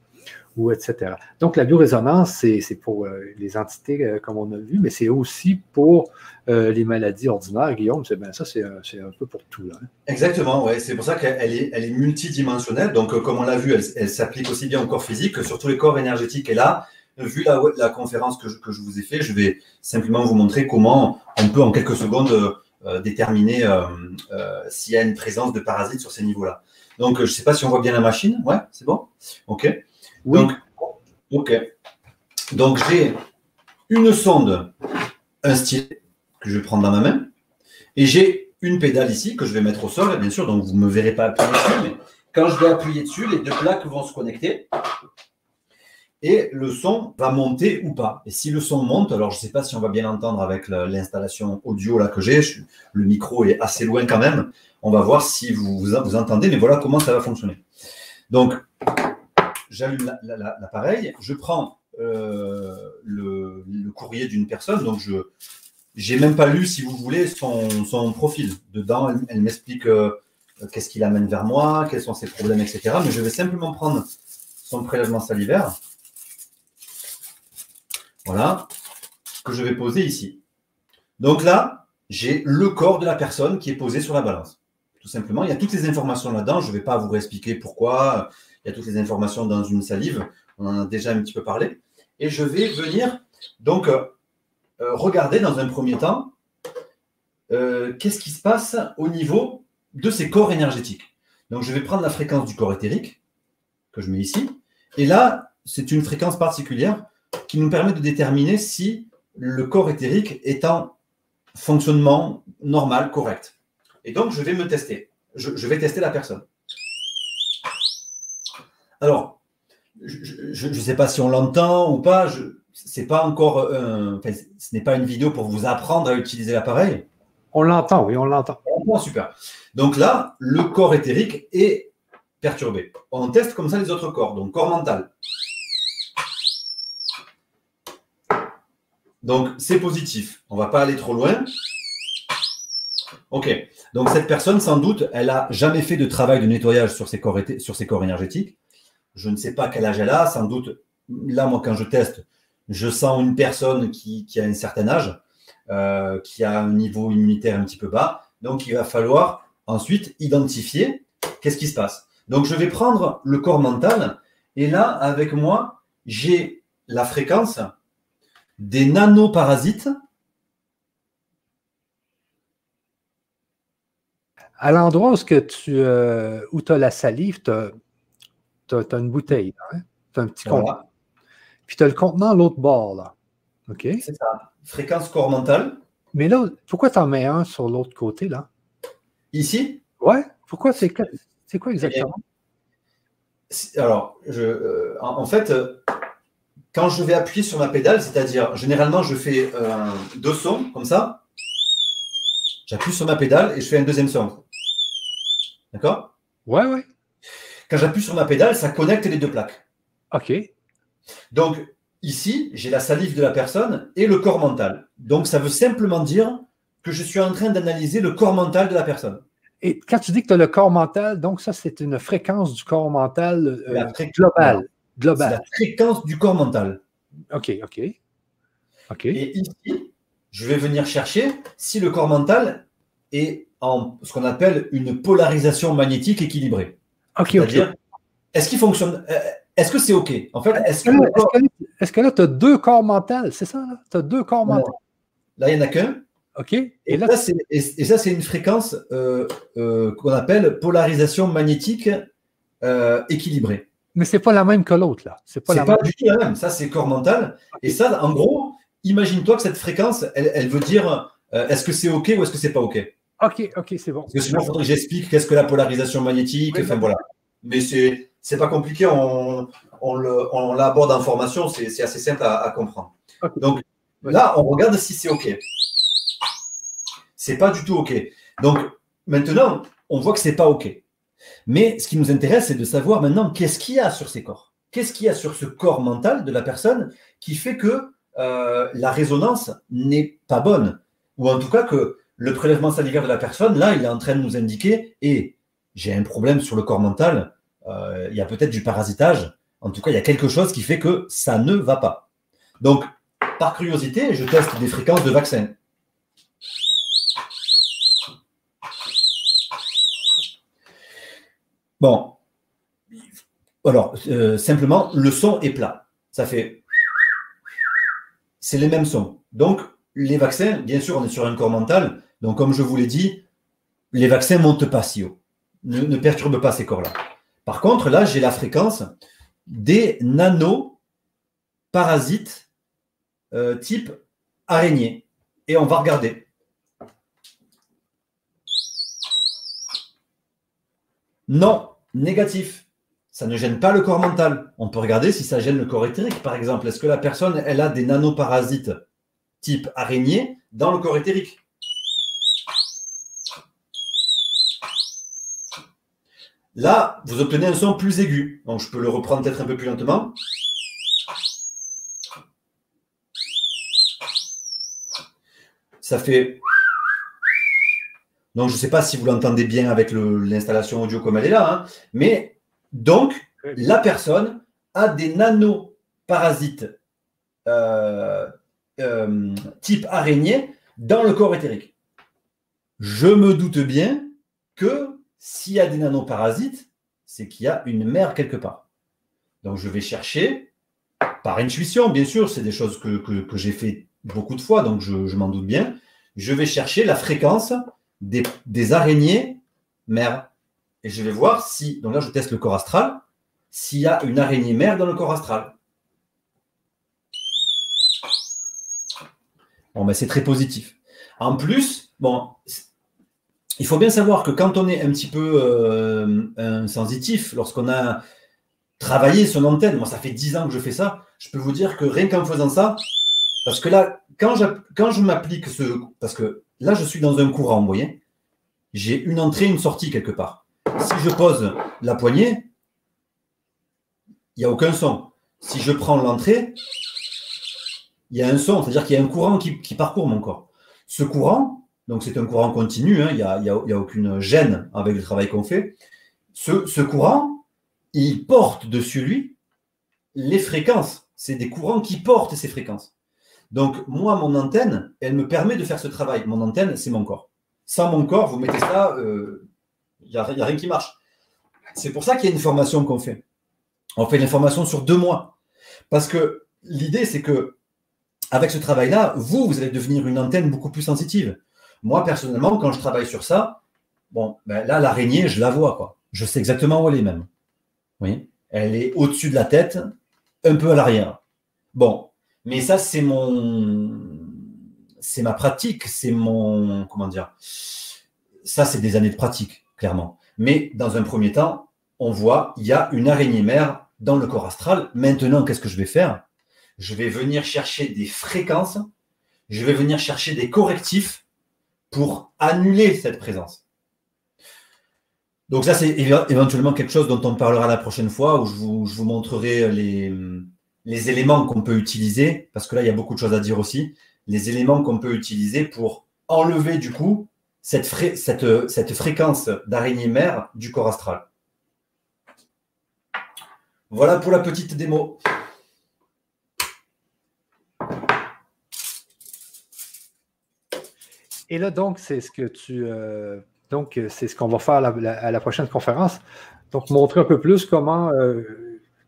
Donc, la biorésonance, c'est pour euh, les entités, euh, comme on a vu, mais c'est aussi pour euh, les maladies ordinaires. Guillaume, ça, c'est un, peu pour tout. Hein. Exactement, ouais. c'est pour ça qu'elle est, elle est multidimensionnelle. Donc, comme on l'a vu, elle, s'applique aussi bien au corps physique que sur tous les corps énergétiques. Et là, vu la, conférence que je, que je, vous ai fait, je vais simplement vous montrer comment on peut en quelques secondes déterminer s'il y a une présence de parasites sur ces niveaux-là. Donc, je ne sais pas si on voit bien la machine. Ouais, c'est bon? OK. Donc, ok. Donc, j'ai une sonde, un stylet que je vais prendre dans ma main, et j'ai une pédale ici que je vais mettre au sol, bien sûr, donc vous ne me verrez pas appuyer dessus, mais quand je vais appuyer dessus, les deux plaques vont se connecter et le son va monter ou pas. Et si le son monte, alors je ne sais pas si on va bien l'entendre avec l'installation audio là que j'ai, le micro est assez loin quand même, on va voir si vous, vous entendez, mais voilà comment ça va fonctionner. Donc, j'allume l'appareil, je prends euh, le, courrier d'une personne, donc je n'ai même pas lu, si vous voulez, son, profil. Dedans, elle, m'explique euh, qu'est-ce qui l'amène vers moi, quels sont ses problèmes, etc. Mais je vais simplement prendre son prélèvement salivaire, voilà, que je vais poser ici. Donc là, j'ai le corps de la personne qui est posé sur la balance. Tout simplement, il y a toutes les informations là-dedans. Je ne vais pas vous expliquer pourquoi, il y a toutes les informations dans une salive. On en a déjà un petit peu parlé. Et je vais venir donc euh, euh, regarder dans un premier temps euh, qu'est-ce qui se passe au niveau de ces corps énergétiques. Donc je vais prendre la fréquence du corps éthérique que je mets ici. Et là, c'est une fréquence particulière qui nous permet de déterminer si le corps éthérique est en fonctionnement normal, correct. Et donc, je vais me tester. je vais tester la personne. Alors, je ne sais pas si on l'entend ou pas. C'est pas encore, ce n'est pas une vidéo pour vous apprendre à utiliser l'appareil. On l'entend, oui, on l'entend. super. Donc là, le corps éthérique est perturbé. On teste comme ça les autres corps. Donc corps mental. Donc c'est positif. On va pas aller trop loin. Ok. Donc cette personne, sans doute, elle a jamais fait de travail de nettoyage sur ses corps, sur ses corps énergétiques. Je ne sais pas quel âge elle a. Sans doute, là, moi, quand je teste, je sens une personne qui, a un certain âge, euh, qui a un niveau immunitaire un petit peu bas. Donc, il va falloir ensuite identifier qu'est-ce qui se passe. Donc, je vais prendre le corps mental. Et là, avec moi, j'ai la fréquence des nanoparasites. À l'endroit euh, où tu as la salive, tu as tu as, une bouteille, hein? tu as un petit contenant. Puis tu as le contenant à l'autre bord, là. OK? C'est ça. Fréquence corps mentale. Mais là, pourquoi tu en mets un sur l'autre côté, là? Ici? Ouais. Pourquoi c'est quoi, c'est quoi exactement? Alors, je, euh, en, fait, euh, quand je vais appuyer sur ma pédale, c'est-à-dire, généralement, je fais euh, deux sons comme ça. J'appuie sur ma pédale et je fais un deuxième son. D'accord? Ouais, ouais. Quand j'appuie sur ma pédale, ça connecte les deux plaques. OK. Donc, ici, j'ai la salive de la personne et le corps mental. Donc, ça veut simplement dire que je suis en train d'analyser le corps mental de la personne. Et quand tu dis que tu as le corps mental, donc ça, c'est une fréquence du corps mental euh, globale. globale. C'est la fréquence du corps mental. OK, OK. OK. Et ici, je vais venir chercher si le corps mental est en ce qu'on appelle une polarisation magnétique équilibrée. OK, OK. Est-ce qu'il fonctionne euh, Est-ce que c'est OK? En fait, est-ce que, est que, là, tu as deux corps mentaux C'est ça Tu as deux corps mentaux Là, il n'y en a qu'un. OK. Et, là, c'est, et, ça, c'est une fréquence euh, euh, qu'on appelle polarisation magnétique euh, équilibrée. Mais c'est pas la même que l'autre, là. C'est pas, pas du tout la même. Ça, c'est corps mental. Et ça, en gros, imagine-toi que cette fréquence, elle, veut dire est-ce que c'est OK ou est-ce que c'est pas OK? OK, OK, c'est bon. Parce que sinon, il faudrait que j'explique qu'est-ce que la polarisation magnétique. enfin, voilà. Mais c'est, c'est pas compliqué. On, on, l'aborde en formation. C'est, assez simple à, comprendre. Donc, là, on regarde si c'est OK. C'est pas du tout OK. Donc maintenant, on voit que c'est pas OK. Mais ce qui nous intéresse, c'est de savoir maintenant qu'est-ce qu'il y a sur ces corps? Qu'est-ce qu'il y a sur ce corps mental de la personne qui fait que euh, la résonance n'est pas bonne? Ou en tout cas que le prélèvement salivaire de la personne, là, il est en train de nous indiquer, et j'ai un problème sur le corps mental, euh, il y a peut-être du parasitage, en tout cas, il y a quelque chose qui fait que ça ne va pas. Donc, par curiosité, je teste des fréquences de vaccin. Bon. Alors, euh, simplement, le son est plat. Ça fait. C'est les mêmes sons. Donc, les vaccins, bien sûr, on est sur un corps mental. Donc, comme je vous l'ai dit, les vaccins ne montent pas si haut. Ne, perturbent pas ces corps-là. Par contre, là, j'ai la fréquence des nanoparasites euh, type araignée. Et on va regarder. Non, négatif. Ça ne gêne pas le corps mental. On peut regarder si ça gêne le corps éthérique, par exemple. Est-ce que la personne, elle a des nanoparasites type araignée dans le corps éthérique? Là, vous obtenez un son plus aigu. Donc, je peux le reprendre peut-être un peu plus lentement. Ça fait donc, je ne sais pas si vous l'entendez bien avec l'installation audio comme elle est là, hein. mais donc, la personne a des nanoparasites euh, euh, type araignée dans le corps éthérique. Je me doute bien que s'il y a des nanoparasites, c'est qu'il y a une mère quelque part. Donc, je vais chercher, par intuition, bien sûr, c'est des choses que, j'ai fait beaucoup de fois, donc je, m'en doute bien. Je vais chercher la fréquence des, araignées mères. Et je vais voir si, donc là je teste le corps astral, s'il y a une araignée mère dans le corps astral. Bon, ben c'est très positif. En plus, bon, il faut bien savoir que quand on est un petit peu euh, sensitif, lorsqu'on a travaillé son antenne, moi ça fait 10 ans que je fais ça, je peux vous dire que rien qu'en faisant ça, parce que là, quand je, m'applique ce. Parce que là, je suis dans un courant, vous voyez J'ai une entrée, une sortie quelque part. Si je pose la poignée, il n'y a aucun son. Si je prends l'entrée, il y a un son, c'est-à-dire qu'il y a un courant qui, parcourt mon corps. Ce courant, donc c'est un courant continu, hein, il n'y a, y a, aucune gêne avec le travail qu'on fait. Ce, courant, il porte dessus lui les fréquences. C'est des courants qui portent ces fréquences. Donc, moi, mon antenne, elle me permet de faire ce travail. Mon antenne, c'est mon corps. Sans mon corps, vous mettez ça, il euh, n'y a, rien qui marche. C'est pour ça qu'il y a une formation qu'on fait. On fait une formation sur deux mois. Parce que l'idée, c'est que avec ce travail-là, vous, vous allez devenir une antenne beaucoup plus sensitive. Moi, personnellement, quand je travaille sur ça, bon, ben là, l'araignée, je la vois, quoi. Je sais exactement où elle est même. Oui. Elle est au-dessus de la tête, un peu à l'arrière. Bon, mais ça, c'est mon, c'est ma pratique, c'est mon. Comment dire Ça, c'est des années de pratique, clairement. Mais dans un premier temps, on voit, il y a une araignée mère dans le corps astral. Maintenant, qu'est-ce que je vais faire? Je vais venir chercher des fréquences, je vais venir chercher des correctifs pour annuler cette présence. Donc ça, c'est éventuellement quelque chose dont on parlera la prochaine fois, où je vous, montrerai les, les éléments qu'on peut utiliser, parce que là, il y a beaucoup de choses à dire aussi, les éléments qu'on peut utiliser pour enlever du coup cette, cette fréquence d'araignée mère du corps astral. Voilà pour la petite démo. Et là, donc, c'est ce que tu. Euh, donc, c'est ce qu'on va faire à la, prochaine conférence. Donc, montrer un peu plus comment euh,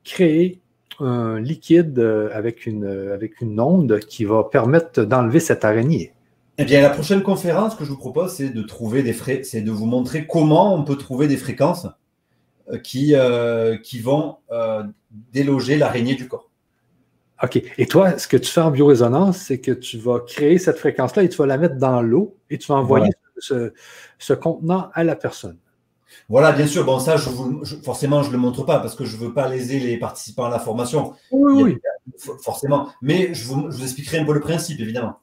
créer un liquide euh, avec une, avec une onde qui va permettre d'enlever cette araignée. Eh bien, la prochaine conférence que je vous propose, c'est de trouver des frais, c'est de vous montrer comment on peut trouver des fréquences qui, qui vont déloger l'araignée du corps. OK. Et toi, ce que tu fais en biorésonance, c'est que tu vas créer cette fréquence-là et tu vas la mettre dans l'eau et tu vas envoyer ce, contenant à la personne. Voilà, bien sûr. Bon, ça, je forcément, je ne le montre pas parce que je ne veux pas léser les participants à la formation. Oui, oui. Forcément. Mais je vous, je vous, expliquerai un peu le principe, évidemment.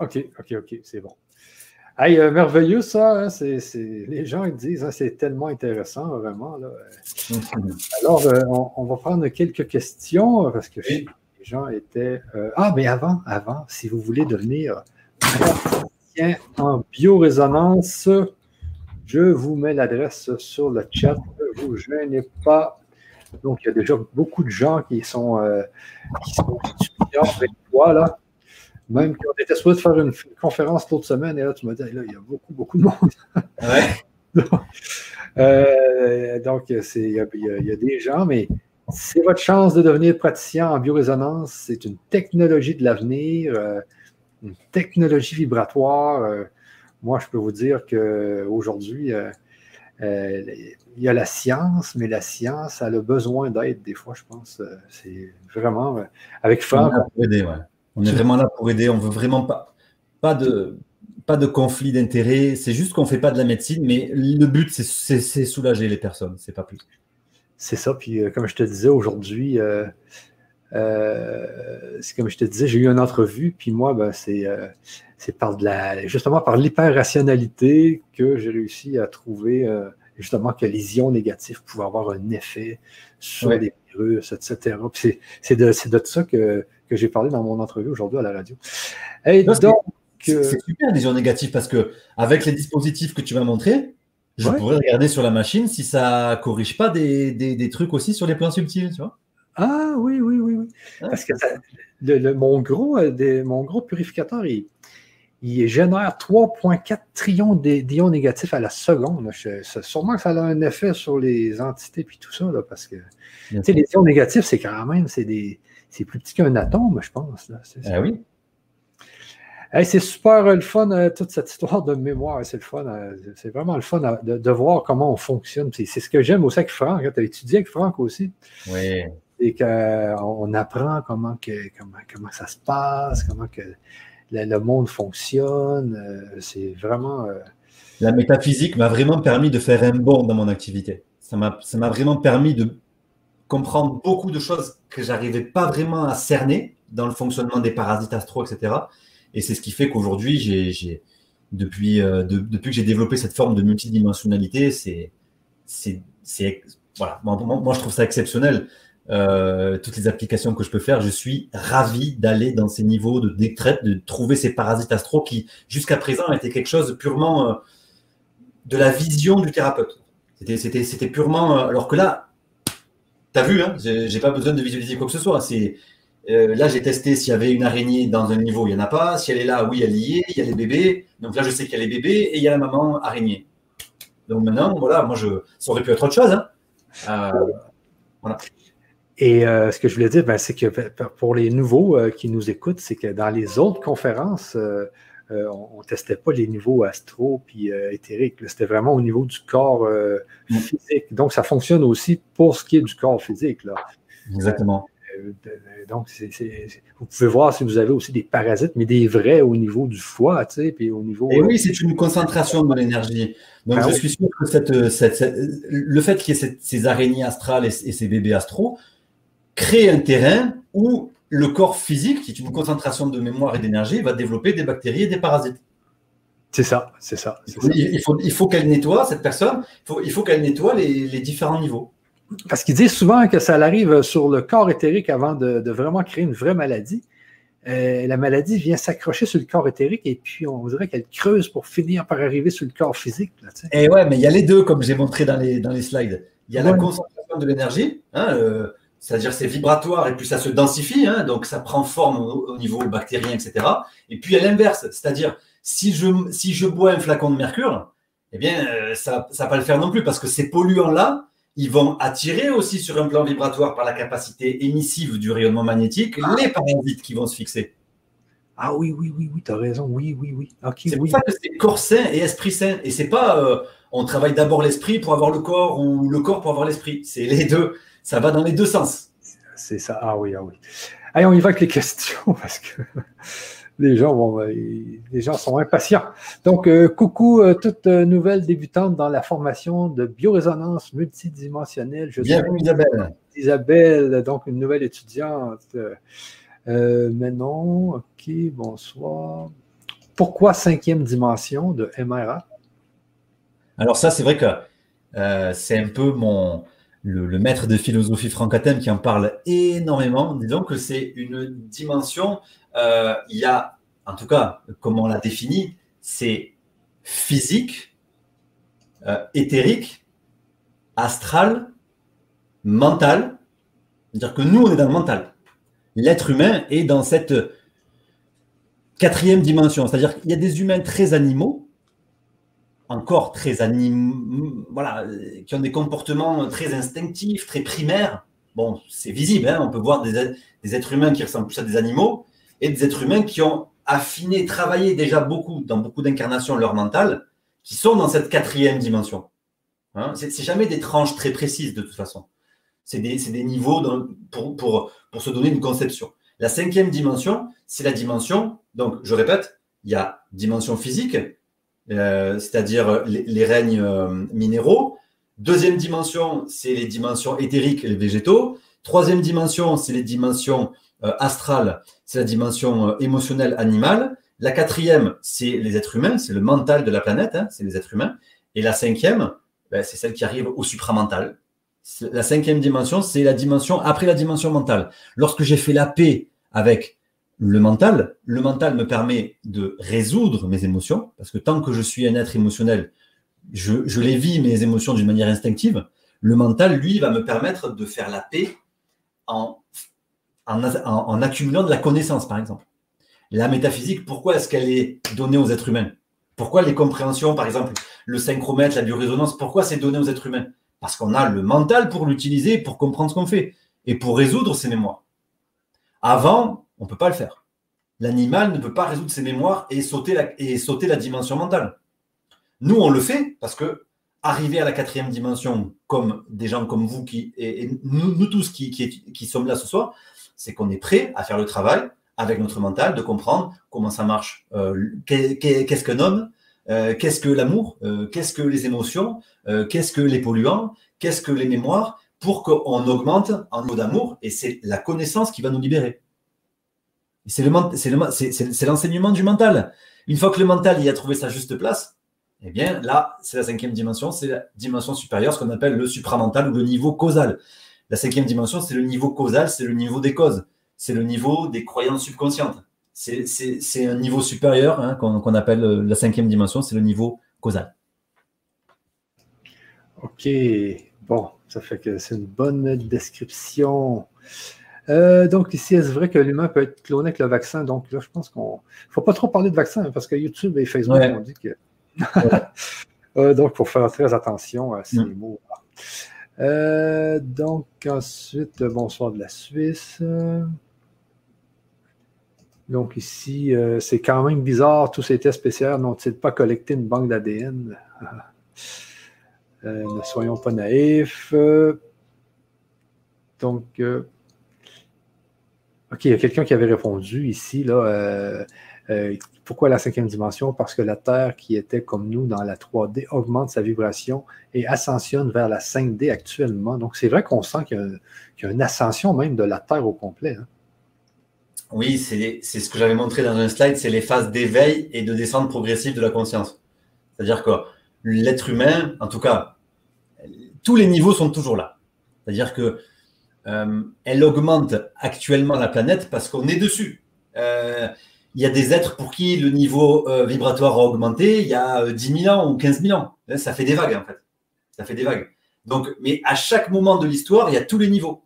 OK, OK, OK, c'est bon. Hey, euh, merveilleux ça, hein, c'est, les gens ils disent, hein, c'est tellement intéressant, vraiment. Là. (laughs) Alors, euh, on, va prendre quelques questions parce que les gens étaient. Euh, ah, mais avant, avant, si vous voulez devenir praticien en biorésonance, je vous mets l'adresse sur le chat. Ne vous gênez pas. Donc, il y a déjà beaucoup de gens qui sont, qui sont avec toi, là. Même qu'on était supposé faire une, conférence l'autre semaine, et là, tu m'as dit, là, il y a beaucoup, beaucoup de monde. Ouais. (laughs) Euh, donc, il y, a des gens, mais c'est votre chance de devenir praticien en biorésonance. C'est une technologie de l'avenir, euh, une technologie vibratoire. Euh, moi, je peux vous dire qu'aujourd'hui, il y a la science, mais la science, elle a besoin d'aide des fois, je pense. C'est vraiment avec Franck. On est vraiment là pour aider. On veut vraiment pas, pas de, pas de conflit d'intérêts. C'est juste qu'on fait pas de la médecine, mais le but, c'est soulager les personnes. C'est pas plus. C'est ça. Puis, euh, comme je te disais aujourd'hui, euh, euh, c'est comme je te disais, j'ai eu une entrevue, puis moi, ben, c'est par de la, justement par l'hyper-rationalité que j'ai réussi à trouver justement que les ions négatifs pouvaient avoir un effet sur les virus, etc. C'est de, de ça que, que j'ai parlé dans mon entrevue aujourd'hui à la radio. Et donc, c'est super les ions négatifs parce que avec les dispositifs que tu vas montrer, je pourrais regarder sur la machine si ça corrige pas des, des, trucs aussi sur les plans subtils, tu vois. Ah oui, oui, oui, oui. Parce que le, mon, gros, euh, mon gros purificateur, il, il génère 3,4 trillions d'ions négatifs à la seconde. sûrement que ça a un effet sur les entités et tout ça, là, parce que les ions négatifs, c'est quand même, c'est des c'est plus petit qu'un atome, je pense. Là. Ah oui. C'est super euh, le fun, euh, toute cette histoire de mémoire. C'est le fun. Euh, c'est vraiment le fun de, voir comment on fonctionne. C'est ce que j'aime aussi avec Franck. Tu as étudié avec Franck aussi? Oui. Et qu'on apprend comment, que, comment, comment ça se passe, comment que le, monde fonctionne. c'est vraiment. La métaphysique m'a vraiment permis de faire un bond dans mon activité. Ça m'a vraiment permis de comprendre beaucoup de choses que j'arrivais pas vraiment à cerner dans le fonctionnement des parasites astro, etc. Et c'est ce qui fait qu'aujourd'hui, j'ai, depuis, euh, depuis que j'ai développé cette forme de multidimensionnalité, c'est, voilà, moi, je trouve ça exceptionnel. Euh, toutes les applications que je peux faire, je suis ravi d'aller dans ces niveaux de détraite, de trouver ces parasites astro qui, jusqu'à présent, étaient quelque chose purement euh, de la vision du thérapeute. C'était purement. alors que là, T'as vu, hein j'ai pas besoin de visualiser quoi que ce soit. C'est euh, là, j'ai testé s'il y avait une araignée dans un niveau, il n'y en a pas. Si elle est là, oui, elle y est. Il y a les bébés. Donc là, je sais qu'il y a les bébés et il y a la maman araignée. Donc maintenant, voilà, moi, je, ça aurait pu être autre chose. Hein euh, voilà. Et euh, ce que je voulais dire, ben, c'est que pour les nouveaux qui nous écoutent, c'est que dans les autres conférences, euh, on ne testait pas les niveaux astro puis euh, éthériques. C'était vraiment au niveau du corps euh, mm. physique. Donc, ça fonctionne aussi pour ce qui est du corps physique. Là. Exactement. Donc, vous pouvez voir si vous avez aussi des parasites, mais des vrais au niveau du foie, tu sais, puis au niveau. Et oui, c'est une concentration de l'énergie. Donc, ah je suis sûr que le fait qu'il y ait ces araignées astrales et, ces bébés astraux crée un terrain où le corps physique, qui est une concentration de mémoire et d'énergie, va développer des bactéries et des parasites. C'est ça, c'est ça. Il faut, il faut qu'elle nettoie, cette personne, il faut, il faut qu'elle nettoie les différents niveaux. Parce qu'ils disent souvent que ça arrive sur le corps éthérique avant de, vraiment créer une vraie maladie. Euh, la maladie vient s'accrocher sur le corps éthérique et puis on dirait qu'elle creuse pour finir par arriver sur le corps physique. et eh ouais, mais il y a les deux, comme j'ai montré dans les, dans les slides. Il y a la concentration de l'énergie, hein, euh, c'est-à-dire c'est vibratoire et puis ça se densifie, hein, donc ça prend forme au, niveau bactérien, etc. Et puis il y a l'inverse, c'est-à-dire si je, si je bois un flacon de mercure, eh bien euh, ça ne va pas le faire non plus parce que ces polluants-là, ils vont attirer aussi sur un plan vibratoire par la capacité émissive du rayonnement magnétique ah. les parasites qui vont se fixer. Ah oui, oui, oui, oui, tu as raison, oui, oui, oui. c'est pour ça que c'est corps sain et esprit sain. Et c'est pas euh, on travaille d'abord l'esprit pour avoir le corps ou le corps pour avoir l'esprit. C'est les deux. Ça va dans les deux sens. C'est ça. Ah oui, ah oui. Allez, on y va avec les (laughs) questions parce que les gens, vont, euh, les gens sont impatients. Donc, euh, coucou, euh, toute nouvelle débutante dans la formation de biorésonance multidimensionnelle. Je Bienvenue, Isabelle. Isabelle, donc une nouvelle étudiante. mais non, ok, bonsoir. Pourquoi cinquième dimension de MRA? Alors ça, c'est vrai que c'est un peu mon, le, maître de philosophie Franck qui en parle énormément. Disons que c'est une dimension euh, il y a, en tout cas, comme on l'a défini, c'est physique, euh, éthérique, astral, mental. C'est-à-dire que nous, on est dans le mental. L'être humain est dans cette quatrième dimension. C'est-à-dire qu'il y a des humains très animaux, encore très animaux, voilà, qui ont des comportements très instinctifs, très primaires. Bon, c'est visible, hein, on peut voir des, êtres humains qui ressemblent plus à des animaux, et des êtres humains qui ont affiné, travaillé déjà beaucoup, dans beaucoup d'incarnations, leur mental, qui sont dans cette quatrième dimension. Hein c'est jamais des tranches très précises de toute façon. C'est des, niveaux pour, pour, pour se donner une conception. La cinquième dimension, c'est la dimension, donc je répète, il y a dimension physique, euh, c'est-à-dire les, règnes euh, minéraux. Deuxième dimension, c'est les dimensions éthériques et les végétaux. Troisième dimension, c'est les dimensions euh, astrale, c'est la dimension euh, émotionnelle animale. La quatrième, c'est les êtres humains, c'est le mental de la planète, hein, c'est les êtres humains. Et la cinquième, ben, c'est celle qui arrive au supramental. La cinquième dimension, c'est la dimension après la dimension mentale. Lorsque j'ai fait la paix avec le mental, le mental me permet de résoudre mes émotions, parce que tant que je suis un être émotionnel, je, les vis, mes émotions, d'une manière instinctive. Le mental, lui, va me permettre de faire la paix en en, accumulant de la connaissance, par exemple. La métaphysique, pourquoi est-ce qu'elle est donnée aux êtres humains? Pourquoi les compréhensions, par exemple, le synchromètre, la biorésonance, pourquoi c'est donné aux êtres humains? Parce qu'on a le mental pour l'utiliser, pour comprendre ce qu'on fait et pour résoudre ses mémoires. Avant, on ne peut pas le faire. L'animal ne peut pas résoudre ses mémoires et sauter la, dimension mentale. Nous, on le fait parce que arriver à la quatrième dimension, comme des gens comme vous qui, et, nous, tous qui, qui sommes là ce soir, c'est qu'on est prêt à faire le travail avec notre mental, de comprendre comment ça marche, euh, qu'est-ce qu'un homme, euh, qu'est-ce que l'amour, euh, qu'est-ce que les émotions, qu'est-ce que les polluants, qu'est-ce que les mémoires, pour qu'on augmente en niveau d'amour, et c'est la connaissance qui va nous libérer. C'est l'enseignement du mental. Une fois que le mental y a trouvé sa juste place, eh bien là, c'est la cinquième dimension, c'est la dimension supérieure, ce qu'on appelle le supramental ou le niveau causal. La cinquième dimension, c'est le niveau causal, c'est le niveau des causes, c'est le niveau des croyances subconscientes. C'est un niveau supérieur hein, qu'on appelle euh, la cinquième dimension, c'est le niveau causal. Ok, bon, ça fait que c'est une bonne description. Euh, donc, ici, est-ce vrai que l'humain peut être cloné avec le vaccin? Donc, là, je pense qu'on ne faut pas trop parler de vaccin hein, parce que YouTube et Facebook ont dit que. (laughs) Euh, donc, il faut faire très attention à ces mm. mots-là. Euh, donc, ensuite, bonsoir de la Suisse. Donc, ici, euh, c'est quand même bizarre, tous ces tests PCR n'ont-ils pas collecté une banque d'ADN? (laughs) Ne soyons pas naïfs. Donc, OK, il y a quelqu'un qui avait répondu ici, là, euh, euh, pourquoi la cinquième dimension? Parce que la Terre qui était comme nous dans la 3D augmente sa vibration et ascensionne vers la 5D actuellement. Donc, c'est vrai qu'on sent qu'il y, a une ascension même de la Terre au complet. Hein. Oui, c'est ce que j'avais montré dans un slide, c'est les phases d'éveil et de descente progressive de la conscience. C'est-à-dire que l'être humain, en tout cas, tous les niveaux sont toujours là. C'est-à-dire que euh, elle augmente actuellement la planète parce qu'on est dessus. Euh, il y a des êtres pour qui le niveau euh, vibratoire a augmenté il y a 10 000 ans ou 15 000 ans. Ça fait des vagues, en fait. Ça fait des vagues. Donc, mais à chaque moment de l'histoire, il y a tous les niveaux.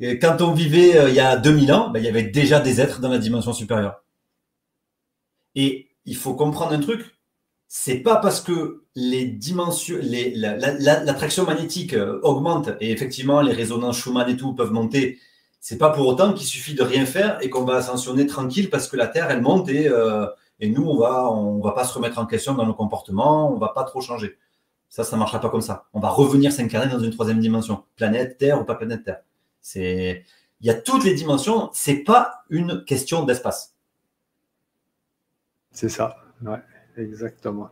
quand on vivait il y a 2000 ans, ben, il y avait déjà des êtres dans la dimension supérieure. Et il faut comprendre un truc, c'est pas parce que les dimensions, l'attraction magnétique euh, augmente et effectivement les résonances Schumann et tout peuvent monter. C'est pas pour autant qu'il suffit de rien faire et qu'on va ascensionner tranquille parce que la Terre elle monte et, euh, et nous on va on va pas se remettre en question dans nos comportements, on va pas trop changer. Ça, ça marchera pas comme ça. On va revenir s'incarner dans une troisième dimension, planète Terre ou pas planète Terre. C'est il y a toutes les dimensions. C'est pas une question d'espace. C'est ça. Ouais. Exactement.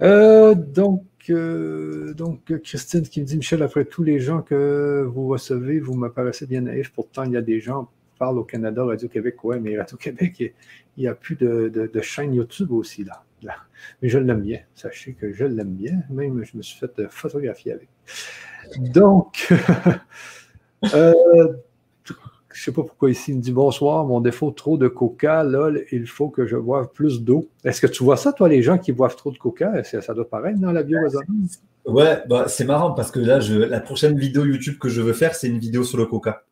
Euh, donc, euh, donc, Christine qui me dit, Michel, après tous les gens que vous recevez, vous me paraissez bien naïf. Pourtant, il y a des gens qui parlent au Canada, Radio-Québec, ouais, mais Radio-Québec, il n'y a plus de, de, chaîne YouTube aussi, là. Mais je l'aime bien. Sachez que je l'aime bien. Même, je me suis fait photographier avec. Donc, (laughs) euh, je ne sais pas pourquoi ici, il me dit bonsoir, mon défaut, trop de coca, là, il faut que je boive plus d'eau. Est-ce que tu vois ça, toi, les gens qui boivent trop de coca? Ça doit paraître dans la biorésonance? Ouais, bah, c'est marrant parce que là, je, la prochaine vidéo YouTube que je veux faire, c'est une vidéo sur le coca.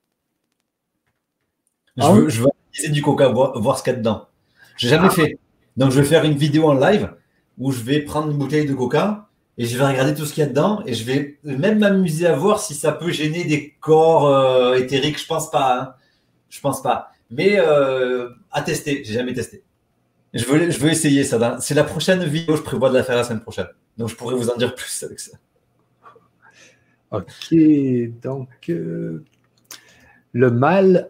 Je, ah veux, je utiliser du coca, voir, ce qu'il y a dedans. Je n'ai jamais ah. fait. Donc, je vais faire une vidéo en live où je vais prendre une bouteille de coca et je vais regarder tout ce qu'il y a dedans et je vais même m'amuser à voir si ça peut gêner des corps euh, éthériques. Je pense pas. Hein. Je pense pas. Mais euh, à tester. J'ai jamais testé. Je veux, je veux essayer ça. C'est la prochaine vidéo. Je prévois de la faire la semaine prochaine. Donc je pourrais vous en dire plus avec ça. Ok. Donc euh, le mal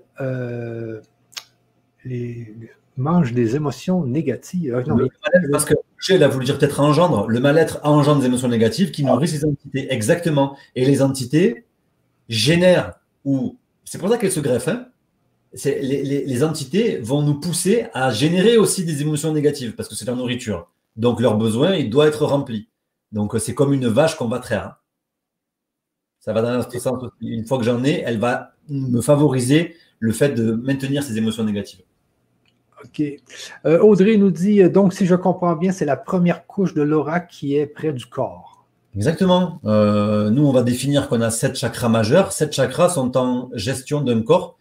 les, mange des émotions négatives. Ah, parce que Michel a voulu dire peut-être engendre. Le mal-être engendre des émotions négatives qui nourrissent ces entités. Exactement. Et les entités génèrent, ou c'est pour ça qu'elles se greffent, hein. les, entités vont nous pousser à générer aussi des émotions négatives parce que c'est leur nourriture. Donc leur besoin, il doit être rempli. Donc c'est comme une vache qu'on va traire. Hein. Ça va dans ce sens. Une fois que j'en ai, elle va me favoriser le fait de maintenir ces émotions négatives. Euh, Audrey nous dit euh, donc, si je comprends bien, c'est la première couche de l'aura qui est près du corps. Exactement. Euh, nous, on va définir qu'on a sept chakras majeurs. Sept chakras sont en gestion d'un corps.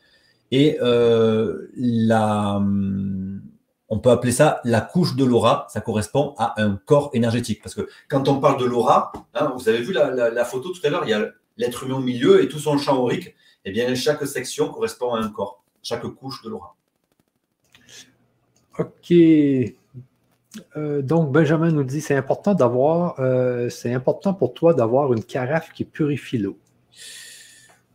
Et la, on peut appeler ça la couche de l'aura. Ça correspond à un corps énergétique. Parce que quand on parle de l'aura, hein, vous avez vu la, photo tout à l'heure, il y a l'être humain au milieu et tout son champ aurique. Eh bien, chaque section correspond à un corps, chaque couche de l'aura. OK. Euh, donc, Benjamin nous dit c'est important d'avoir, euh, c'est important pour toi d'avoir une carafe qui purifie l'eau.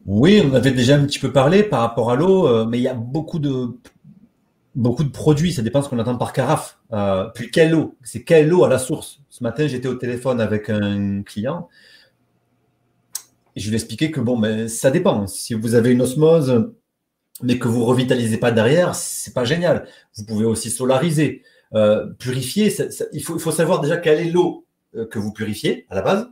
Oui, on avait déjà un petit peu parlé par rapport à l'eau, euh, mais il y a beaucoup de, beaucoup de produits, ça dépend ce qu'on attend par carafe. puis quelle eau? C'est quelle eau à la source? Ce matin, j'étais au téléphone avec un client et je lui ai expliqué que bon, mais ça dépend. Si vous avez une osmose, mais que vous revitalisez pas derrière, c'est pas génial. Vous pouvez aussi solariser, euh, purifier. il, faut, il, faut, savoir déjà quelle est l'eau euh, que vous purifiez à la base.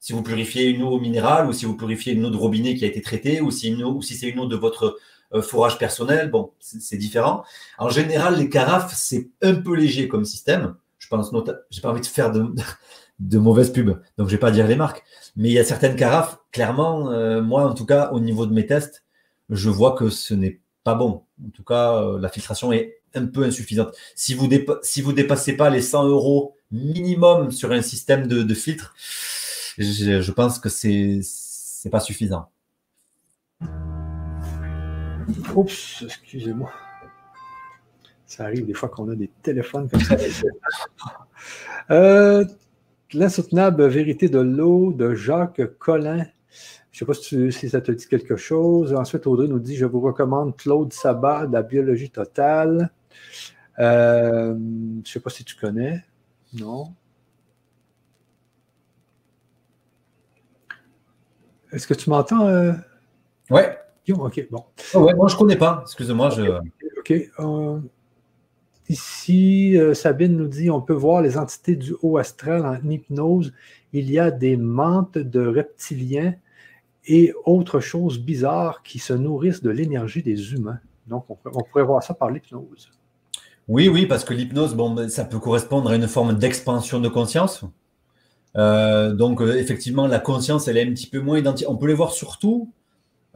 Si vous purifiez une eau minérale ou si vous purifiez une eau de robinet qui a été traitée ou si, si c'est une eau de votre euh, fourrage personnel, bon, c'est différent. En général, les carafes, c'est un peu léger comme système. Je pense, j'ai pas envie de faire de, (laughs) de mauvaises pubs, donc je vais pas dire les marques. Mais il y a certaines carafes, clairement, euh, moi en tout cas, au niveau de mes tests, je vois que ce n'est pas bon. En tout cas, euh, la filtration est un peu insuffisante. Si vous si vous dépassez pas les 100 euros minimum sur un système de, filtre, je, pense que c'est n'est pas suffisant. Oups, excusez-moi. Ça arrive des fois qu'on a des téléphones comme ça. euh, L'insoutenable vérité de l'eau de Jacques Collin Je ne sais pas si, ça te dit quelque chose. Ensuite, Audrey nous dit Je vous recommande Claude Sabat, La biologie totale. Euh, je ne sais pas si tu connais. Non. Est-ce que tu m'entends? Euh? Ouais. OK, bon. Ah ouais, moi, je ne connais pas. Excuse-moi. Je... OK. Euh, ici, euh, Sabine nous dit on peut voir les entités du haut astral en hypnose. Il y a des mantes de reptiliens et autres choses bizarres qui se nourrissent de l'énergie des humains. Donc, on, pourrait voir ça par l'hypnose. Oui, oui, parce que l'hypnose, bon, ben, ça peut correspondre à une forme d'expansion de conscience. Euh, donc, euh, effectivement, la conscience, elle est un petit peu moins identique. On peut les voir surtout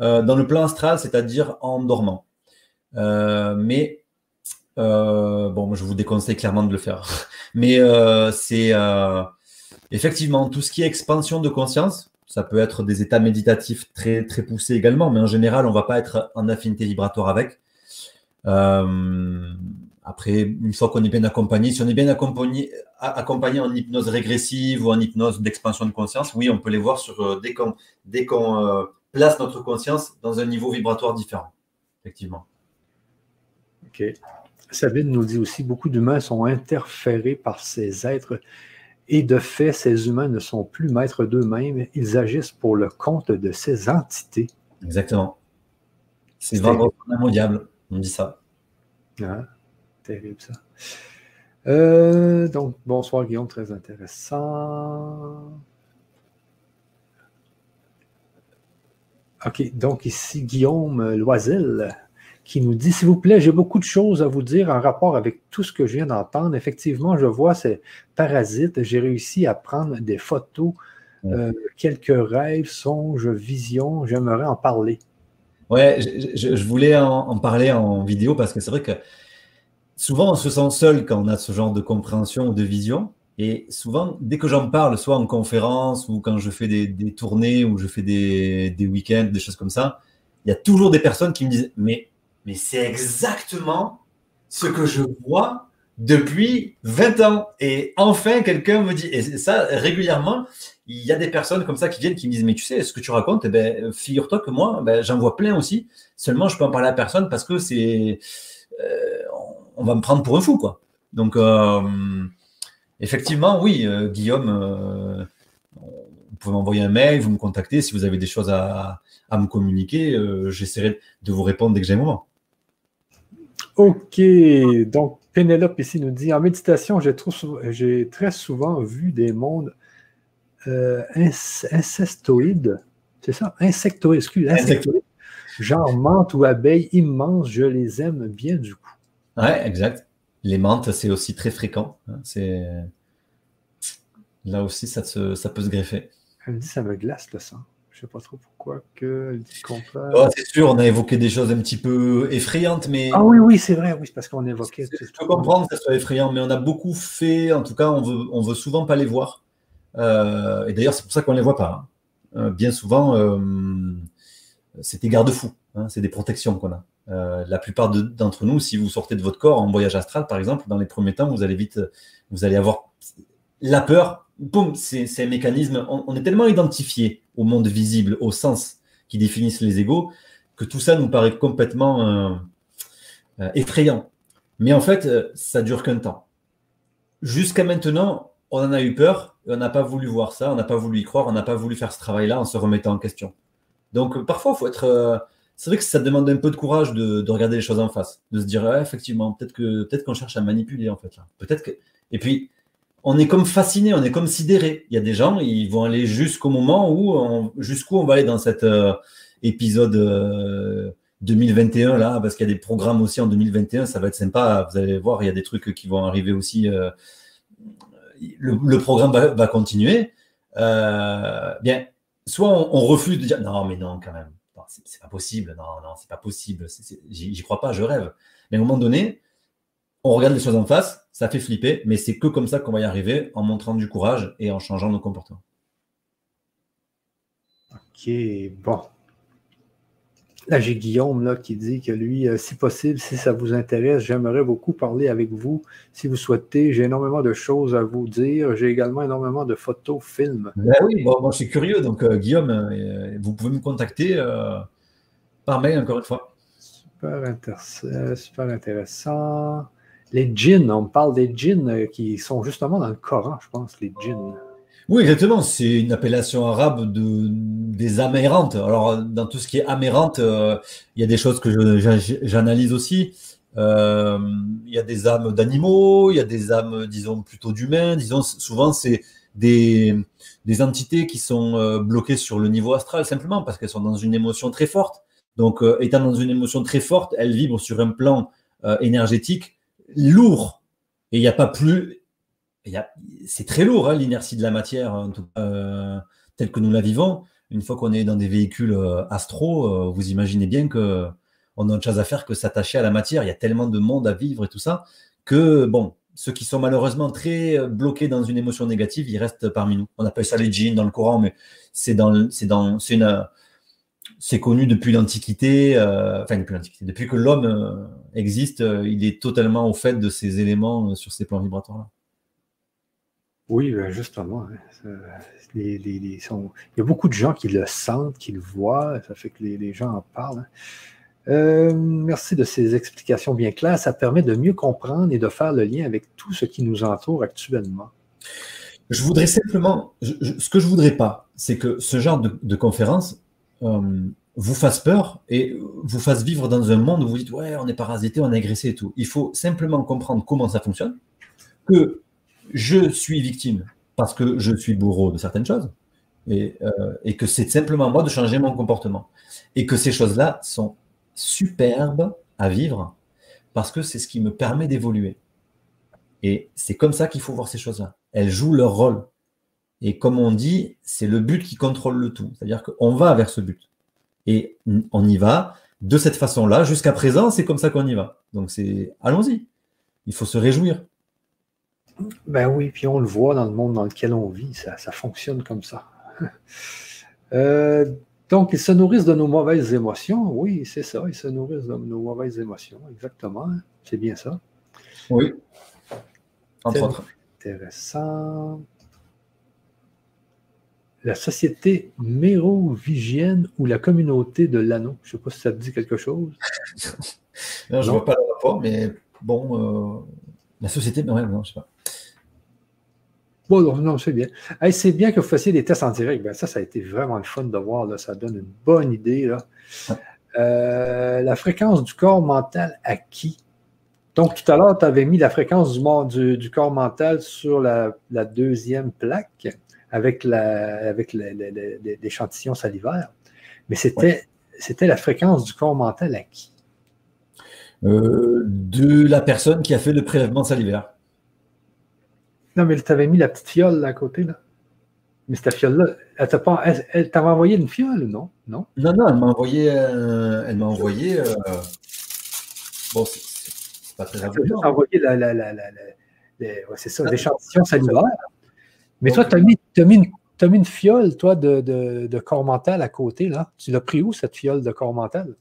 euh, dans le plan astral, c'est-à-dire en dormant. mais, bon, je vous déconseille clairement de le faire. (laughs) mais c'est effectivement tout ce qui est expansion de conscience. Ça peut être des états méditatifs très, très poussés également, mais en général, on ne va pas être en affinité vibratoire avec. Après, une fois qu'on est bien accompagné, si on est bien accompagné, accompagné en hypnose régressive ou en hypnose d'expansion de conscience, oui, on peut les voir sur, euh, dès qu'on dès qu'on euh, place notre conscience dans un niveau vibratoire différent, effectivement. OK. Sabine nous dit aussi beaucoup d'humains sont interférés par ces êtres et de fait, ces humains ne sont plus maîtres d'eux-mêmes, ils agissent pour le compte de ces entités. Exactement. C'est vraiment un diable, on dit ça. Ah terrible ça. Euh, donc, bonsoir Guillaume, très intéressant. OK, donc ici Guillaume Loisel qui nous dit S'il vous plaît, j'ai beaucoup de choses à vous dire en rapport avec tout ce que je viens d'entendre. Effectivement, je vois ces parasites. J'ai réussi à prendre des photos, euh, quelques rêves, songes, visions. J'aimerais en parler. Ouais, je, voulais en, parler en vidéo parce que c'est vrai que souvent, on se sent seul quand on a ce genre de compréhension ou de vision. Et souvent, dès que j'en parle, soit en conférence ou quand je fais des, tournées ou je fais des, week-ends, des choses comme ça, il y a toujours des personnes qui me disent Mais, mais c'est exactement ce que je vois depuis 20 ans. Et enfin, quelqu'un me dit, et ça, régulièrement, il y a des personnes comme ça qui viennent qui me disent Mais tu sais, ce que tu racontes, eh ben, figure-toi que moi, ben, j'en vois plein aussi. Seulement, je peux en parler à personne parce que c'est. Euh, on va me prendre pour un fou, quoi. Donc, euh, effectivement, oui, euh, Guillaume, vous pouvez m'envoyer un mail, vous me contactez si vous avez des choses à, me communiquer. J'essaierai de vous répondre dès que j'ai un moment. Ok, donc Pénélope ici nous dit en méditation, j'ai très souvent vu des mondes incestoïdes. C'est ça? Insectoïdes, excuse. Insectoïdes. Genre menthe ou abeilles immenses, je les aime bien du coup. Ouais, exact. Les menthes, c'est aussi très fréquent. Hein. C'est là aussi, ça, ça peut se greffer. Elle me dit ça me glace le sang. Je sais pas trop pourquoi dit oh, c'est sûr, on a évoqué des choses un petit peu effrayantes, mais. Ah oui, oui, c'est vrai, oui, c'est parce qu'on évoquait. Je peux comprendre que ça soit effrayant, mais on a beaucoup fait, en tout cas, on veut, on veut souvent pas les voir. Euh, et d'ailleurs, c'est pour ça qu'on les voit pas. Hein. Euh, bien souvent, euh, c'est des garde-fous, hein, c'est des protections qu'on a. La plupart d'entre nous, si vous sortez de votre corps en voyage astral, par exemple, dans les premiers temps, vous allez vite, vous allez avoir la peur. Boum, c'est un mécanisme. On, est tellement identifié au monde visible, au sens qui définissent les égaux, que tout ça nous paraît complètement euh, euh, effrayant. Mais en fait, ça dure qu'un temps. Jusqu'à maintenant, on en a eu peur on n'a pas voulu voir ça, on n'a pas voulu y croire, on n'a pas voulu faire ce travail-là en se remettant en question. Donc parfois, faut être c'est vrai que ça demande un peu de courage de, regarder les choses en face, de se dire effectivement, peut-être peut-être qu'on cherche à manipuler en fait là. Peut-être que et puis on est comme fasciné, on est comme sidéré. Il y a des gens, ils vont aller jusqu'au moment où jusqu'où on va aller dans cet euh, épisode 2021 euh, là, parce qu'il y a des programmes aussi en 2021, ça va être sympa. Vous allez voir, il y a des trucs qui vont arriver aussi. Euh, le, programme va, continuer. bien, soit on refuse de dire non, mais non, quand même c'est pas possible, non, non, c'est pas possible, j'y crois pas, je rêve. Mais à un moment donné, on regarde les choses en face, ça fait flipper, mais c'est que comme ça qu'on va y arriver, en montrant du courage et en changeant nos comportements. Ok, bon. Là, j'ai Guillaume là, qui dit que lui, euh, si possible, si ça vous intéresse, j'aimerais beaucoup parler avec vous. Si vous souhaitez, j'ai énormément de choses à vous dire. J'ai également énormément de photos, films. Ben oui, moi je suis curieux. Donc, euh, Guillaume, euh, vous pouvez me contacter par mail, encore une fois. Super, super intéressant. Les djinns, on parle des djinns qui sont justement dans le Coran, je pense, les djinns. Oui, exactement. C'est une appellation arabe de, des âmes errantes. Alors, dans tout ce qui est âme errante, euh, il y a des choses que j'analyse aussi. Euh, il y a des âmes d'animaux, il y a des âmes, disons, plutôt d'humains. Disons, souvent, c'est des, entités qui sont euh, bloquées sur le niveau astral, simplement parce qu'elles sont dans une émotion très forte. Donc, étant dans une émotion très forte, elles vibrent sur un plan énergétique lourd. Et il n'y a pas plus c'est très lourd, hein, l'inertie de la matière, en tout euh, telle que nous la vivons. Une fois qu'on est dans des véhicules euh, astro, euh, vous imaginez bien que on a autre chose à faire que s'attacher à la matière. Il y a tellement de monde à vivre et tout ça que, bon, ceux qui sont malheureusement très bloqués dans une émotion négative, ils restent parmi nous. On appelle ça les djinns dans le Coran, mais c'est dans, c'est dans, c'est une, c'est connu depuis l'Antiquité, enfin depuis l'Antiquité, depuis que l'homme existe, il est totalement au fait de ces éléments sur ces plans vibratoires-là. Oui, ben, justement. Hein, il y a beaucoup de gens qui le sentent, qui le voient. Ça fait que les, gens en parlent. Hein. Euh, merci de ces explications bien claires. Ça permet de mieux comprendre et de faire le lien avec tout ce qui nous entoure actuellement. Je voudrais simplement, ce que je voudrais pas, c'est que ce genre de, conférence euh, vous fasse peur et vous fasse vivre dans un monde où vous dites ouais, on est parasité, on est agressé et tout. Il faut simplement comprendre comment ça fonctionne, que je suis victime parce que je suis bourreau de certaines choses et, euh, et que c'est simplement moi de changer mon comportement. Et que ces choses-là sont superbes à vivre parce que c'est ce qui me permet d'évoluer. Et c'est comme ça qu'il faut voir ces choses-là. Elles jouent leur rôle. Et comme on dit, c'est le but qui contrôle le tout. C'est-à-dire qu'on va vers ce but. Et on y va de cette façon-là. Jusqu'à présent, c'est comme ça qu'on y va. Donc c'est allons-y. Il faut se réjouir. Ben oui, puis on le voit dans le monde dans lequel on vit, ça, fonctionne comme ça. (laughs) Euh, donc, ils se nourrissent de nos mauvaises émotions. Oui, c'est ça, ils se nourrissent de nos mauvaises émotions, exactement. C'est bien ça. Oui. Entre autres. Intéressant. La société mérovigienne ou la communauté de l'anneau. Je ne sais pas si ça te dit quelque chose. (laughs) je ne vois pas le rapport, mais bon, euh, la société, non, non, je sais pas. Bon, non, c'est bien. c'est bien que vous fassiez des tests en direct. Ben, ça, ça a été vraiment le fun de voir. Là. Ça donne une bonne idée. Là. Euh, la fréquence du corps mental à qui? Donc, tout à l'heure, tu avais mis la fréquence du, du, corps mental sur la, deuxième plaque avec, la, avec l'échantillon salivaire. Mais c'était, la fréquence du corps mental à qui? Euh, de la personne qui a fait le prélèvement salivaire. Non, mais tu avais mis la petite fiole là, à côté, là. Mais cette fiole-là, elle t'avait envoyé une fiole, non? Non, non, non elle m'a envoyé. Euh, elle m'a envoyé. Euh, bon, c'est pas très Elle m'a envoyé la, la, la, la ouais, c'est ça, l'échantillon salivaire. Mais toi, tu as mis, as une, as mis une fiole, toi, de, de, de, corps mental à côté, là. Tu l'as pris où, cette fiole de corps mental?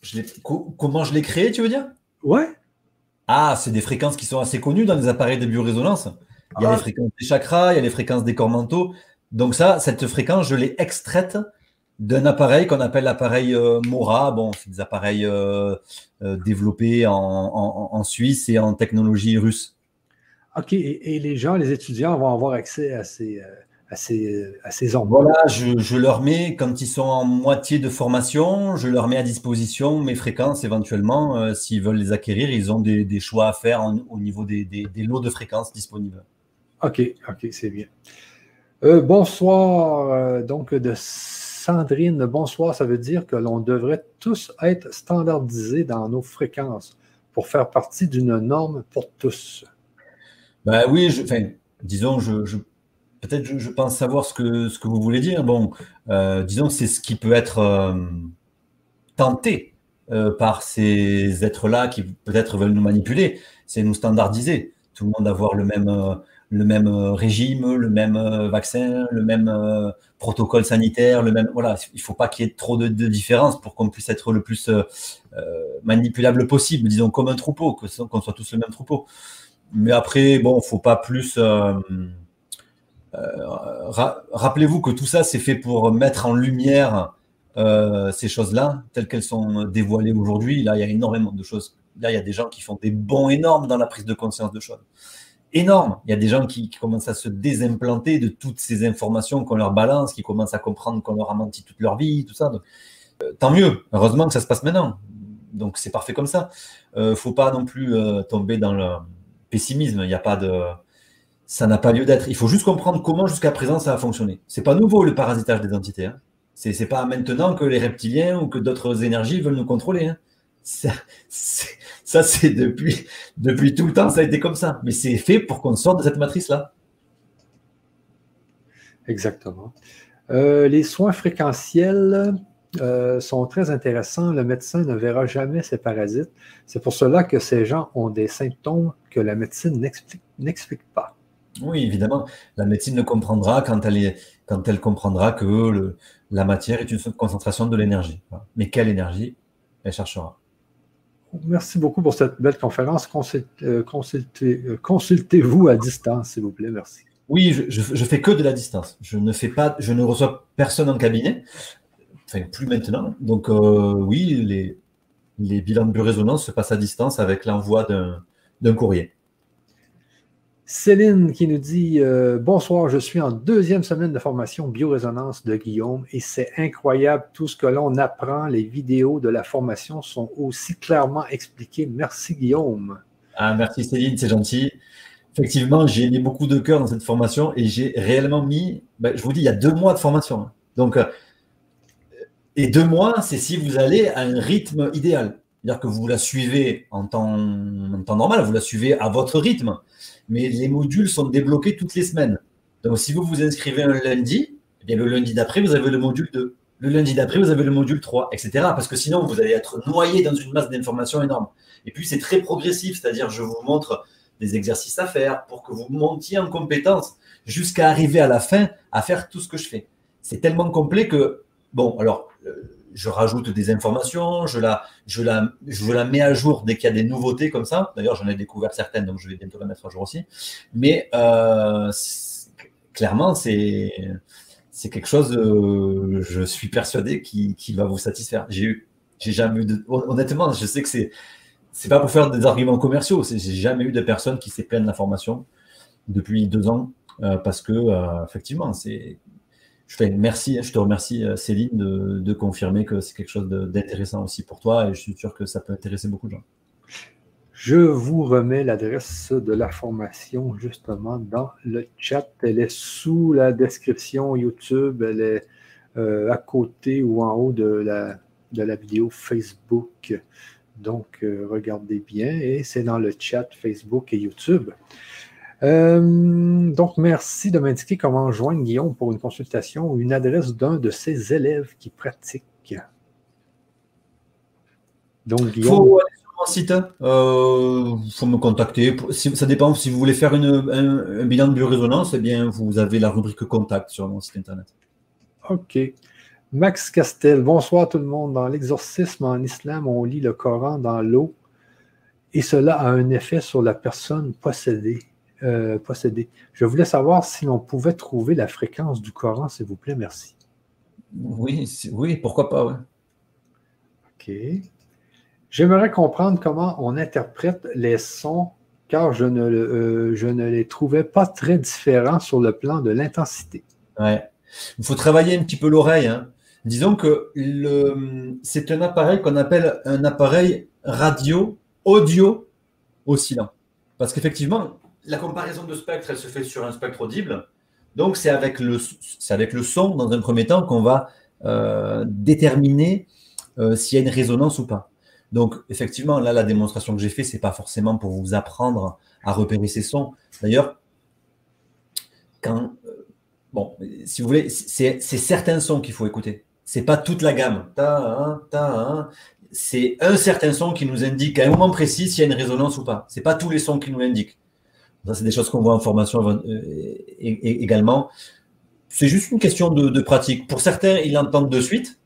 Je comment je l'ai créée, tu veux dire? Ouais. Ah, c'est des fréquences qui sont assez connues dans les appareils de biorésonance. Il y a ah. les fréquences des chakras, il y a les fréquences des corps mentaux. Donc ça, cette fréquence, je l'ai extraite d'un appareil qu'on appelle l'appareil euh, Mora. Bon, c'est des appareils euh, euh, développés en, Suisse et en technologie russe. OK. Et, les gens, les étudiants vont avoir accès à ces, à ces, à Voilà, je, leur mets, quand ils sont en moitié de formation, je leur mets à disposition mes fréquences éventuellement. Euh, s'ils veulent les acquérir, ils ont des, choix à faire au niveau des, lots de fréquences disponibles. OK, OK, c'est bien. Euh, bonsoir, euh, donc de Sandrine, bonsoir, ça veut dire que l'on devrait tous être standardisés dans nos fréquences pour faire partie d'une norme pour tous. Ben oui, disons, je, peut-être je, pense savoir ce que, vous voulez dire. Bon, euh, disons c'est ce qui peut être euh, tenté euh, par ces êtres-là qui peut-être veulent nous manipuler, c'est nous standardiser. Tout le monde avoir le même, régime, le même vaccin, le même protocole sanitaire, le même. Voilà, il ne faut pas qu'il y ait trop de, de différences pour qu'on puisse être le plus manipulable possible, disons comme un troupeau, qu'on soit tous le même troupeau. Mais après, bon, faut pas plus. Rappelez-vous que tout ça, c'est fait pour mettre en lumière ces choses-là, telles qu'elles sont dévoilées aujourd'hui. Là, il y a énormément de choses. Là, il y a des gens qui font des bons énormes dans la prise de conscience de choses énorme. Il y a des gens qui, commencent à se désimplanter de toutes ces informations qu'on leur balance, qui commencent à comprendre qu'on leur a menti toute leur vie, tout ça. Euh, tant mieux. Heureusement que ça se passe maintenant. Donc c'est parfait comme ça. Euh, faut pas non plus euh, tomber dans le pessimisme. Il n'y a pas de, ça n'a pas lieu d'être. Il faut juste comprendre comment jusqu'à présent ça a fonctionné. C'est pas nouveau le parasitage des entités. Hein. C'est pas maintenant que les reptiliens ou que d'autres énergies veulent nous contrôler. Hein. Ça, c'est depuis, depuis tout le temps, ça a été comme ça. Mais c'est fait pour qu'on sorte de cette matrice-là. Exactement. Euh, les soins fréquentiels euh, sont très intéressants. Le médecin ne verra jamais ces parasites. C'est pour cela que ces gens ont des symptômes que la médecine n'explique pas. Oui, évidemment. La médecine ne comprendra quand elle, est, quand elle comprendra que le, la matière est une concentration de l'énergie. Mais quelle énergie Elle cherchera? Merci beaucoup pour cette belle conférence. Euh, euh, consultez-vous à distance, s'il vous plaît. Merci. Oui, je, je, fais que de la distance. Je ne fais pas, je ne reçois personne en cabinet. Enfin, plus maintenant. Donc, euh, oui, les, les bilans de résonance se passent à distance avec l'envoi d'un courrier. Céline qui nous dit euh, Bonsoir, je suis en deuxième semaine de formation biorésonance de Guillaume et c'est incroyable tout ce que l'on apprend. Les vidéos de la formation sont aussi clairement expliquées. Merci Guillaume. Ah, merci Céline, c'est gentil. Effectivement, j'ai mis beaucoup de cœur dans cette formation et j'ai réellement mis, ben, je vous dis, il y a deux mois de formation. Donc, euh, et deux mois, c'est si vous allez à un rythme idéal. C'est-à-dire que vous la suivez en temps, normal, vous la suivez à votre rythme mais les modules sont débloqués toutes les semaines. Donc, si vous vous inscrivez un lundi, eh bien, le lundi d'après, vous avez le module 2. Le lundi d'après, vous avez le module 3, etc. Parce que sinon, vous allez être noyé dans une masse d'informations énorme. Et puis, c'est très progressif, c'est-à-dire, je vous montre des exercices à faire pour que vous montiez en compétence jusqu'à arriver à la fin à faire tout ce que je fais. C'est tellement complet que, bon, alors, euh, je rajoute des informations, je la, je, la, mets à jour dès qu'il y a des nouveautés comme ça. D'ailleurs, j'en ai découvert certaines, donc je vais bientôt la mettre à jour aussi. Mais euh, clairement, c'est quelque chose, euh, je suis persuadé, qui, va vous satisfaire. J'ai jamais honnêtement, je sais que c'est c'est pas pour faire des arguments commerciaux. J'ai jamais eu de personne qui s'est plaint de la formation depuis deux ans parce que effectivement, c'est je, merci, je te remercie, euh, Céline, de, confirmer que c'est quelque chose d'intéressant aussi pour toi et je suis sûr que ça peut intéresser beaucoup de gens. Je vous remets l'adresse de la formation justement dans le chat. Elle est sous la description YouTube. Elle est euh, à côté ou en haut de la, de la vidéo Facebook. Donc, euh, regardez bien et c'est dans le chat Facebook et YouTube. Euh, donc, merci de m'indiquer comment joindre Guillaume pour une consultation ou une adresse d'un de ses élèves qui pratique. Donc, Guillaume? Faut aller sur mon site. Il euh, faut me contacter. Ça dépend. Si vous voulez faire un, bilan de biorésonance, eh bien, vous avez la rubrique contact sur mon site internet. OK. Max Castel, bonsoir tout le monde. Dans l'exorcisme en islam, on lit le Coran dans l'eau et cela a un effet sur la personne possédée. Euh, posséder. Je voulais savoir si l'on pouvait trouver la fréquence du Coran, s'il vous plaît. Merci. Oui, oui pourquoi pas, oui. OK. J'aimerais comprendre comment on interprète les sons, car je ne, euh, je ne les trouvais pas très différents sur le plan de l'intensité. Ouais. Il faut travailler un petit peu l'oreille. Hein. Disons que c'est un appareil qu'on appelle un appareil radio audio oscillant. Parce qu'effectivement, la comparaison de spectre, elle se fait sur un spectre audible. Donc, c'est avec, le, son, dans un premier temps, qu'on va euh, déterminer euh, s'il y a une résonance ou pas. Donc, effectivement, là, la démonstration que j'ai faite, ce n'est pas forcément pour vous apprendre à repérer ces sons. D'ailleurs, quand. Euh, bon, si vous voulez, c'est certains sons qu'il faut écouter. Ce n'est pas toute la gamme. Ta, ta, c'est un certain son qui nous indique à un moment précis s'il y a une résonance ou pas. Ce n'est pas tous les sons qui nous l'indiquent. C'est des choses qu'on voit en formation euh, également. C'est juste une question de, pratique. Pour certains, ils l'entendent de suite.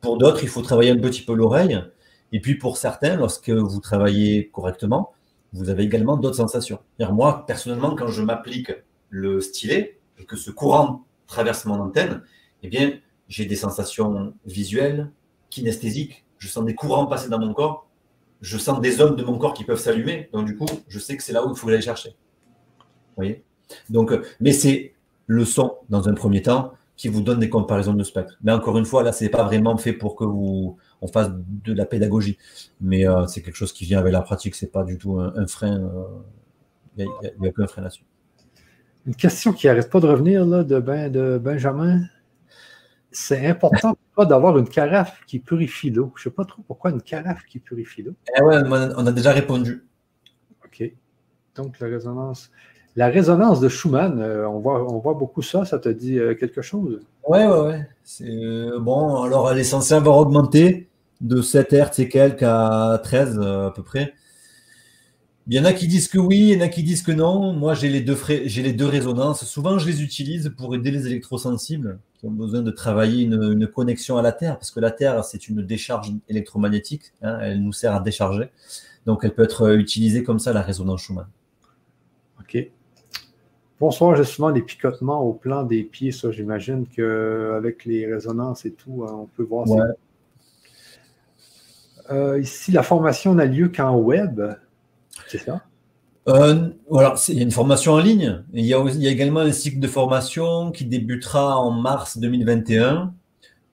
Pour d'autres, il faut travailler un petit peu l'oreille. Et puis pour certains, lorsque vous travaillez correctement, vous avez également d'autres sensations. Moi, personnellement, quand je m'applique le stylet et que ce courant traverse mon antenne, eh bien, j'ai des sensations visuelles, kinesthésiques. Je sens des courants passer dans mon corps. Je sens des zones de mon corps qui peuvent s'allumer. Donc, du coup, je sais que c'est là où il faut aller chercher. Vous voyez? Donc, mais c'est le son, dans un premier temps, qui vous donne des comparaisons de spectre. Mais encore une fois, là, ce n'est pas vraiment fait pour que vous on fasse de la pédagogie. Mais euh, c'est quelque chose qui vient avec la pratique. Ce n'est pas du tout un, frein. Il n'y a, aucun frein là-dessus. Une question qui n'arrête pas de revenir là, de, ben, de Benjamin. C'est important d'avoir une carafe qui purifie l'eau. Je ne sais pas trop pourquoi une carafe qui purifie l'eau. Eh ouais, on a déjà répondu. OK. Donc, la résonance. La résonance de Schumann, euh, on, voit, on voit beaucoup ça. Ça te dit euh, quelque chose? Ouais, ouais, ouais. Euh, bon, alors elle est censée avoir augmenté de 7 Hz et quelques à 13 à peu près. Il y en a qui disent que oui, il y en a qui disent que non. Moi, j'ai les deux, j'ai les deux résonances. Souvent, je les utilise pour aider les électrosensibles qui ont besoin de travailler une, connexion à la Terre, parce que la Terre, c'est une décharge électromagnétique. Hein, elle nous sert à décharger. Donc, elle peut être utilisée comme ça, la résonance Schumann. OK. Bonsoir, j'ai souvent des picotements au plan des pieds. Ça, j'imagine qu'avec les résonances et tout, hein, on peut voir ça. Euh, ici, la formation n'a lieu qu'en web. C'est ça? Euh, voilà, il y a une formation en ligne. Il y, a, également un cycle de formation qui débutera en mars 2021.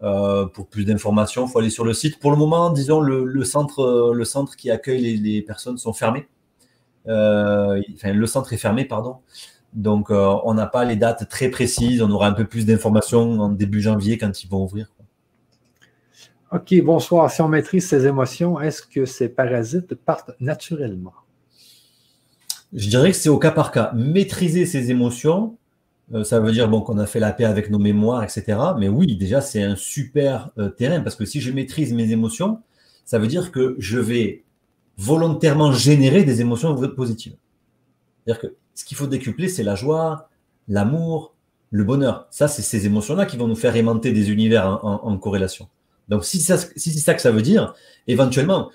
Euh, pour plus d'informations, il faut aller sur le site. Pour le moment, disons, le, centre, le centre qui accueille les, personnes sont fermés. Euh, enfin, le centre est fermé, pardon. Donc, on n'a pas les dates très précises. On aura un peu plus d'informations en début janvier quand ils vont ouvrir. OK, bonsoir. Si on maîtrise ses émotions, est-ce que ces parasites partent naturellement? Je dirais que c'est au cas par cas. Maîtriser ses émotions, euh, ça veut dire bon, qu'on a fait la paix avec nos mémoires, etc. Mais oui, déjà, c'est un super euh, terrain parce que si je maîtrise mes émotions, ça veut dire que je vais volontairement générer des émotions positives. C'est-à-dire que ce qu'il faut décupler, c'est la joie, l'amour, le bonheur. Ça, c'est ces émotions-là qui vont nous faire aimanter des univers en, corrélation. Donc, si, si c'est ça que ça veut dire, éventuellement,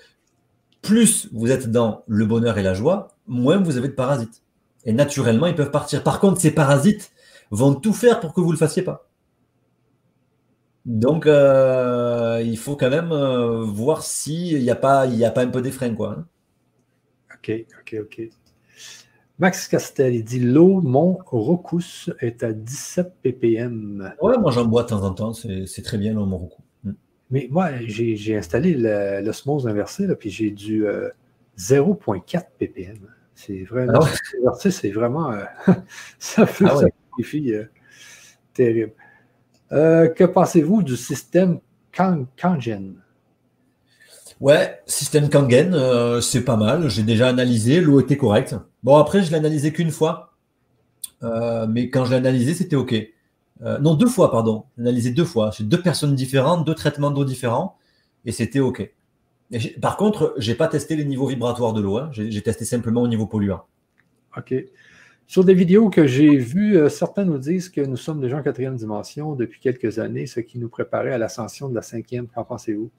plus vous êtes dans le bonheur et la joie, moins vous avez de parasites. Et naturellement, ils peuvent partir. Par contre, ces parasites vont tout faire pour que vous ne le fassiez pas. Donc, euh, il faut quand même euh, voir s'il n'y a, pas, a pas un peu des freins. Quoi. Hein. OK, OK, OK. Max Castel, il dit l'eau, mon Rocus est à 17 ppm. Ouais, moi j'en bois de temps en temps, c'est très bien l'eau, mon Rocus. Mais moi, j'ai installé l'osmose inversée, puis j'ai du 0.4 euh, ppm. C'est vraiment, ah c'est vraiment, euh, (laughs) ça fait ah euh, terrible. que pensez-vous du système Kangen? Ouais, système Kangen, c'est pas mal. J'ai déjà analysé, l'eau était correcte. Bon, après, je l'ai analysé qu'une fois, mais quand je l'ai analysé, c'était OK. Euh, non, deux fois, pardon. Analysé deux fois. C'est deux personnes différentes, deux traitements d'eau différents, et c'était OK. par contre, je n'ai pas testé les niveaux vibratoires de l'eau. Hein. J'ai testé simplement au niveau polluant. OK. Sur des vidéos que j'ai vues, euh, certains nous disent que nous sommes déjà en quatrième dimension depuis quelques années, ce qui nous préparait à l'ascension de la cinquième. Qu'en pensez-vous?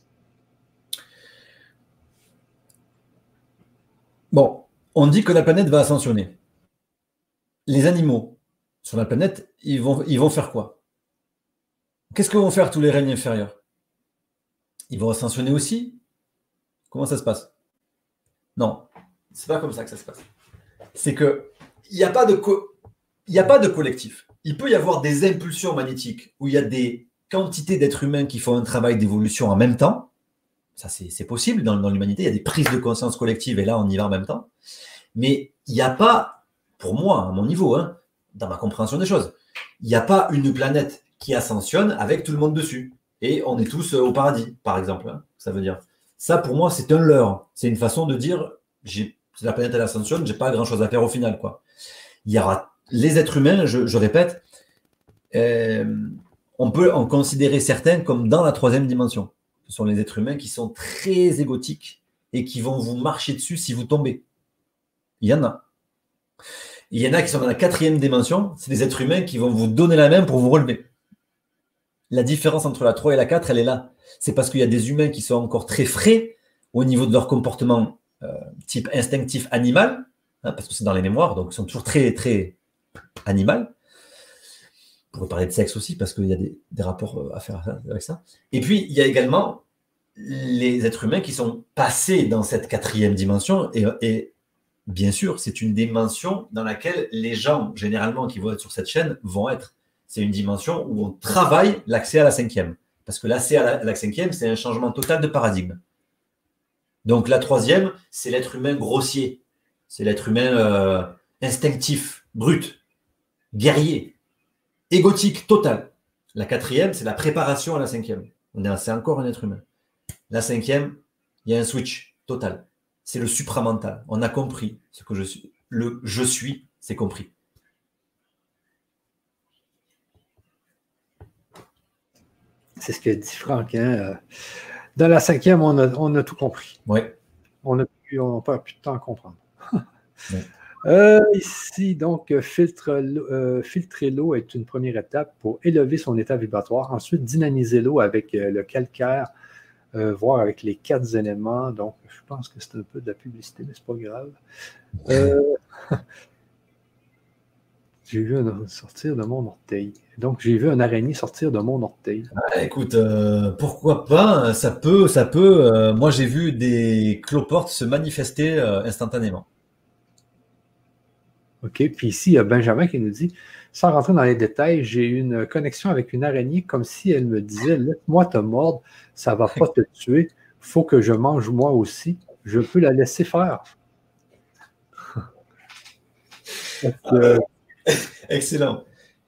Bon, on dit que la planète va ascensionner. Les animaux, sur la planète, ils vont, faire quoi? Qu'est-ce que vont faire tous les règnes inférieurs? Ils vont ascensionner aussi? Comment ça se passe? Non, c'est pas comme ça que ça se passe. C'est que il n'y a pas de il a pas de collectif. Il peut y avoir des impulsions magnétiques où il y a des quantités d'êtres humains qui font un travail d'évolution en même temps. Ça, c'est possible dans, dans l'humanité. Il y a des prises de conscience collectives et là, on y va en même temps. Mais il n'y a pas, pour moi, à mon niveau, hein, dans ma compréhension des choses. Il n'y a pas une planète qui ascensionne avec tout le monde dessus. Et on est tous euh, au paradis, par exemple. Hein, ça veut dire. Ça, pour moi, c'est un leurre. C'est une façon de dire, j'ai, la planète, elle ascensionne, j'ai pas grand chose à faire au final. Il y aura les êtres humains, je, répète, euh, on peut en considérer certains comme dans la troisième dimension. Ce sont les êtres humains qui sont très égotiques et qui vont vous marcher dessus si vous tombez. Il y en a. Il y en a qui sont dans la quatrième dimension, c'est des êtres humains qui vont vous donner la main pour vous relever. La différence entre la 3 et la 4, elle est là. C'est parce qu'il y a des humains qui sont encore très frais au niveau de leur comportement euh, type instinctif animal, hein, parce que c'est dans les mémoires, donc ils sont toujours très, très animal. On pourrait parler de sexe aussi, parce qu'il y a des, rapports euh, à faire avec ça. Et puis, il y a également les êtres humains qui sont passés dans cette quatrième dimension. Et, bien sûr, c'est une dimension dans laquelle les gens, généralement, qui vont être sur cette chaîne, vont être. C'est une dimension où on travaille l'accès à la cinquième. Parce que l'accès à la, cinquième, c'est un changement total de paradigme. Donc la troisième, c'est l'être humain grossier. C'est l'être humain euh, instinctif, brut, guerrier, égotique, total. La quatrième, c'est la préparation à la cinquième. C'est encore un être humain. La cinquième, il y a un switch total. C'est le supramental. On a compris ce que je suis. Le je suis, c'est compris. C'est ce que dit Franck. Hein, euh, dans la cinquième, on a, tout compris. Oui. On n'a pas plus de temps à comprendre. (laughs) Euh, ici, donc, filtre, euh, filtrer l'eau est une première étape pour élever son état vibratoire. Ensuite, dynamiser l'eau avec le calcaire euh, voir avec les quatre éléments. Donc, je pense que c'est un peu de la publicité, mais c'est pas grave. Euh, j'ai vu un sortir de mon orteil. Donc, j'ai vu un araignée sortir de mon orteil. Ah, écoute, euh, pourquoi pas Ça peut, ça peut. moi, j'ai vu des cloportes se manifester instantanément. OK? Puis ici, il y a Benjamin qui nous dit sans rentrer dans les détails, j'ai une connexion avec une araignée comme si elle me disait Laisse-moi te mordre, ça ne va pas te tuer, il faut que je mange moi aussi. Je peux la laisser faire. Excellent.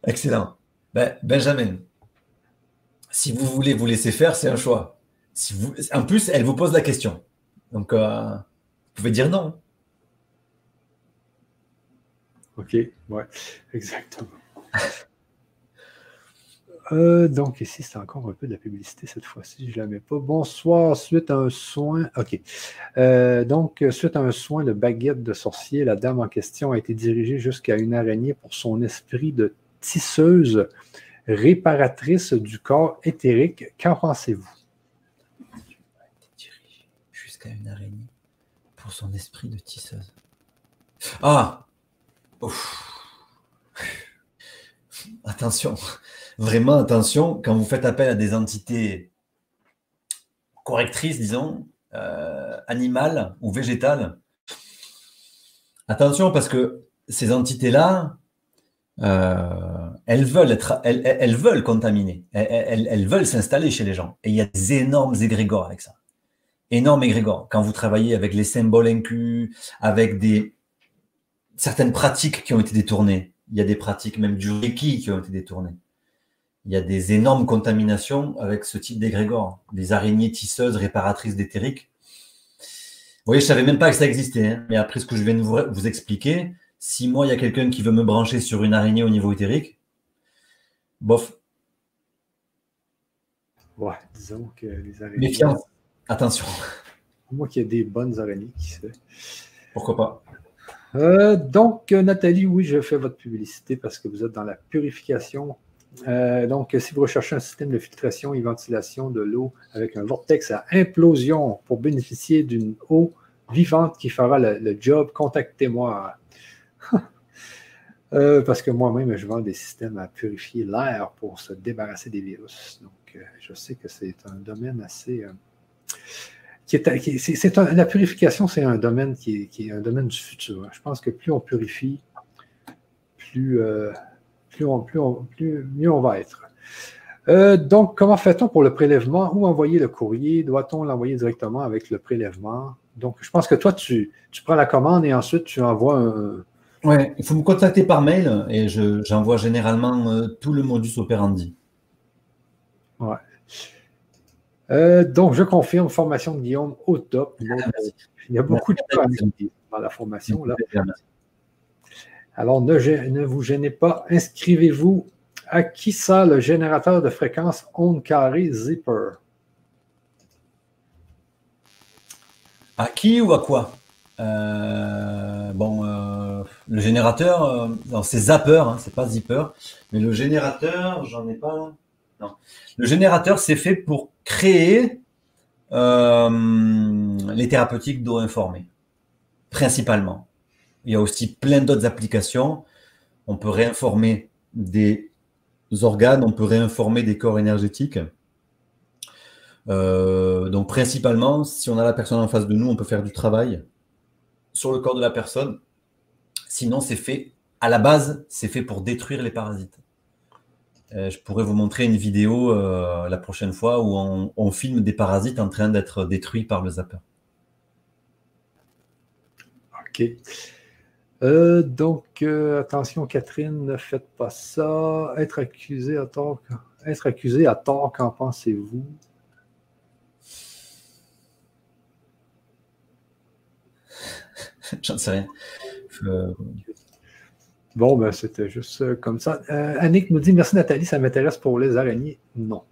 Excellent. Ben, Benjamin, si vous voulez vous laisser faire, c'est un choix. En plus, elle vous pose la question. Donc, euh, vous pouvez dire non. OK, ouais, (laughs) exactement. Euh, donc ici, c'est encore un peu de la publicité cette fois-ci, je ne la mets pas. Bonsoir, suite à un soin. OK. Euh, donc, suite à un soin de baguette de sorcier, la dame en question a été dirigée jusqu'à une araignée pour son esprit de tisseuse réparatrice du corps éthérique. Qu'en pensez-vous? Jusqu'à une araignée pour son esprit de tisseuse. Ah! Attention, vraiment attention, quand vous faites appel à des entités correctrices, disons, euh, animales ou végétales, attention parce que ces entités-là, euh, elles, veulent contaminer, elles, elles veulent s'installer chez les gens. Et il y a des énormes égrégores avec ça. Énormes égrégores. Quand vous travaillez avec les symboles inclus, avec des, certaines pratiques qui ont été détournées. Il y a des pratiques même du Reiki qui ont été détournées. Il y a des énormes contaminations avec ce type d'égrégore, des araignées tisseuses réparatrices d'éthériques. Vous voyez, je savais même pas que ça existait, hein. mais après ce que je viens de vous, expliquer, si moi il y a quelqu'un qui veut me brancher sur une araignée au niveau éthérique, bof. Ouais, disons que les araignées. Méfiance, attention. Moi qu'il y a des bonnes araignées qui se. Pourquoi pas? Euh, donc, Nathalie, oui, je fais votre publicité parce que vous êtes dans la purification. Euh, donc, si vous recherchez un système de filtration et ventilation de l'eau avec un vortex à implosion pour bénéficier d'une eau vivante qui fera le, job, contactez-moi. (laughs) Euh, parce que moi-même, je vends des systèmes à purifier l'air pour se débarrasser des virus. Donc, je sais que c'est un domaine assez la purification, c'est un domaine qui est, un domaine du futur. Je pense que plus on purifie, plus, euh, plus, on, plus, plus mieux on va être. Euh, donc, comment fait-on pour le prélèvement? Où envoyer le courrier? Doit-on l'envoyer directement avec le prélèvement? Donc, je pense que toi, tu, prends la commande et ensuite tu envoies un. Oui, il faut me contacter par mail et j'envoie généralement euh, tout le modus operandi. Ouais. Euh, donc, je confirme, formation de Guillaume au top. Ah, il y a beaucoup de choses dans la formation. Là. Alors, ne, vous gênez pas. Inscrivez-vous. À qui ça, le générateur de fréquence onde carré Zipper? À qui ou à quoi? bon, le générateur, c'est zapper, hein, c'est pas zipper, mais le générateur, j'en ai pas. Non. Le générateur, c'est fait pour créer les thérapeutiques d'eau informée, principalement. Il y a aussi plein d'autres applications. On peut réinformer des organes, on peut réinformer des corps énergétiques. Euh, donc principalement, si on a la personne en face de nous, on peut faire du travail sur le corps de la personne. Sinon, c'est fait, à la base, c'est fait pour détruire les parasites. Euh, je pourrais vous montrer une vidéo euh, la prochaine fois où on, on, filme des parasites en train d'être détruits par le zapper. OK. Euh, donc, euh, attention, Catherine, ne faites pas ça. Être accusé à tort, être accusé à tort, qu'en pensez-vous? (laughs) J'en sais rien. Bon, ben, c'était juste euh, comme ça. Annick nous dit Merci Nathalie, ça m'intéresse pour les araignées. Non.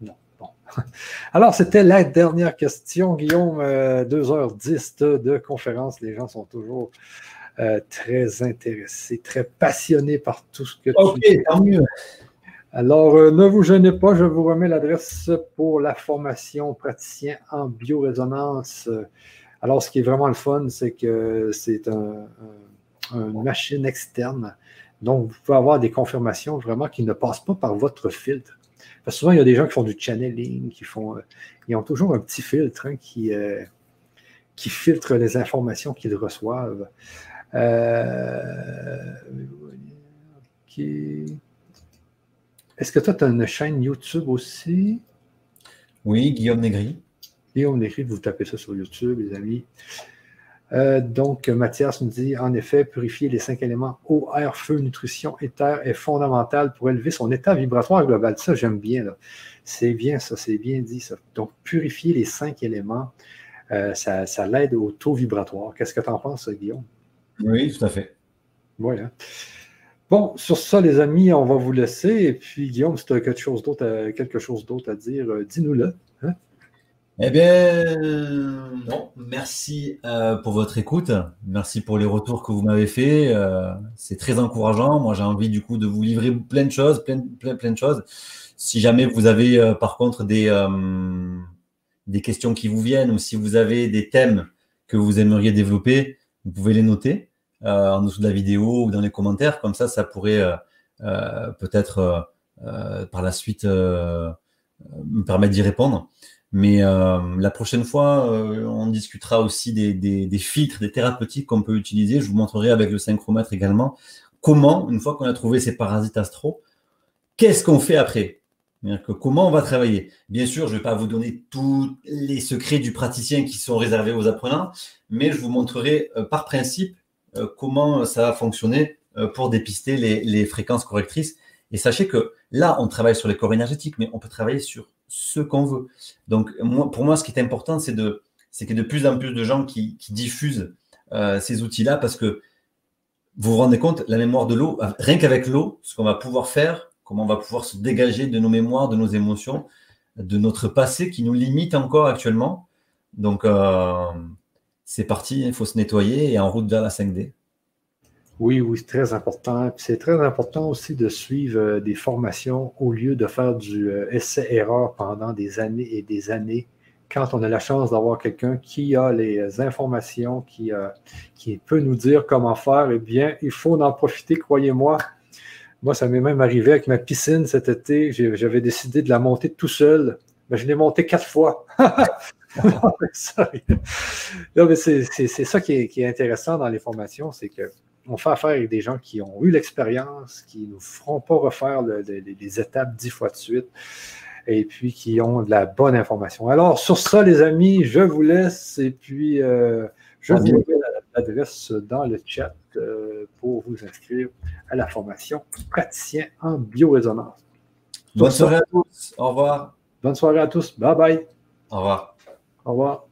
Non. Bon. (laughs) Alors, c'était la dernière question, Guillaume. 2h10 de conférence. Les gens sont toujours euh, très intéressé, très passionné par tout ce que tu dis. tant mieux. Alors, euh, ne vous gênez pas, je vous remets l'adresse pour la formation praticien en biorésonance. Alors, ce qui est vraiment le fun, c'est que c'est une machine externe. Donc, vous pouvez avoir des confirmations vraiment qui ne passent pas par votre filtre. Parce que souvent, il y a des gens qui font du channeling, qui font. Euh, ils ont toujours un petit filtre hein, qui, qui filtre les informations qu'ils reçoivent. Euh, Est-ce que toi, tu as une chaîne YouTube aussi? Oui, Guillaume Négri. Guillaume Négri, vous tapez ça sur YouTube, les amis. Euh, donc, Mathias nous dit en effet, purifier les cinq éléments eau, air, feu, nutrition et terre est fondamental pour élever son état vibratoire global. Ça, j'aime bien. C'est bien, ça, c'est bien dit. Ça. Donc, purifier les cinq éléments, euh, ça, ça l'aide au taux vibratoire. Qu'est-ce que tu en penses, Guillaume? Oui, tout à fait. Voilà. Bon, sur ça, les amis, on va vous laisser. Et puis, Guillaume, si tu as quelque chose d'autre à, quelque chose d'autre à dire, euh, dis-nous-le. Eh bien, non, merci euh, pour votre écoute. Merci pour les retours que vous m'avez faits. Euh, c'est très encourageant. Moi, j'ai envie du coup de vous livrer plein de choses, plein, plein, plein de choses. Si jamais vous avez par contre des, des questions qui vous viennent ou si vous avez des thèmes que vous aimeriez développer, vous pouvez les noter euh, en dessous de la vidéo ou dans les commentaires. Comme ça, ça pourrait euh, euh, peut-être par la suite me permettre d'y répondre. Mais la prochaine fois, on discutera aussi des, filtres, des thérapeutiques qu'on peut utiliser. Je vous montrerai avec le synchromètre également comment, une fois qu'on a trouvé ces parasites astro, qu'est-ce qu'on fait après? Que comment on va travailler? Bien sûr, je ne vais pas vous donner tous les secrets du praticien qui sont réservés aux apprenants, mais je vous montrerai par principe euh, comment ça va fonctionner euh, pour dépister les, fréquences correctrices. Et sachez que là, on travaille sur les corps énergétiques, mais on peut travailler sur ce qu'on veut. Donc, pour moi, ce qui est important, c'est de, qu'il y ait de plus en plus de gens qui, diffusent euh, ces outils-là parce que vous vous rendez compte, la mémoire de l'eau, rien qu'avec l'eau, ce qu'on va pouvoir faire, comment on va pouvoir se dégager de nos mémoires, de nos émotions, de notre passé qui nous limite encore actuellement. Donc, c'est parti, il faut se nettoyer et en route vers la 5D. Oui, oui, c'est très important. C'est très important aussi de suivre euh, des formations au lieu de faire du euh, essai-erreur pendant des années et des années. Quand on a la chance d'avoir quelqu'un qui a les informations, qui, qui peut nous dire comment faire, eh bien, il faut en profiter, croyez-moi. Moi, ça m'est même arrivé avec ma piscine cet été. J'avais décidé de la monter tout seul. Mais je l'ai montée quatre fois. (laughs) c'est ça qui est, intéressant dans les formations, c'est qu'on fait affaire avec des gens qui ont eu l'expérience, qui ne nous feront pas refaire les étapes dix fois de suite, et puis qui ont de la bonne information. Alors, sur ça, les amis, je vous laisse, et puis euh, je vous mets l'adresse dans le chat euh, pour vous inscrire à la formation praticien en biorésonance. Bonne soirée à tous. Au revoir. Bonne soirée à tous. Bye bye. Au revoir. Au revoir.